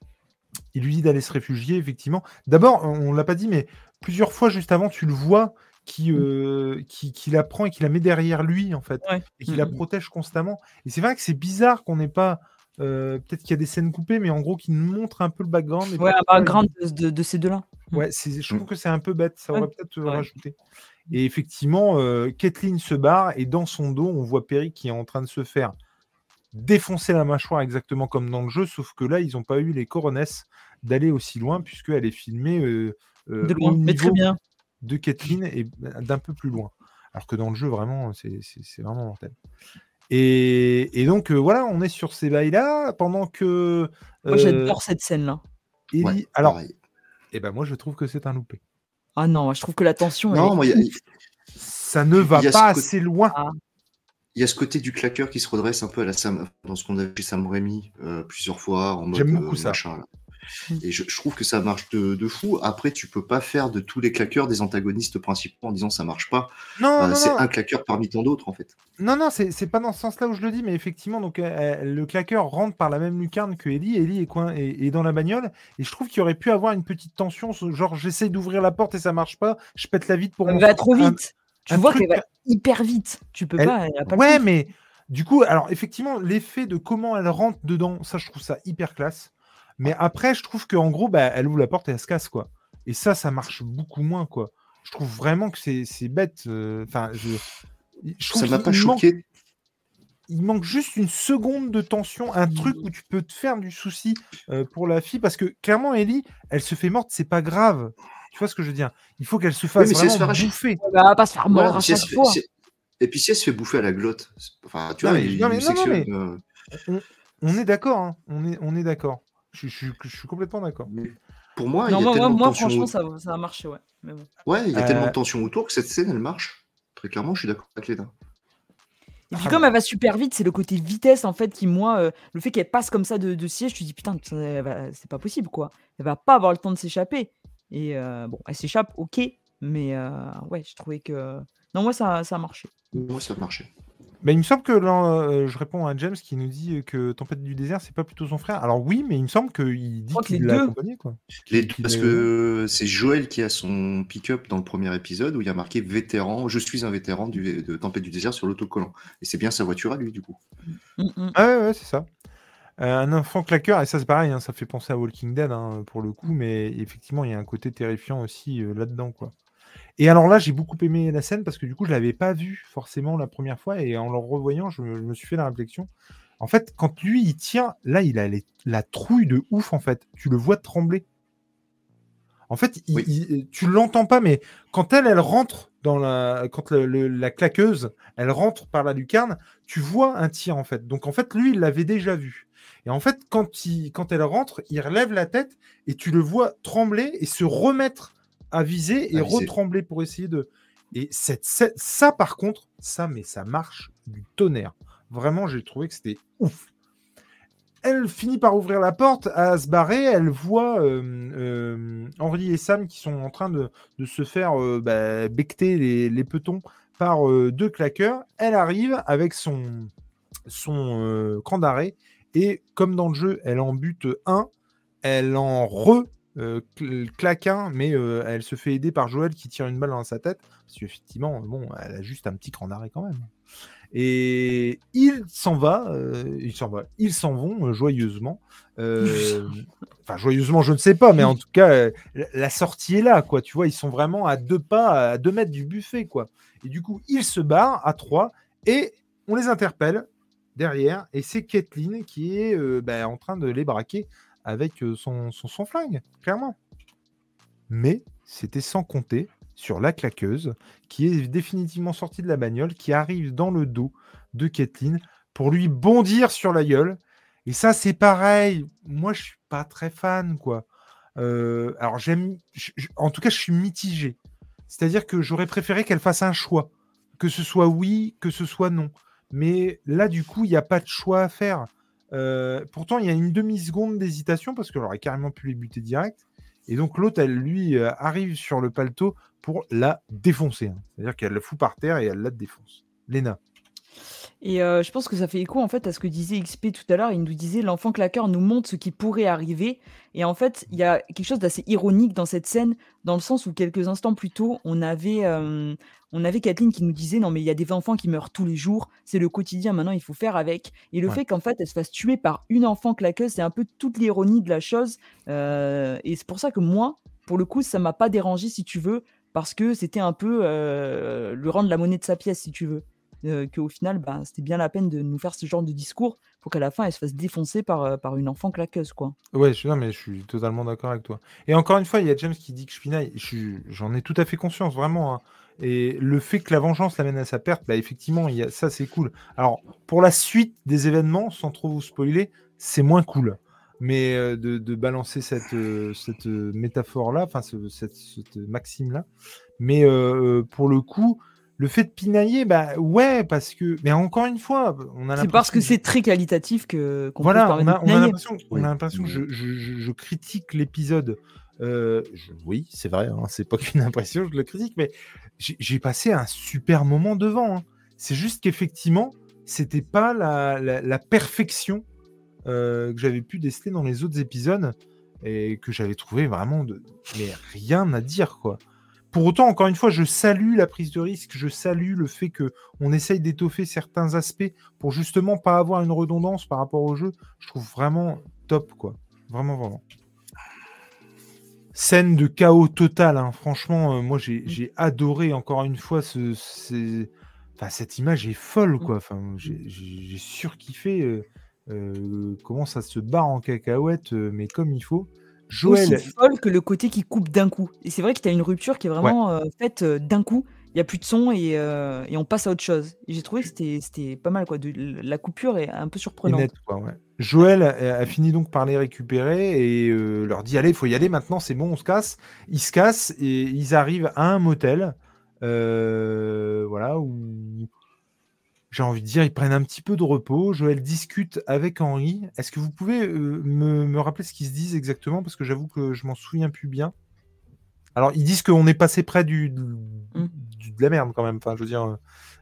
Il lui dit d'aller se réfugier, effectivement. D'abord, on l'a pas dit, mais plusieurs fois juste avant, tu le vois qui, euh, qui, qui la prend et qui la met derrière lui, en fait, Ouais. et qui la Mhm. protège constamment. Et c'est vrai que c'est bizarre qu'on n'ait pas. Euh, Peut-être qu'il y a des scènes coupées, mais en gros, qui nous montrent un peu le background. et Ouais, un background de, de- de ces deux-là. Ouais, c'est- je trouve Mm. que c'est un peu bête. Ça aurait Ouais. peut-être euh, Ouais. rajouté. Et effectivement, euh, Kathleen se barre et dans son dos, on voit Perry qui est en train de se faire défoncer la mâchoire exactement comme dans le jeu, sauf que là, ils n'ont pas eu les coronesses d'aller aussi loin puisqu'elle est filmée euh, euh, De loin. au Mais très niveau bien. de Kathleen et d'un peu plus loin. Alors que dans le jeu, vraiment, c'est vraiment mortel. Et, et donc, euh, voilà, on est sur ces bails-là pendant que. Moi, euh, j'adore cette scène-là. Ellie- Ouais, Alors, pareil. eh ben, moi, je trouve que c'est un loupé. Ah non, moi, je trouve que la tension. Non, est moi, y a-. Ça ne va pas côté- assez loin. Il y a ce côté du claqueur qui se redresse un peu à la Sam, dans ce qu'on a vu chez Sam Raimi euh, plusieurs fois en mode J'aime beaucoup euh, ça. machin, là. Et je, je trouve que ça marche de, de fou. Après, tu peux pas faire de tous les claqueurs des antagonistes principaux en disant ça marche pas. Non, Euh, non, c'est un claqueur parmi tant d'autres en fait. Non, non, c'est pas dans ce sens-là où je le dis, mais effectivement, donc euh, euh, le claqueur rentre par la même lucarne que Ellie. Ellie est, coin, est, est dans la bagnole, et je trouve qu'il aurait pu avoir une petite tension, genre j'essaye d'ouvrir la porte et ça marche pas, je pète la vitre pour. Elle va trop Un- vite. Tu un vois truc- qu'elle va hyper vite. Tu peux Elle- pas. Elle a pas le Ouais, mais du coup, alors effectivement, l'effet de comment elle rentre dedans, ça, je trouve ça hyper classe. Mais après, je trouve qu'en gros, bah, elle ouvre la porte et elle se casse, quoi. Et ça, ça marche beaucoup moins, quoi. Je trouve vraiment que c'est c'est bête. euh, Enfin, je, je trouve Ça m'a pas il manque- choqué. il manque juste une seconde de tension, un truc où tu peux te faire du souci euh, pour la fille, parce que clairement, Ellie, elle se fait morte, c'est pas grave. Tu vois ce que je veux dire? Il faut qu'elle se fasse mais se vraiment bouffer. Elle va pas se faire mordre si fait- fois. si- Et puis si elle se fait bouffer à la glotte, enfin, tu Non, vois, mais- il, non, mais- il non, non, sectionne, euh, On est d'accord, hein. on est, on est d'accord. Je, je- je suis complètement d'accord. mais pour moi, Non, il y a moi, moi, tellement de tension. franchement, ça, ça a marché, ouais. Mais bon. Ouais, il y a Euh, tellement de tension autour que cette scène, elle marche. Très clairement, je suis d'accord avec Léna. Et puis Ah comme bah. elle va super vite, c'est le côté vitesse en fait qui moi, euh, le fait qu'elle passe comme ça de, de siège, tu dis putain, c'est pas possible quoi. Elle va pas avoir le temps de s'échapper. Et euh, bon, elle s'échappe, ok, mais euh, ouais, je trouvais que non moi ça, ça a marché. Moi, ça marchait. Mais il me semble que là, euh, je réponds à James qui nous dit que Tempête du désert, c'est pas plutôt son frère. Alors oui, mais il me semble qu'il dit qu'il les l'a deux. accompagné. Quoi. Les deux, parce est- que c'est Joël qui a son pick-up dans le premier épisode où il y a marqué vétéran, je suis un vétéran du, de Tempête du désert sur l'autocollant. Et c'est bien sa voiture à lui, du coup. Mm, mm. Ah ouais, ouais, c'est ça. Euh, un enfant claqueur, et ça c'est pareil, hein, ça fait penser à Walking Dead hein, pour le coup, mais effectivement, il y a un côté terrifiant aussi euh, là-dedans. quoi. Et alors là, j'ai beaucoup aimé la scène parce que du coup, je l'avais pas vu forcément la première fois, et en le revoyant, je, me je me suis fait la réflexion. En fait, quand lui, il tient, là, il a les- la trouille de ouf, en fait. Tu le vois trembler. En fait, il- Oui. il- tu l'entends pas, mais quand elle, elle rentre dans la, quand le- le- la claqueuse, elle rentre par la lucarne, tu vois un tir en fait. Donc en fait, lui, il l'avait déjà vu. Et en fait, quand, il, quand elle rentre, il relève la tête et tu le vois trembler et se remettre à viser et À viser. retrembler pour essayer de. Et cette, cette- ça, par contre, ça, mais ça marche du tonnerre. Vraiment, j'ai trouvé que c'était ouf. Elle finit par ouvrir la porte, à se barrer. Elle voit euh, euh, Henri et Sam qui sont en train de, de se faire euh, bah, becter les, les petons par euh, deux claqueurs. Elle arrive avec son, son cran d'arrêt et comme dans le jeu, elle en bute un, elle en re euh, cl- claque un, mais euh, elle se fait aider par Joël qui tire une balle dans sa tête parce qu'effectivement, bon, elle a juste un petit cran d'arrêt quand même. Et il s'en va, euh, il s'en va, ils s'en vont euh, joyeusement. Euh, Enfin, joyeusement, je ne sais pas, mais en tout cas, euh, la- sortie est là, quoi. Tu vois, ils sont vraiment à deux pas, à deux mètres du buffet, quoi. Et du coup, ils se barrent à trois et on les interpelle derrière. Et c'est Kathleen qui est euh, bah, en train de les braquer avec euh, son, flingue, clairement. Mais c'était sans compter sur la claqueuse, qui est définitivement sortie de la bagnole, qui arrive dans le dos de Kathleen pour lui bondir sur la gueule. Et ça, c'est pareil. Moi, je suis pas très fan, quoi. Euh, alors, j'aime. En tout cas, je suis mitigé. C'est-à-dire que j'aurais préféré qu'elle fasse un choix. Que ce soit oui, que ce soit non. Mais là, du coup, il n'y a pas de choix à faire. Euh, pourtant, il y a une demi-seconde d'hésitation parce qu'elle aurait carrément pu les buter direct. Et donc, l'autre, elle, lui, euh, arrive sur le paletot pour la défoncer. Hein. C'est-à-dire qu'elle la fout par terre et elle la défonce. Léna. Et euh, je pense que ça fait écho en fait à ce que disait XP tout à l'heure. Il nous disait l'enfant claqueur nous montre ce qui pourrait arriver. Et en fait, il y a quelque chose d'assez ironique dans cette scène, dans le sens où quelques instants plus tôt, on avait, euh, on avait Kathleen qui nous disait non mais il y a des enfants qui meurent tous les jours, c'est le quotidien. Maintenant, il faut faire avec. Et le fait qu'en fait elle se fasse tuer par une enfant claqueuse, c'est un peu toute l'ironie de la chose. Euh, et c'est pour ça que moi, pour le coup, ça m'a pas dérangé si tu veux, parce que c'était un peu le rendre la monnaie de sa pièce si tu veux euh, qu'au final, bah, c'était bien la peine de nous faire ce genre de discours pour qu'à la fin, elle se fasse défoncer par, euh, par une enfant claqueuse. Quoi. Ouais, je, non, mais je suis totalement d'accord avec toi. Et encore une fois, il y a James qui dit que je pinaille. J'en ai tout à fait conscience, vraiment. Hein. Et le fait que la vengeance l'amène à sa perte, bah, effectivement, y a, ça, c'est cool. Alors, pour la suite des événements, sans trop vous spoiler, c'est moins cool. Mais euh, de, balancer cette, euh, cette métaphore-là, enfin, ce, cette, cette maxime-là. Mais pour le coup, le fait de pinailler, bah ouais, parce que. Mais encore une fois, on a C'est parce que c'est très qualitatif que. voilà, on a, on a l'impression, on a l'impression que je, je, je, critique l'épisode. Euh, oui, c'est vrai, hein, c'est pas [laughs] qu'une impression, je le critique, mais j'ai passé un super moment devant. Hein. C'est juste qu'effectivement, c'était pas la, la, la perfection euh, que j'avais pu déceler dans les autres épisodes et que j'avais trouvé vraiment de. Mais rien à dire, quoi. Pour autant, encore une fois, je salue la prise de risque, je salue le fait que on essaye d'étoffer certains aspects pour justement pas avoir une redondance par rapport au jeu. Je trouve vraiment top, quoi. Vraiment, vraiment. Scène de chaos total, hein. franchement, euh, moi j'ai mm. adoré encore une fois ce, Enfin, cette image est folle, mm. quoi. Enfin, j'ai surkiffé euh, euh, comment ça se barre en cacahuète, mais comme il faut. Joël. Aussi folle que le côté qui coupe d'un coup. Et c'est vrai que tu as une rupture qui est vraiment euh, faite euh, d'un coup. Il n'y a plus de son et, euh, et, on passe à autre chose. Et j'ai trouvé que c'était pas mal. Quoi. De, la coupure est un peu surprenante. quoi, ouais. Joël a, fini donc par les récupérer et leur dit Allez, il faut y aller maintenant, c'est bon, on se casse. Ils se cassent et ils arrivent à un motel. voilà, où j'ai envie de dire, ils prennent un petit peu de repos. Joël discute avec Henri. Est-ce que vous pouvez euh, me, rappeler ce qu'ils se disent exactement? Parce que j'avoue que je m'en souviens plus bien. Alors, ils disent qu'on est passé près du, mmh. de la merde quand même. Enfin, je veux dire, euh,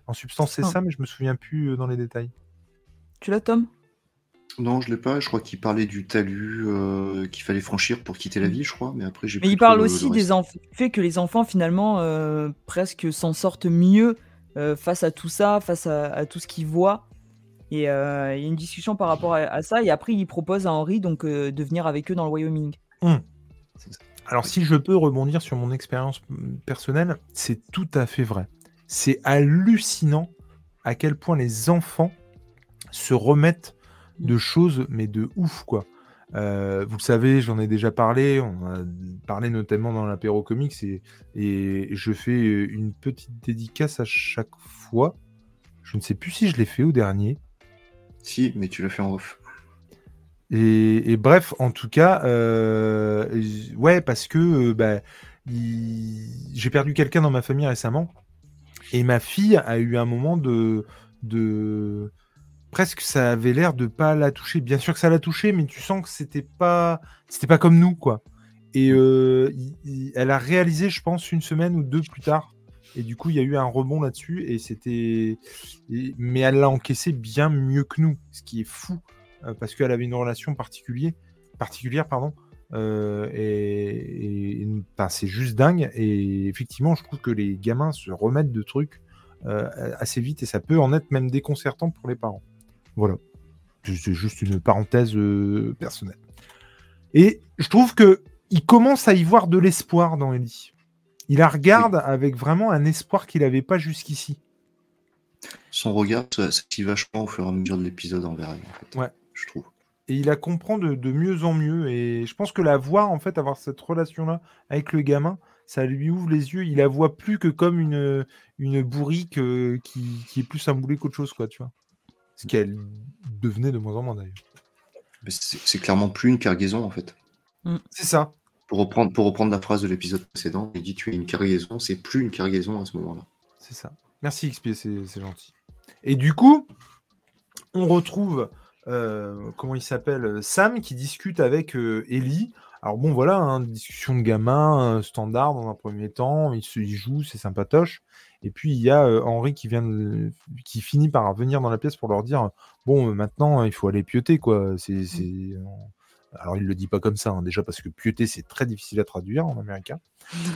en substance, c'est ah. ça, mais je me souviens plus euh, dans les détails. Tu l'as, Tom? Non, je l'ai pas. Je crois qu'il parlait du talus qu'il fallait franchir pour quitter la mmh. vie, je crois. Mais après, j'ai. Mais il parle aussi des fait que les enfants finalement presque s'en sortent mieux euh, face à tout ça, face à, tout ce qu'il voit. Et euh, il y a une discussion par rapport à, ça. Et après, il propose à Henri donc, euh, de venir avec eux dans le Wyoming. Hum. Alors, si je peux rebondir sur mon expérience personnelle, c'est tout à fait vrai. C'est hallucinant à quel point les enfants se remettent de choses, mais de ouf, quoi. Euh, vous le savez, j'en ai déjà parlé, on a parlé notamment dans l'apéro comics et, et, je fais une petite dédicace à chaque fois. Je ne sais plus si je l'ai fait au dernier. Si, mais tu l'as fait en off. Et, bref, en tout cas, euh, ouais, parce que euh, bah, j'ai perdu quelqu'un dans ma famille récemment et ma fille a eu un moment de, de presque ça avait l'air de pas la toucher. Bien sûr que ça l'a touché, mais tu sens que c'était pas, c'était pas comme nous, quoi. Et euh, elle a réalisé, je pense, une semaine ou deux plus tard. Et du coup, il y a eu un rebond là-dessus. Et c'était, mais elle l'a encaissé bien mieux que nous, ce qui est fou euh, parce qu'elle avait une relation particulière, particulière, pardon. Euh, et, c'est juste dingue. Et effectivement, je trouve que les gamins se remettent de trucs assez vite et ça peut en être même déconcertant pour les parents. Voilà. C'est juste une parenthèse euh, personnelle. Et je trouve que il commence à y voir de l'espoir dans Ellie. Il la regarde avec vraiment un espoir qu'il n'avait pas jusqu'ici. Son regard s'active vachement au fur et à mesure de l'épisode envers elle, en fait, ouais. je trouve. Et il la comprend de, mieux en mieux. Et je pense que la voir, en fait, avoir cette relation-là avec le gamin, ça lui ouvre les yeux. Il la voit plus que comme une, une bourrique euh, qui, qui est plus un boulet qu'autre chose, quoi, tu vois. Ce qu'elle devenait de moins en moins d'ailleurs. Mais C'est clairement plus une cargaison en fait. C'est ça. Pour reprendre, pour reprendre la phrase de l'épisode précédent, il dit tu es une cargaison, c'est plus une cargaison à ce moment-là. C'est ça. Merci XP, c'est c'est gentil. Et du coup, on retrouve, euh, comment il s'appelle, euh, Sam qui discute avec euh, Ellie. Alors bon, voilà, hein, discussion de gamin euh, standard dans un premier temps. Il se il joue, c'est sympatoche. Et puis il y a euh, Henri qui vient, de- qui finit par venir dans la pièce pour leur dire, bon, euh, maintenant il faut aller pioter quoi. C'est, c'est- alors il le dit pas comme ça, hein, déjà parce que pioter c'est très difficile à traduire en américain.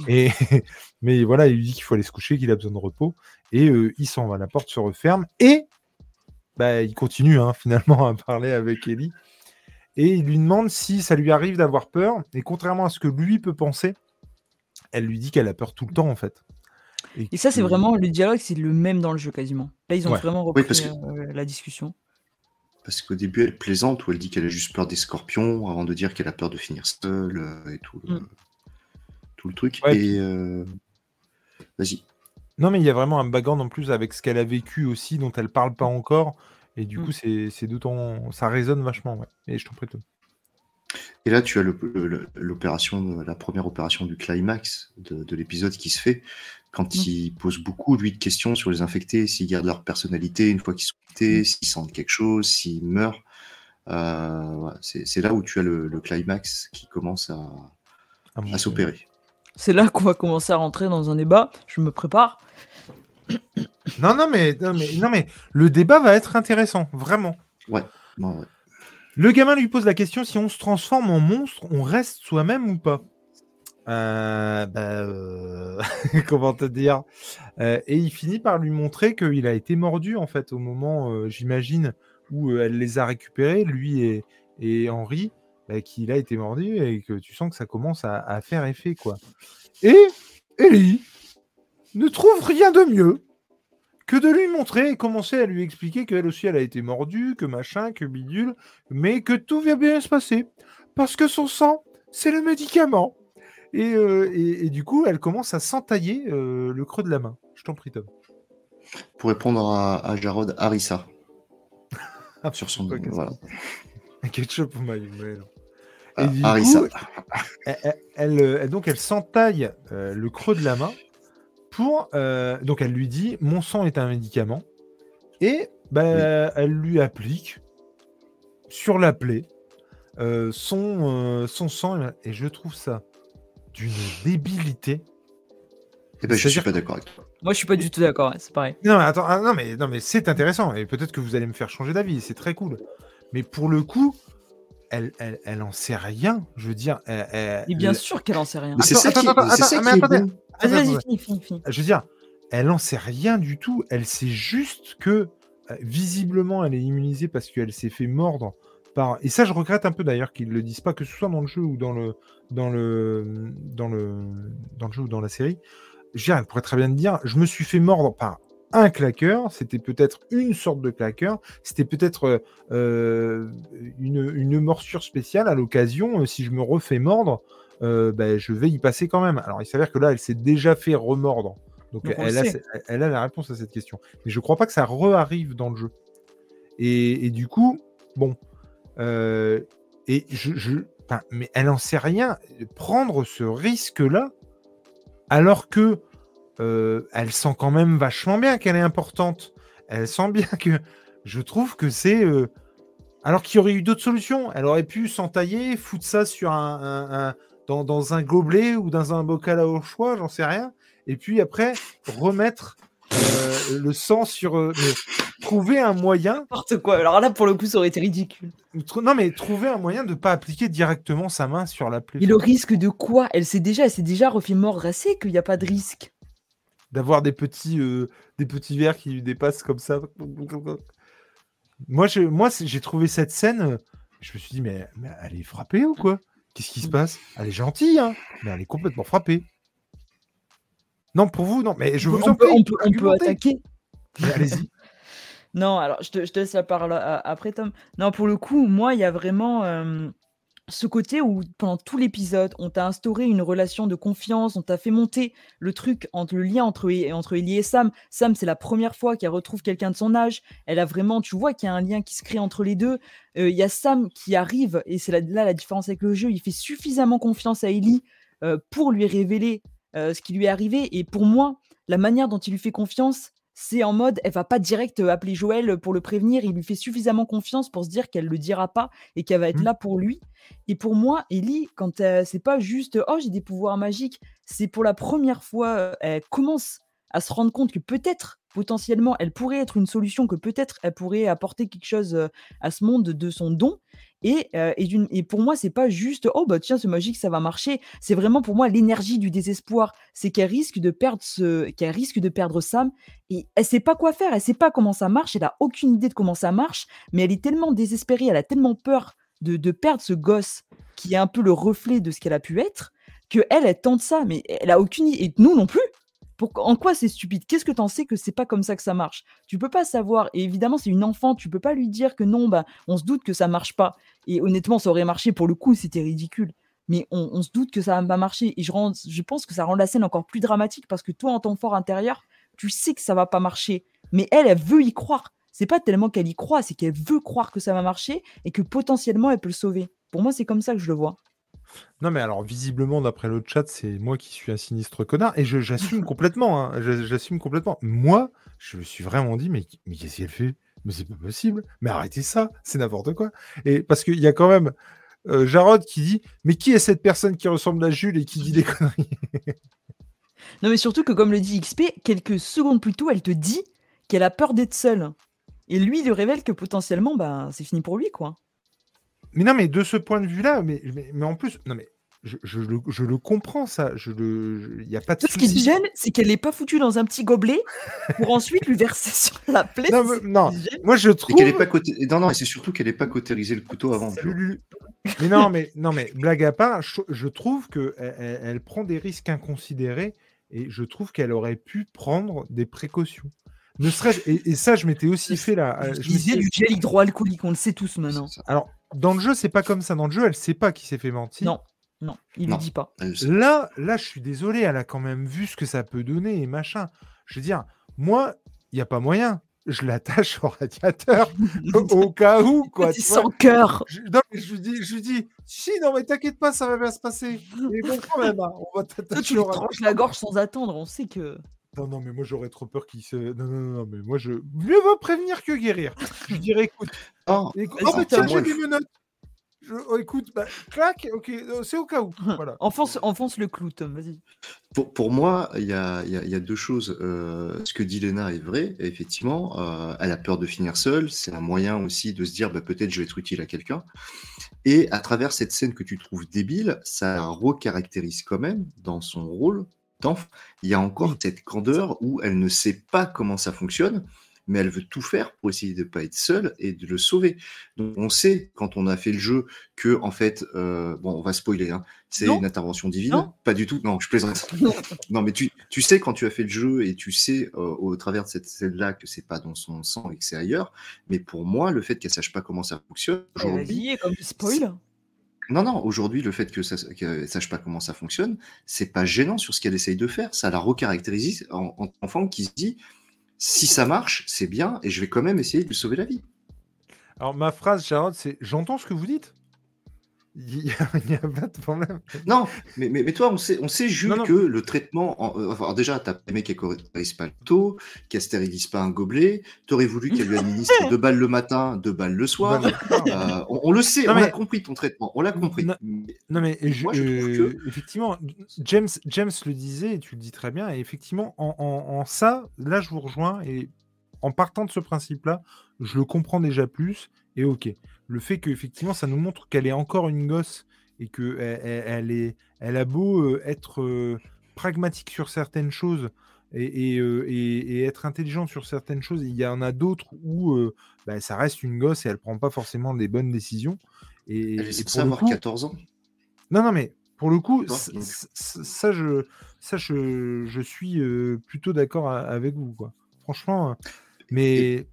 Et [laughs] mais voilà, il lui dit qu'il faut aller se coucher, qu'il a besoin de repos. Et euh, il s'en va, la porte se referme. Et bah, il continue hein, finalement à parler avec Ellie. Et il lui demande si ça lui arrive d'avoir peur. Et contrairement à ce que lui peut penser, elle lui dit qu'elle a peur tout le temps en fait. Et ça, c'est vraiment le dialogue, c'est le même dans le jeu quasiment. Là, ils ont Ouais. vraiment repris parce que- euh, la discussion. Parce qu'au début, elle plaisante où elle dit qu'elle a juste peur des scorpions avant de dire qu'elle a peur de finir seule euh, et tout, le- Mm. tout le truc. Ouais, et euh, vas-y. Non, mais il y a vraiment un background en plus avec ce qu'elle a vécu aussi, dont elle parle pas encore. Et du Mm. coup, c'est c'est d'autant. Ça résonne vachement, ouais. Et je t'en prie, Tom. Et là, tu as le- le- l'opération, la première opération du climax de, de l'épisode qui se fait quand Mm. il pose beaucoup, lui, de questions sur les infectés, s'ils gardent leur personnalité une fois qu'ils sont infectés, Mm. s'ils sentent quelque chose, s'ils meurent. Euh, c'est là où tu as le, le climax qui commence à, avis. s'opérer. C'est là qu'on va commencer à rentrer dans un débat. Je me prépare. Non, non mais, non, mais, non, mais le débat va être intéressant, vraiment. Ouais. Le gamin lui pose la question si on se transforme en monstre, on reste soi-même ou pas? Euh, bah, euh, [laughs] comment te dire? Euh, Et il finit par lui montrer qu'il a été mordu en fait au moment, j'imagine, où elle les a récupérés, lui et, et Henri, bah, qu'il a été mordu et que tu sens que ça commence à, à faire effet quoi. Et Ellie ne trouve rien de mieux que de lui montrer et commencer à lui expliquer qu'elle aussi elle a été mordue, que machin, que bidule, mais que tout va bien se passer parce que son sang c'est le médicament. Et, euh, et- et du coup, elle commence à s'entailler euh, le creux de la main. Je t'en prie, Tom. Pour répondre à, à Jarod, Harissa. Ah, sur son. ok, voilà. Ketchup au maillot. Ah, Et du Harissa. coup, elle, elle- elle, donc elle s'entaille euh, le creux de la main pour euh, donc elle lui dit mon sang est un médicament et bah, elle lui applique sur la plaie euh, son, euh, son sang et je trouve ça d'une débilité. Eh ben, je suis pas d'accord avec toi. Moi, je suis pas du tout d'accord. c'est pareil. Non mais attends, ah, non mais non mais c'est intéressant et peut-être que vous allez me faire changer d'avis, c'est très cool. Mais pour le coup, elle, elle, elle en sait rien. Je veux dire, elle- elle- Et bien le- sûr qu'elle en sait rien. Mais c'est Attends, ça qui, attends, attends. Je veux dire, elle en sait rien du tout. Elle sait juste que euh, visiblement elle est immunisée parce qu'elle s'est fait mordre par. Et ça, je regrette un peu d'ailleurs qu'ils le disent pas, que ce soit dans le jeu ou dans le dans le dans le dans le jeu ou dans la série. Je veux dire, elle pourrait très bien te dire, je me suis fait mordre par un claqueur. C'était peut-être une sorte de claqueur. C'était peut-être euh, une, une morsure spéciale à l'occasion. euh, si je me refais mordre, euh, ben, je vais y passer quand même. Alors, il s'avère que là, elle s'est déjà fait remordre. Donc, Donc, on elle, le a, elle a la réponse à cette question. Mais je crois pas que ça re-arrive dans le jeu. Et, et du coup, bon. euh, et je. mais elle en sait rien. Prendre ce risque-là, alors que euh, elle sent quand même vachement bien qu'elle est importante. Elle sent bien que. Je trouve que c'est. euh, alors qu'il y aurait eu d'autres solutions. Elle aurait pu s'entailler, foutre ça sur un, un- un- dans, dans un gobelet ou dans un bocal à au choix, j'en sais rien. Et puis après, remettre euh, le sang sur. trouver un moyen. N'importe quoi. Alors là, pour le coup, ça aurait été ridicule. Non, mais trouver un moyen de ne pas appliquer directement sa main sur la plaie. Et le risque de quoi? Elle s'est déjà, elle s'est déjà refait mordre assez qu'il n'y a pas de risque. D'avoir des petits, euh, des petits verres qui lui dépassent comme ça. Moi, je, moi c'est- j'ai trouvé cette scène. euh, Je me suis dit, mais, mais elle est frappée ou quoi? Qu'est-ce qui se passe? Elle est gentille, hein, mais elle est complètement frappée. Non, pour vous, non, mais je vous on, en peut, prie. on, peut, on peut argumentez. attaquer. Allez-y. [laughs] Non, alors je te, je te laisse la parole a- après, Tom. Non, pour le coup, moi, il y a vraiment. euh, ce côté où pendant tout l'épisode, on t'a instauré une relation de confiance, on t'a fait monter le truc entre le lien entre, entre Ellie et Sam. Sam, c'est la première fois qu'elle retrouve quelqu'un de son âge. Elle a vraiment, tu vois qu'il y a un lien qui se crée entre les deux. Euh, il y a Sam qui arrive, et c'est là, la différence avec le jeu, il fait suffisamment confiance à Ellie euh, pour lui révéler euh, ce qui lui est arrivé. Et pour moi, la manière dont il lui fait confiance, c'est en mode, elle va pas direct appeler Joël pour le prévenir. Il lui fait suffisamment confiance pour se dire qu'elle le dira pas et qu'elle va être mmh. là pour lui. Et pour moi, Ellie, quand c'est pas juste, oh j'ai des pouvoirs magiques, c'est pour la première fois, elle commence à se rendre compte que peut-être, potentiellement, elle pourrait être une solution, que peut-être elle pourrait apporter quelque chose à ce monde de son don. Et, et, pour moi, c'est pas juste oh bah tiens, c'est magique, ça va marcher. C'est vraiment pour moi l'énergie du désespoir. C'est qu'elle risque de perdre ce, qu'elle risque de perdre Sam et elle sait pas quoi faire. Elle sait pas comment ça marche. Elle a aucune idée de comment ça marche. Mais elle est tellement désespérée. Elle a tellement peur de, de perdre ce gosse qui est un peu le reflet de ce qu'elle a pu être que elle, elle tente ça. Mais elle a aucune idée. Et nous non plus en quoi c'est stupide? Qu'est-ce que t'en sais que c'est pas comme ça que ça marche? Tu peux pas savoir. Et évidemment, c'est une enfant. Tu peux pas lui dire que non, bah, on se doute que ça marche pas. Et honnêtement, ça aurait marché pour le coup, c'était ridicule. Mais on, se doute que ça va pas marcher. Et je, je pense que ça rend la scène encore plus dramatique parce que toi, en ton fort intérieur, tu sais que ça va pas marcher. Mais elle, elle veut y croire. C'est pas tellement qu'elle y croit, c'est qu'elle veut croire que ça va marcher et que potentiellement elle peut le sauver. Pour moi, c'est comme ça que je le vois. Non, mais alors, visiblement, d'après le chat, c'est moi qui suis un sinistre connard. Et j'assume complètement. Hein, j'assume complètement. Moi, je me suis vraiment dit, mais, mais qu'est-ce qu'elle fait? Mais c'est pas possible. Mais arrêtez ça. C'est n'importe quoi. Et parce qu'il y a quand même euh, Jarod qui dit, mais qui est cette personne qui ressemble à Jules et qui dit des conneries? Non, mais surtout que, comme le dit XP, quelques secondes plus tôt, elle te dit qu'elle a peur d'être seule. Et lui, il lui révèle que potentiellement, bah, c'est fini pour lui, quoi. Mais non, mais de ce point de vue-là, mais, mais, en plus, non, mais je, je, le, je le comprends, ça. Je le, il y a pas de. Ce qui me gêne, c'est qu'elle n'est pas foutue dans un petit gobelet pour [laughs] ensuite lui verser sur la plaie. Non, non. moi je trouve. qu'elle est pas côté... Non, non, c'est surtout qu'elle n'est pas cautérisé le couteau avant. mais non, mais non, mais blague à part, je, trouve que elle, elle, prend des risques inconsidérés et je trouve qu'elle aurait pu prendre des précautions. Ne serait et, et, ça, je m'étais aussi fait là. Je, je disais du gel hydroalcoolique, on le sait tous maintenant. Alors, dans le jeu, c'est pas comme ça. Dans le jeu, elle sait pas qui s'est fait mentir. Non, non, il ne dit pas. Là, là, je suis désolé, elle a quand même vu ce que ça peut donner et machin. Je veux dire, moi, il n'y a pas moyen. Je l'attache au radiateur [laughs] au cas où, quoi. Tu sans cœur. Je, non, mais je lui dis, je lui dis, si, non, mais t'inquiète pas, ça va bien se passer. Mais bon, quand même, hein, on va t'attacher au radiateur. Tu la gorge sans attendre, on sait que. Non, non, mais moi j'aurais trop peur qu'il se. Non, non, non, mais moi je. Mieux vaut prévenir que guérir. Je dirais, écoute. Oh, écoute... oh bah tiens, j'ai des menottes. Je... Oh, écoute, bah, clac, ok, euh, c'est au cas où. [laughs] Voilà. enfonce, enfonce le clou, Tom, vas-y. Pour, pour, moi, il y a, y, y a, deux choses. Euh, ce que dit Léna est vrai, effectivement. Euh, elle a peur de finir seule. C'est un moyen aussi de se dire bah, peut-être je vais être utile à quelqu'un. Et à travers cette scène que tu trouves débile, ça recaractérise quand même dans son rôle il y a encore cette grandeur où elle ne sait pas comment ça fonctionne, mais elle veut tout faire pour essayer de ne pas être seule et de le sauver. Donc on sait quand on a fait le jeu que en fait, euh, bon, on va spoiler, hein, c'est une intervention divine. Pas du tout. Non, je plaisante. [laughs] non, mais tu, tu sais quand tu as fait le jeu et tu sais euh, au travers de cette scène-là que c'est pas dans son sang et que c'est ailleurs. Mais pour moi, le fait qu'elle sache pas comment ça fonctionne aujourd'hui, comme spoil. Non, non, aujourd'hui, le fait que ça ne sache pas comment ça fonctionne, c'est pas gênant sur ce qu'elle essaye de faire. Ça la recaractérise en, en enfant qui se dit si ça marche, c'est bien, et je vais quand même essayer de lui sauver la vie. Alors, ma phrase, Charlotte, c'est j'entends ce que vous dites. Il n'y [laughs] a, pas de problème. Non, mais, mais, mais, toi, on sait, on sait juste que le traitement. En, euh, enfin, déjà, tu as aimé qu'elle ne pas le taux, qu'elle stérilise pas un gobelet. Tu aurais voulu qu'elle lui administre deux balles le matin, deux balles le soir. Euh, on, le sait, on a compris ton traitement. On l'a compris. Non, mais je, effectivement, James, James le disait, et tu le dis très bien, et effectivement, en, en ça, là, je vous rejoins. Et en partant de ce principe-là, je le comprends déjà plus. Et ok le fait qu'effectivement, ça nous montre qu'elle est encore une gosse et qu'elle elle, est, elle a beau être pragmatique sur certaines choses et, être intelligente sur certaines choses, il y en a d'autres où bah, ça reste une gosse et elle prend pas forcément les bonnes décisions. Et, elle est censée avoir 14 ans. Non, non, mais pour le coup, ça, je, ça je, je suis plutôt d'accord avec vous. Quoi. Franchement, mais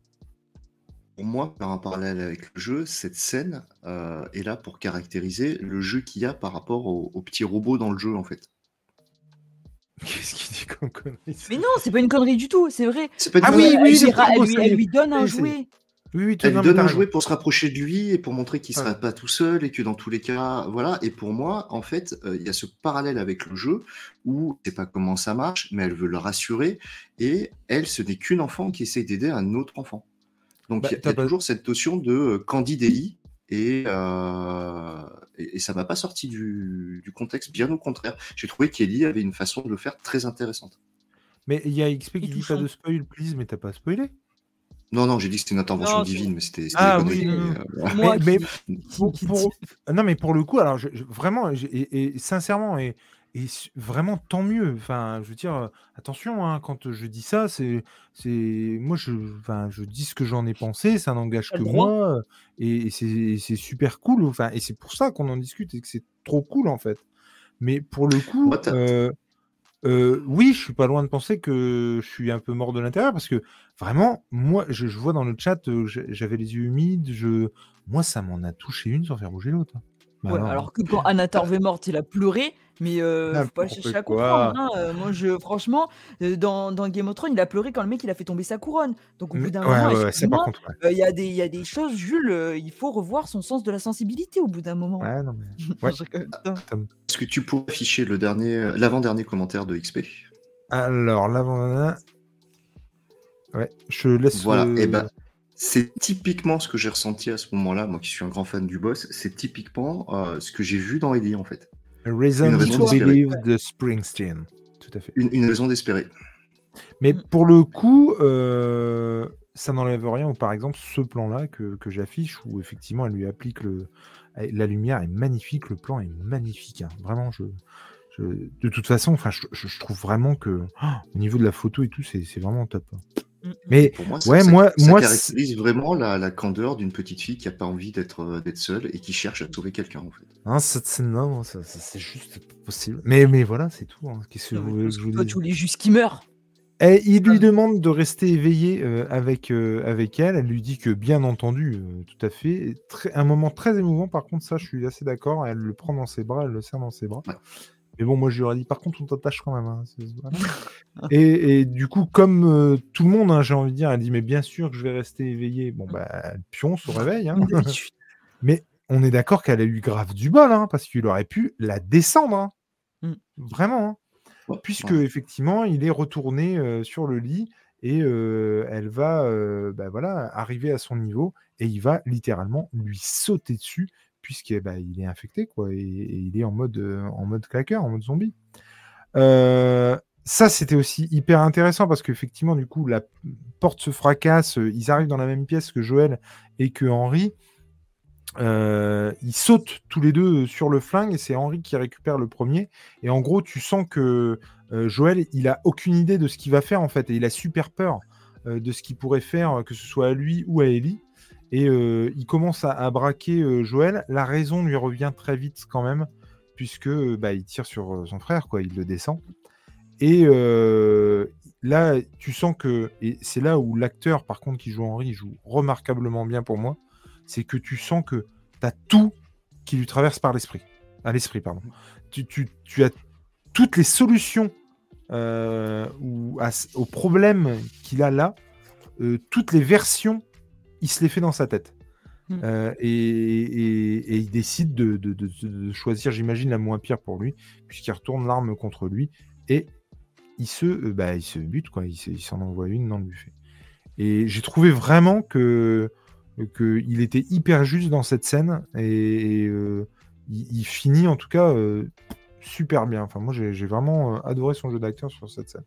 pour moi, faire un parallèle avec le jeu, cette scène euh, est là pour caractériser le jeu qu'il y a par rapport aux au petits robots dans le jeu, en fait. Qu'est-ce qu'il dit comme connerie Mais non, c'est pas une connerie du tout, c'est vrai. C'est pas Ah oui, elle, oui, vrai, elle lui- elle lui donne un jouet. Oui, Elle lui donne un jouet pour se rapprocher de lui et pour montrer qu'il ne Ouais. sera pas tout seul et que dans tous les cas, voilà. Et pour moi, en fait, euh, il y a ce parallèle avec le jeu où je sais pas comment ça marche, mais elle veut le rassurer et elle, ce n'est qu'une enfant qui essaie d'aider un autre enfant. Donc Bah, il y a, toujours cette notion de euh, Candide Ellie et, euh, et, et ça m'a pas sorti du, du contexte, bien au contraire. J'ai trouvé qu'Ellie avait une façon de le faire très intéressante. Mais il y a XP qui dit pas de spoil, please, mais t'as pas spoilé. Non, non, j'ai dit que c'était une intervention Non, divine, mais c'était Ah oui, non, mais, non. euh, Pour- qui pour- dit- Non, mais pour le coup, alors je- je- vraiment, et, et sincèrement, et, et vraiment tant mieux. Enfin, je veux dire, euh, attention, hein, quand je dis ça, c'est, c'est, moi, je, enfin, je dis ce que j'en ai pensé, ça n'engage que moi, et, et c'est, et c'est super cool. Enfin, et c'est pour ça qu'on en discute et que c'est trop cool en fait. Mais pour le coup, euh, oui, je suis pas loin de penser que je suis un peu mort de l'intérieur parce que vraiment, moi, je, je vois dans le chat, j'avais les yeux humides. Je, moi, ça m'en a touché une sans faire bouger l'autre. Hein. Bah Ouais, non. alors que quand Anna Torv est morte, il a pleuré, mais euh, faut pas chercher à comprendre. hein. Euh, moi, je, franchement, euh, dans, dans Game of Thrones, il a pleuré quand le mec il a fait tomber sa couronne. Donc au bout d'un ouais, moment, ouais. Ouais, euh, il y, a des- il y a des choses, Jules, euh, il faut revoir son sens de la sensibilité au bout d'un moment. Non, mais... [laughs] Est-ce que tu pourrais afficher le dernier, l'avant-dernier commentaire de XP Alors, l'avant Ouais, je laisse. Voilà, et ben c'est typiquement ce que j'ai ressenti à ce moment-là, moi qui suis un grand fan du boss, c'est typiquement euh, ce que j'ai vu dans Ellie en fait. Reason une raison to d'espérer. believe de Springsteen. Tout à fait. Une, une raison d'espérer. Mais pour le coup, euh, ça n'enlève rien. Ou par exemple, ce plan-là que, que j'affiche, où effectivement, elle lui applique le. La lumière est magnifique, le plan est magnifique. hein. Vraiment, je, je- de toute façon, enfin, je, trouve vraiment que oh, au niveau de la photo et tout, c'est c'est vraiment top. hein. Mm. Mais Pour moi, ça, Ouais, ça- moi- ça moi, caractérise vraiment la, la candeur d'une petite fille qui n'a pas envie d'être euh, d'être seule et qui cherche à sauver quelqu'un en fait. hein, non, ça- ça- c'est juste possible. Mais, mais voilà, c'est tout. hein. Qu'est-ce que vous je vous toi, tu voulais juste qu'il meure. Et il lui demande de rester éveillé euh, avec, euh, avec elle. Elle lui dit que, bien entendu, euh, tout à fait. Très- un moment très émouvant, par contre, ça, je suis assez d'accord. Elle le prend dans ses bras, elle le serre dans ses bras. Ouais. Mais bon, moi, je lui aurais dit, par contre, on t'attache quand même. hein. Voilà. [laughs] et, et du coup, comme euh, tout le monde, hein, j'ai envie de dire, elle dit, mais bien sûr que je vais rester éveillé. Bon, bah, le pion se réveille. hein. [laughs] Mais on est d'accord qu'elle a eu grave du bol, hein, parce qu'il aurait pu la descendre. hein. Mm. Vraiment. hein puisque ouais. effectivement il est retourné euh, sur le lit et euh, elle va euh, bah, voilà, arriver à son niveau et il va littéralement lui sauter dessus puisqu'il bah, est infecté quoi et, il est en mode euh, en mode claqueur, en mode zombie. Euh, ça c'était aussi hyper intéressant parce qu'effectivement du coup la porte se fracasse, euh, ils arrivent dans la même pièce que Joël et que Henri. Ils sautent tous les deux sur le flingue et c'est Henri qui récupère le premier. Et en gros, tu sens que Joël, il a aucune idée de ce qu'il va faire en fait, et il a super peur de ce qu'il pourrait faire, que ce soit à lui ou à Ellie. Et euh, il commence à, braquer euh, Joël. La raison lui revient très vite quand même, puisque euh, bah, il tire sur son frère, quoi. Il le descend. Et là, tu sens que, et c'est là où l'acteur, par contre, qui joue Henri, joue remarquablement bien pour moi, c'est que tu sens que tu as tout qui lui traverse par l'esprit. À l'esprit, pardon. Tu, as toutes les solutions ou aux problèmes qu'il a là, toutes les versions, il se les fait dans sa tête. Mm. Euh, et, et- et il décide de, de- de- de choisir, j'imagine, la moins pire pour lui, puisqu'il retourne l'arme contre lui et il se, euh, bah, il se bute, quoi. Il se- il s'en envoie une dans le buffet. Et j'ai trouvé vraiment que qu'il était hyper juste dans cette scène et, et, euh, il, il finit en tout cas super bien. Enfin, moi, j'ai j'ai vraiment adoré son jeu d'acteur sur cette scène.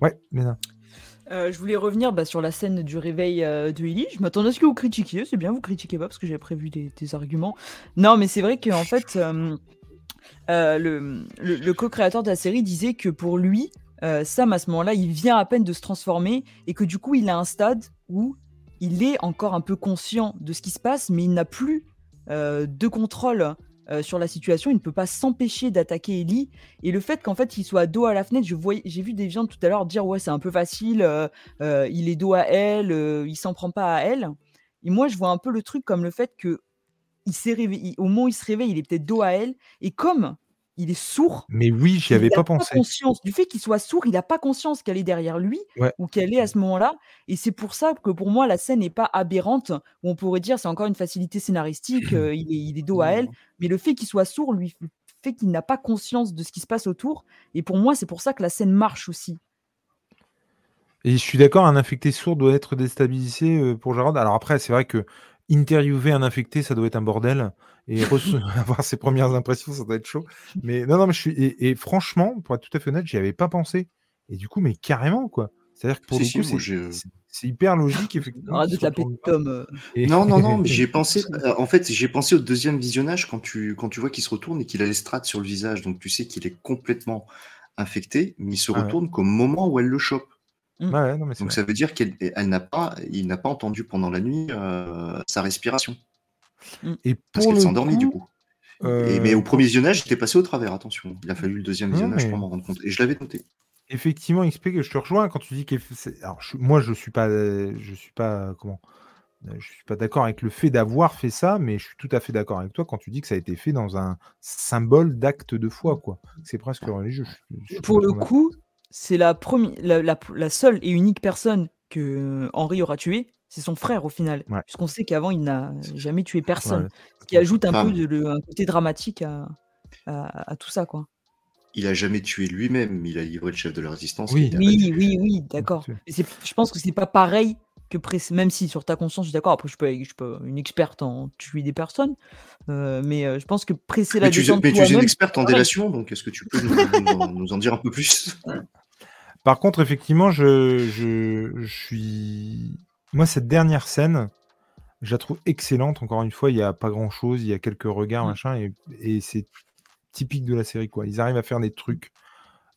Ouais, Léna. Euh, je voulais revenir bah, sur la scène du réveil euh, de Ellie. Je m'attendais à ce que vous critiquiez. C'est bien, vous critiquez pas parce que j'ai prévu des, arguments. Non, mais c'est vrai qu'en fait, euh, le, co-créateur de la série disait que pour lui, Sam, à ce moment-là, il vient à peine de se transformer et que du coup, il a un stade où il est encore un peu conscient de ce qui se passe, mais il n'a plus de contrôle euh, sur la situation. Il ne peut pas s'empêcher d'attaquer Ellie. Et le fait qu'en fait, il soit dos à la fenêtre, je voyais, j'ai vu des gens tout à l'heure dire ouais, c'est un peu facile, euh, euh, il est dos à elle, il s'en prend pas à elle. Et moi, je vois un peu le truc comme le fait que il s'est au moment où il se réveille, il est peut-être dos à elle. Et comme il est sourd, Mais oui, j'y avais il pas pas pensé. conscience du fait qu'il soit sourd, il n'a pas conscience qu'elle est derrière lui Ouais. ou qu'elle est à ce moment-là. Et c'est pour ça que pour moi, la scène n'est pas aberrante, où on pourrait dire c'est encore une facilité scénaristique, [clears throat] euh, il, est, il est dos à elle. Mais le fait qu'il soit sourd lui fait qu'il n'a pas conscience de ce qui se passe autour. Et pour moi, c'est pour ça que la scène marche aussi. Et je suis d'accord, un infecté sourd doit être déstabilisé euh, pour Jarod. Alors après, c'est vrai que interviewer un infecté, ça doit être un bordel. Et [laughs] [laughs] avoir ses premières impressions, ça doit être chaud. Mais non, non, mais je suis. Et, et franchement, pour être tout à fait honnête, j'y avais pas pensé. Et du coup, mais carrément, quoi. C'est-à-dire que pour le coup, c'est- hyper logique, [laughs] effectivement. Arrête de pas. Tom. Et- Non, non, non, mais j'ai pensé. euh, En fait, j'ai pensé au deuxième visionnage quand tu, quand tu vois qu'il se retourne et qu'il a les strates sur le visage. Donc tu sais qu'il est complètement infecté, mais il se Ah ouais. retourne qu'au moment où elle le chope. Ouais, ouais, non, mais c'est Donc vrai. ça veut dire qu'elle elle n'a pas, il n'a pas entendu pendant la nuit euh, sa respiration. Et Parce pour qu'elle le s'est endormie du coup, euh, Et- mais au premier visionnage, j'étais passé au travers, attention. Il a fallu le deuxième visionnage mais- pour m'en rendre compte. Et je l'avais noté. effectivement, XP, que je te rejoins quand tu dis que alors je- moi je suis pas, je suis pas comment, je suis pas d'accord avec le fait d'avoir fait ça, mais je suis tout à fait d'accord avec toi quand tu dis que ça a été fait dans un symbole d'acte de foi, quoi. C'est presque religieux. je- Pour le coup, c'est la, la, la- la seule et unique personne que euh, Henri aura tué, c'est son frère au final. Ouais. Puisqu'on sait qu'avant, il n'a jamais tué personne. Ouais, Ce qui ajoute un peu de, le- un côté dramatique à, à- à tout ça. quoi. Il a jamais tué lui-même, mais il a livré le chef de la résistance. Oui. Oui, oui, oui, d'accord. sûr. Mais c'est- Je pense que c'est pas pareil que pré- même si sur ta conscience, je suis d'accord. Après, je suis pas, je suis pas une experte en tuer des personnes, euh, mais euh, je pense que presser la Mais tu, descente mais tu es une toi-même, experte en pareil. délation, donc est-ce que tu peux nous, nous en- nous en dire un peu plus? Par contre, effectivement, je, je, je suis. Moi, cette dernière scène, je la trouve excellente. Encore une fois, il n'y a pas grand chose, il y a quelques regards, Mm. machin, et, et c'est typique de la série, quoi. Ils arrivent à faire des trucs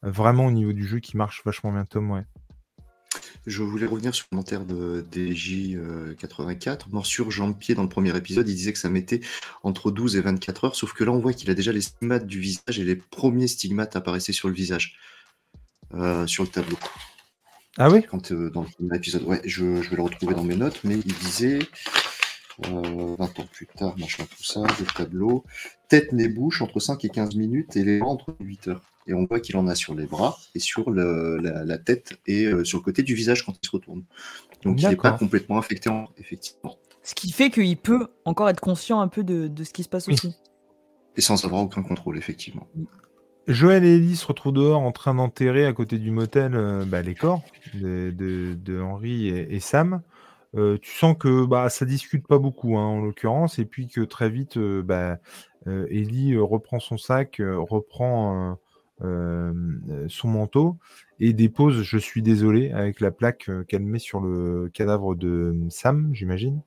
vraiment au niveau du jeu qui marchent vachement bien, Tom, ouais. Je voulais revenir sur le commentaire de DJ84. Morsure Jean-Pied, dans le premier épisode, il disait que ça mettait entre 12 et 24 heures, sauf que là, on voit qu'il a déjà les stigmates du visage et les premiers stigmates apparaissaient sur le visage, euh, sur le tableau. Ah oui Quand, euh, dans le premier épisode, ouais, je, je vais le retrouver dans mes notes, mais il disait euh, 20 ans plus tard, machin, tout ça, le tableau, tête, nez, bouche entre 5 et 15 minutes et les bras entre 8 heures. Et on voit qu'il en a sur les bras et sur le- la, la tête et euh, sur le côté du visage quand il se retourne. Donc il n'est pas complètement infecté, en- effectivement, Ce qui fait qu'il peut encore être conscient un peu de, de ce qui se passe Oui. aussi. et sans avoir aucun contrôle, effectivement. Joël et Ellie se retrouvent dehors en train d'enterrer à côté du motel euh, bah, les corps de, de- et, et Sam. Euh, tu sens que bah, ça discute pas beaucoup hein, en l'occurrence, et puis que très vite, euh, bah, euh, Ellie reprend son sac, reprend son manteau et dépose Je suis désolé avec la plaque qu'elle met sur le cadavre de Sam, j'imagine.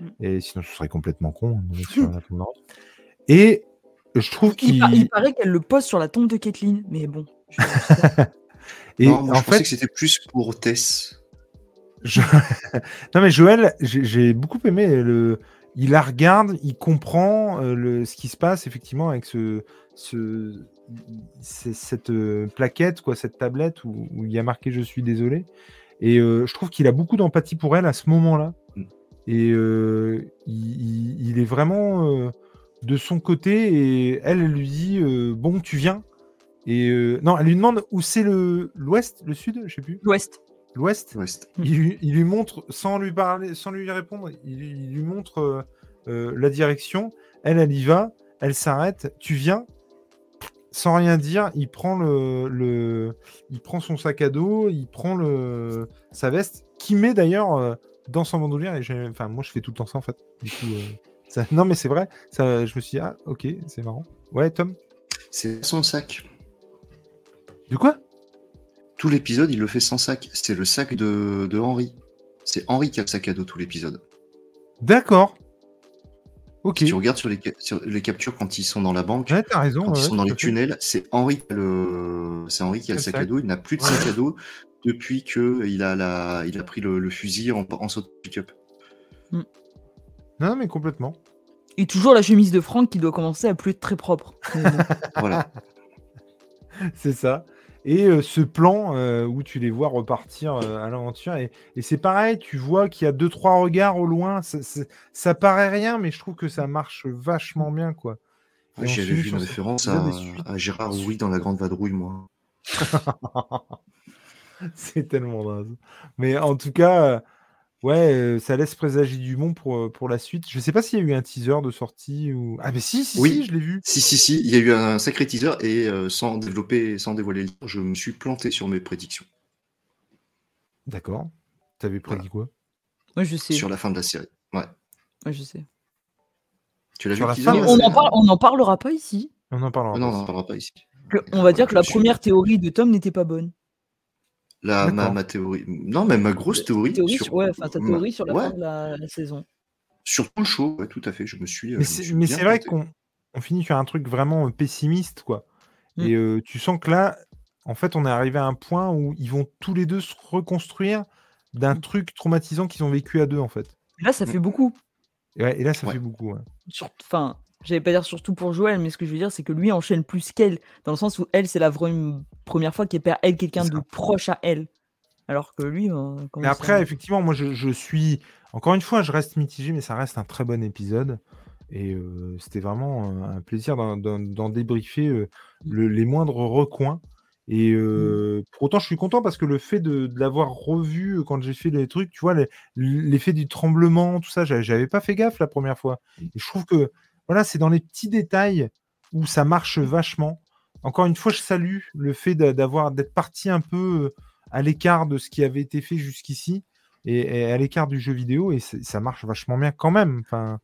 Mm. Et sinon, ce serait complètement con. hein, sur [laughs] la. Et je trouve Il, qu'il. par- il paraît qu'elle le pose sur la tombe de Kathleen, mais bon. je- [laughs] Et non, moi, en je pensais fait, que c'était plus pour Tess. Je- [laughs] non mais Joël, j'ai beaucoup aimé le. Il la regarde, il comprend euh, le, ce qui se passe effectivement avec ce, ce cette euh, plaquette, quoi, cette tablette où, où il y a marqué je suis désolé. Et euh, je trouve qu'il a beaucoup d'empathie pour elle à ce moment-là. Mm. Et euh, il, il- il est vraiment euh, de son côté et elle, elle lui dit euh, bon tu viens. Et euh, non, elle lui demande où c'est le l'ouest, le sud, je sais plus, L'Ouest. l'ouest. Ouest. Il, lui- il lui montre, sans lui parler, sans lui répondre, il, il lui montre euh, euh, la direction. Elle, elle y va, elle s'arrête. Tu viens, sans rien dire, il prend le, le- il prend son sac à dos, il prend le, sa veste, qui met d'ailleurs euh, dans son bandoulière. Et enfin, moi, je fais tout le temps ça en fait. Du coup, euh, ça- [laughs] non, mais c'est vrai. Ça, je me suis dit, ah, ok, c'est marrant. Ouais, Tom. C'est son sac. De quoi? Tout l'épisode, il le fait sans sac. C'est le sac de, de Henri. C'est Henri qui a le sac à dos tout l'épisode. D'accord. Ok. Si tu regardes sur les, sur les captures quand ils sont dans la banque, Ouais, t'as raison. quand ouais, ils sont dans les tunnels, c'est Henri qui a le, c'est Henri qui a le sac sac. à dos. Il n'a plus de Ouais. sac à dos depuis que il a la, il a pris le, le fusil en, en saut de pick-up. Non, mais complètement. Et toujours la chemise de Franck qui doit commencer à plus être très propre. [laughs] Voilà. C'est ça. et euh, ce plan euh, où tu les vois repartir euh, à l'aventure. Et, et c'est pareil, tu vois qu'il y a deux, trois regards au loin. Ça, ça- ça paraît rien, mais je trouve que ça marche vachement bien, quoi. Ouais, J'avais vu une référence à, Gérard Rouy dans La Grande Vadrouille, moi. [laughs] C'est tellement naze. Mais en tout cas, euh, ouais, euh, ça laisse présager du bon pour, euh, pour la suite. Je sais pas s'il y a eu un teaser de sortie ou. Ah, mais si, si, Oui. si, je l'ai vu. Si, si, si, il y a eu un sacré teaser et euh, sans développer, sans dévoiler le livre, je me suis planté sur mes prédictions D'accord. T'avais prédit quoi? Moi, je sais. sur la fin de la série. Ouais. Moi, je sais. Tu l'as vu la fin Mais on en, série? parle, on en parlera pas ici. On en parlera. Ah Non, pas. on n'en parlera pas ici. Que- on va dire que la suis- première théorie de Tom n'était pas bonne. La, ma, théorie. Non, mais ma grosse théorie. Théorie sur, sur- ouais, enfin, ta ma- théorie sur la ouais, fin de la, la saison. sur tout le show, ouais, tout à fait. Je me suis. euh, Mais me c'est vrai qu'on on finit sur un truc vraiment euh, pessimiste, quoi. Mm. Et euh, tu sens que là, en fait, on est arrivé à un point où ils vont tous les deux se reconstruire d'un Mm. truc traumatisant qu'ils ont vécu à deux, en fait. Là, ça Mm. fait beaucoup. Et, ouais, et là, ça Ouais. fait beaucoup. ouais. Sur- Enfin, j'allais pas dire surtout pour Joël, mais ce que je veux dire, c'est que lui enchaîne plus qu'elle, dans le sens où elle, c'est la vraie première fois qu'elle perd elle quelqu'un de proche à elle. Alors que lui, euh, Mais après, effectivement, moi, je, je suis. Encore une fois, je reste mitigé, mais ça reste un très bon épisode. Et euh, c'était vraiment un plaisir d'en- débriefer euh, le- les moindres recoins. Et euh, pour autant, je suis content parce que le fait de, de l'avoir revu quand j'ai fait les trucs, tu vois, l'effet du tremblement, tout ça, j'a- j'avais pas fait gaffe la première fois. Et je trouve que voilà, c'est dans les petits détails où ça marche vachement. Encore une fois, je salue le fait d'a- d'avoir d'être parti un peu euh, à l'écart de ce qui avait été fait jusqu'ici et, et à l'écart du jeu vidéo et ça marche vachement bien quand même. Enfin,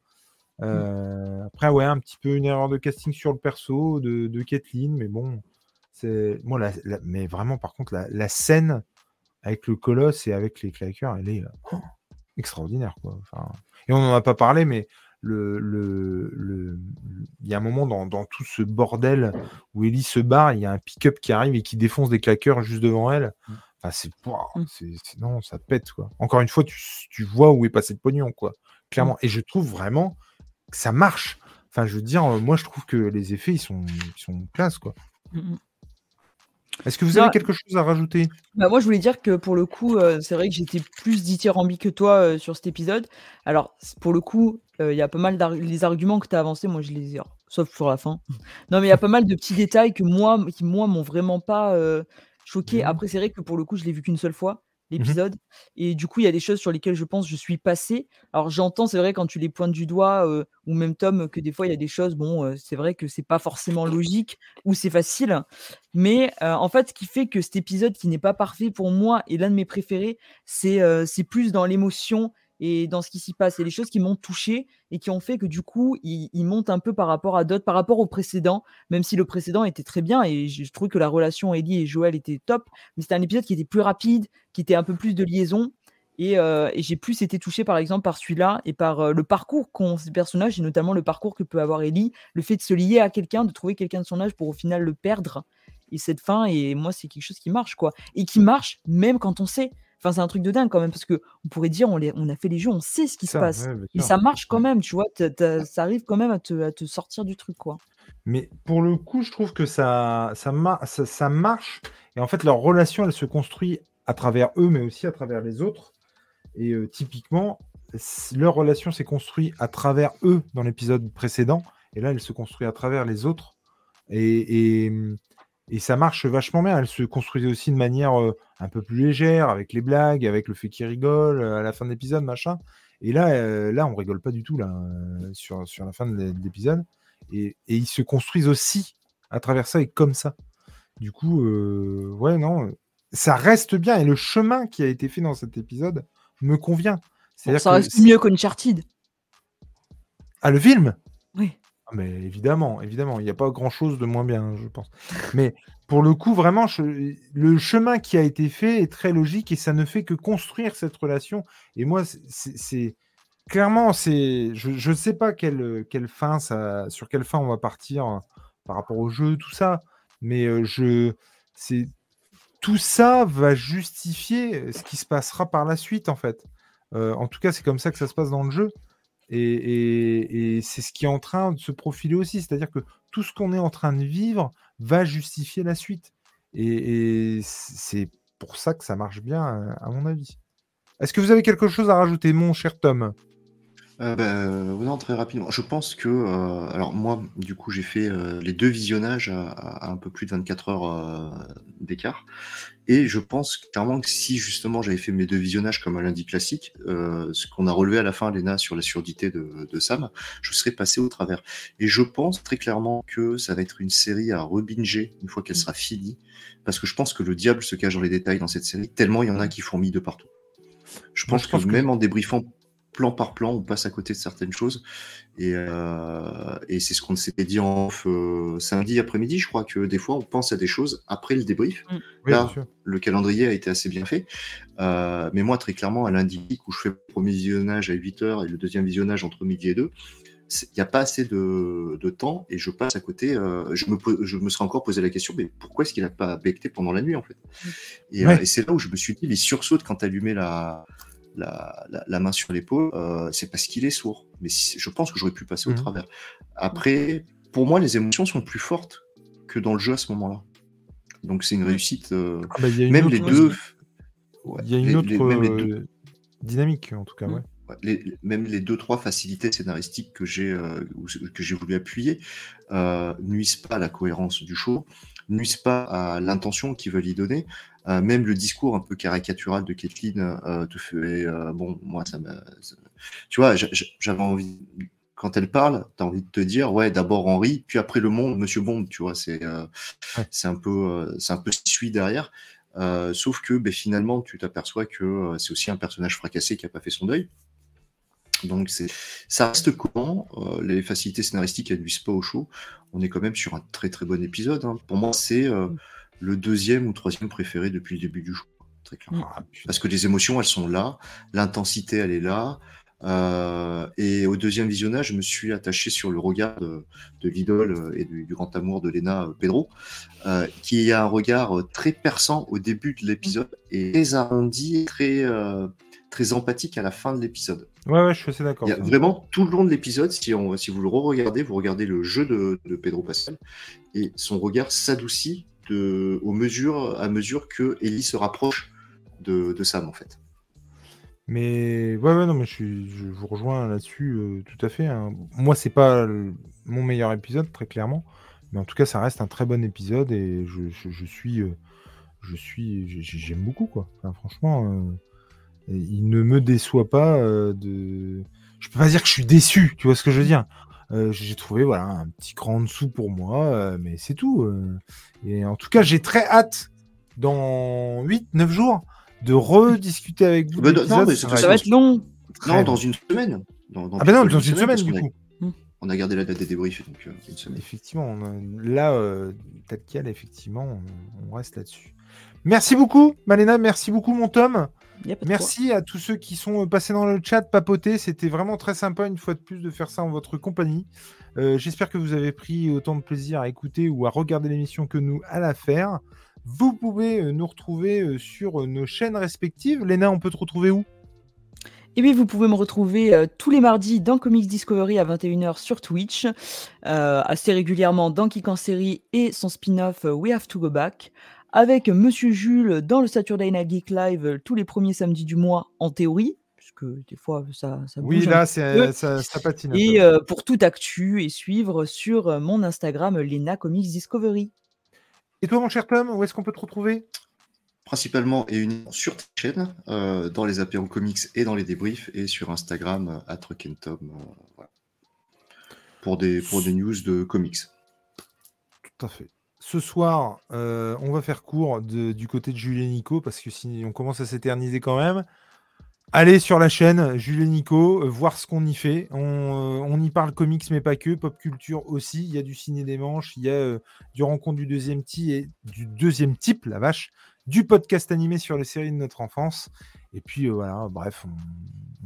euh, après, ouais, un petit peu une erreur de casting sur le perso de, de Kathleen, mais bon, c'est moi, la- la- mais vraiment, par contre, la, la scène avec le colosse et avec les claqueurs, elle est euh, oh, extraordinaire, quoi. Enfin, et on n'en a pas parlé, mais le, le, le- il y a un moment dans, dans tout ce bordel où Ellie se barre, il y a un pick-up qui arrive et qui défonce des claqueurs juste devant elle. Enfin, c'est, ouah, Mm. c'est, non, ça pète, quoi. Encore une fois, tu, tu vois où est passé le pognon, quoi. Clairement. Et je trouve vraiment que ça marche. Enfin, je veux dire, euh, moi, je trouve que les effets, ils sont, ils sont classe, quoi. Mm, mm. Est-ce que vous avez quelque chose à rajouter? Bah, moi, je voulais dire que pour le coup, euh, c'est vrai que j'étais plus dithyrambique que toi euh, sur cet épisode. Alors, pour le coup, euh, il y a pas mal d'ar- les arguments que tu as avancés, moi, je les ai, sauf sur la fin. Non, mais il y a pas mal de petits détails que moi, qui moi, m'ont vraiment pas choqué. Mhm. Après, c'est vrai que pour le coup, je l'ai vu qu'une seule fois, l'épisode. Et du coup, il y a des choses sur lesquelles je pense je suis passé. Alors, j'entends, c'est vrai, quand tu les pointes du doigt, ou même Tom, que des fois, il y a des choses, bon, c'est vrai que c'est pas forcément logique ou c'est facile. Mais en fait, ce qui fait que cet épisode qui n'est pas parfait pour moi est l'un de mes préférés, c'est plus dans l'émotion et dans ce qui s'y passe. Et les choses qui m'ont touché et qui ont fait que du coup, il, il monte un peu par rapport à d'autres, par rapport au précédent, même si le précédent était très bien et je, trouve que la relation Ellie et Joël était top. Mais c'était un épisode qui était plus rapide, qui était un peu plus de liaison. Et, euh, j'ai plus été touché par exemple par celui-là et par euh, le parcours qu'ont ces personnages et notamment le parcours que peut avoir Ellie, le fait de se lier à quelqu'un, de trouver quelqu'un de son âge pour au final le perdre et cette fin et moi c'est quelque chose qui marche quoi et qui marche même quand on sait enfin c'est un truc de dingue quand même parce que on pourrait dire on, les, on a fait les jeux on sait ce qui se passe ouais, et ça marche quand même tu vois t'as- ça arrive quand même à te, à te sortir du truc quoi Mais pour le coup, je trouve que ça, ça, mar- ça, ça marche. Et en fait, leur relation, elle se construit à travers eux, mais aussi à travers les autres. Et euh, typiquement, leur relation s'est construite à travers eux dans l'épisode précédent. Et là, elle se construit à travers les autres. Et, et, et ça marche vachement bien. Elle se construisait aussi de manière euh, un peu plus légère, avec les blagues, avec le fait qu'ils rigolent euh, à la fin de l'épisode, machin. Et là, euh, là, on rigole pas du tout là, sur, sur la fin de l'é- de l'épisode. Et, et ils se construisent aussi à travers ça et comme ça. Du coup, euh, ouais, non, ça reste bien. Et le chemin qui a été fait dans cet épisode me convient. Bon, ça reste mieux qu'Uncharted Ah, le film? Mais évidemment, évidemment, il n'y a pas grand-chose de moins bien, je pense. Mais pour le coup, vraiment, le chemin qui a été fait est très logique et ça ne fait que construire cette relation. Et moi, c'est- clairement, c'est, je ne sais pas quelle, quelle fin sur quelle fin on va partir euh, par rapport au jeu, tout ça. Mais euh, je, c'est tout ça va justifier ce qui se passera par la suite, en fait. Euh, en tout cas, c'est comme ça que ça se passe dans le jeu. Et, c'est ce qui est en train de se profiler aussi. C'est-à-dire que tout ce qu'on est en train de vivre va justifier la suite. Et, c'est pour ça que ça marche bien, à mon avis. Est-ce que vous avez quelque chose à rajouter, mon cher Tom? Euh, bah, non, très rapidement. Je pense que, euh, alors moi, du coup, j'ai fait euh, les deux visionnages à, un peu plus de 24 heures d'écart. Et je pense clairement que si justement j'avais fait mes deux visionnages comme un lundi classique, ce qu'on a relevé à la fin, Léna, sur la surdité de, Sam, je serais passé au travers. Et je pense très clairement que ça va être une série à rebinger une fois qu'elle mmh. sera finie, parce que je pense que le diable se cache dans les détails dans cette série, tellement il y en a qui fourmillent de partout. Je pense, que, même en débriefant plan par plan, on passe à côté de certaines choses. Et, euh, c'est ce qu'on s'était dit en off euh, samedi après-midi, je crois que des fois on pense à des choses après le débrief. Mm. Là, le calendrier a été assez bien fait. Euh, mais moi, très clairement, à lundi, où je fais le premier visionnage à 8h et le deuxième visionnage entre midi et 2, il n'y a pas assez de, temps et je passe à côté. je, me, je me serais encore posé la question, mais pourquoi est-ce qu'il n'a pas becté pendant la nuit en fait? Mm. Et, c'est là où je me suis dit, les sursauts quand tu allumais la, la, main sur l'épaule, euh, c'est parce qu'il est sourd. Mais je pense que j'aurais pu passer au mmh. travers. Après, pour moi, les émotions sont plus fortes que dans le jeu à ce moment-là. Donc c'est une réussite. même les deux. il y a une autre dynamique, en tout cas. Mmh. même les deux trois facilités scénaristiques que j'ai euh, que j'ai voulu appuyer euh, nuisent pas à la cohérence du show, nuisent pas à l'intention qu'ils veulent y donner. Euh, même le discours un peu caricatural de Kathleen euh, te fait. Euh, bon, moi, ça me. Tu vois, j'avais envie. Quand elle parle, tu as envie de te dire, ouais, d'abord Henri, puis après le monde, Monsieur Bond, tu vois, c'est c'est un peu c'est un peu ce qui suit derrière. sauf que ben, finalement, tu t'aperçois que c'est aussi un personnage fracassé qui n'a pas fait son deuil. Donc c'est, ça reste comment les facilités scénaristiques elles nuisent pas au show. On est quand même sur un très très bon épisode. Hein. Pour moi, c'est le deuxième ou troisième préféré depuis le début du jeu. Très. Ah, Parce que les émotions, elles sont là, l'intensité, elle est là. Euh, et au deuxième visionnage, je me suis attaché sur le regard de, l'idole euh, et du, grand amour de Lena euh, Pedro, qui a un regard très perçant au début de l'épisode et très arrondi, très, très empathique à la fin de l'épisode. Ouais, ouais, je suis assez d'accord. Vraiment, tout le long de l'épisode, si, si vous le re-regardez, vous regardez le jeu de, de Pedro Pascal, et son regard s'adoucit au mesure, à mesure que Ellie se rapproche de, Sam, en fait. Mais ouais, non, mais je, vous rejoins là-dessus euh, tout à fait. Hein. Moi, c'est pas mon meilleur épisode, très clairement. Mais en tout cas, ça reste un très bon épisode et je, suis. Euh, je suis. J'aime beaucoup, quoi. franchement, euh, il ne me déçoit pas de. Je peux pas dire que je suis déçu, tu vois ce que je veux dire. Euh, j'ai trouvé voilà, un petit cran en dessous pour moi, euh, mais c'est tout. Euh. Et en tout cas, j'ai très hâte, dans 8-9 jours, de rediscuter avec vous. non, mais ça, va être long. Non, dans une semaine. ah ben non, dans une semaine, du coup. On a gardé la date des débriefs, donc une semaine. Effectivement, là, tel quel, effectivement, on, reste là-dessus. Merci beaucoup, Malena. Merci beaucoup, mon Tom. Merci à tous ceux qui sont passés dans le chat, papoter. C'était vraiment très sympa, une fois de plus, de faire ça en votre compagnie. Euh, j'espère que vous avez pris autant de plaisir à écouter ou à regarder l'émission que nous à la faire. Vous pouvez euh, nous retrouver euh, sur nos chaînes respectives. Léna, on peut te retrouver où? Et oui, vous pouvez me retrouver tous les mardis dans Comics Discovery à 21h sur Twitch, assez régulièrement dans Kick en série et son spin-off We Have to Go Back avec Monsieur Jules dans le Saturday Night Geek Live euh, tous les premiers samedis du mois, en théorie, puisque des fois ça, ça bouge. Oui, là, ça, ça, patine. Et euh, pour tout actu et suivre sur euh, mon Instagram, Lena Comics Discovery. Et toi, mon cher Tom, où est-ce qu'on peut te retrouver? Principalement et uniquement sur ta chaîne, dans les apéros comics et dans les débriefs, et sur Instagram, à Tom, voilà. pour, des, pour des news de comics. Tout à fait ce soir, euh, on va faire court du côté de Julien Nico parce que si on commence à s'éterniser quand même, allez sur la chaîne Julien Nico, euh, voir ce qu'on y fait. Euh, on, y parle comics, mais pas que, pop culture aussi. Il y a du ciné des manches, il y a du rencontre du deuxième type et du deuxième type, la vache, du podcast animé sur les séries de notre enfance. Et puis voilà, bref,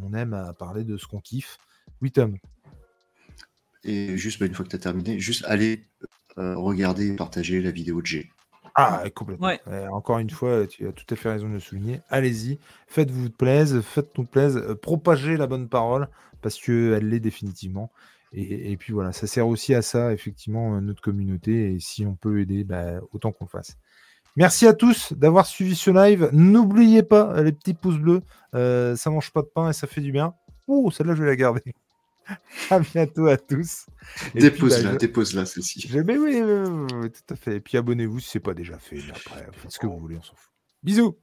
on, aime parler de ce qu'on kiffe. Oui, Tom. Et juste bah, une fois que tu as terminé, juste allez euh, regardez et partagez la vidéo de G. Ah, complètement. encore une fois, tu as tout à fait raison de le souligner. Allez-y, faites-vous plaisir, faites-nous plaisir, euh, propagez la bonne parole parce qu'elle l'est définitivement. Et, puis voilà, ça sert aussi à ça, effectivement, euh, notre communauté. Et si on peut aider, bah, autant qu'on le fasse. Merci à tous d'avoir suivi ce live. N'oubliez pas les petits pouces bleus. Euh, ça mange pas de pain et ça fait du bien. Ouh, celle-là, je vais la garder. [laughs] à bientôt à tous. Dépose-la, bah, dépose-la, celle-ci. Mais oui, oui, tout à fait. Et puis abonnez-vous si ce n'est pas déjà fait. après, faites ce que vous voulez, on s'en fout. Bisous.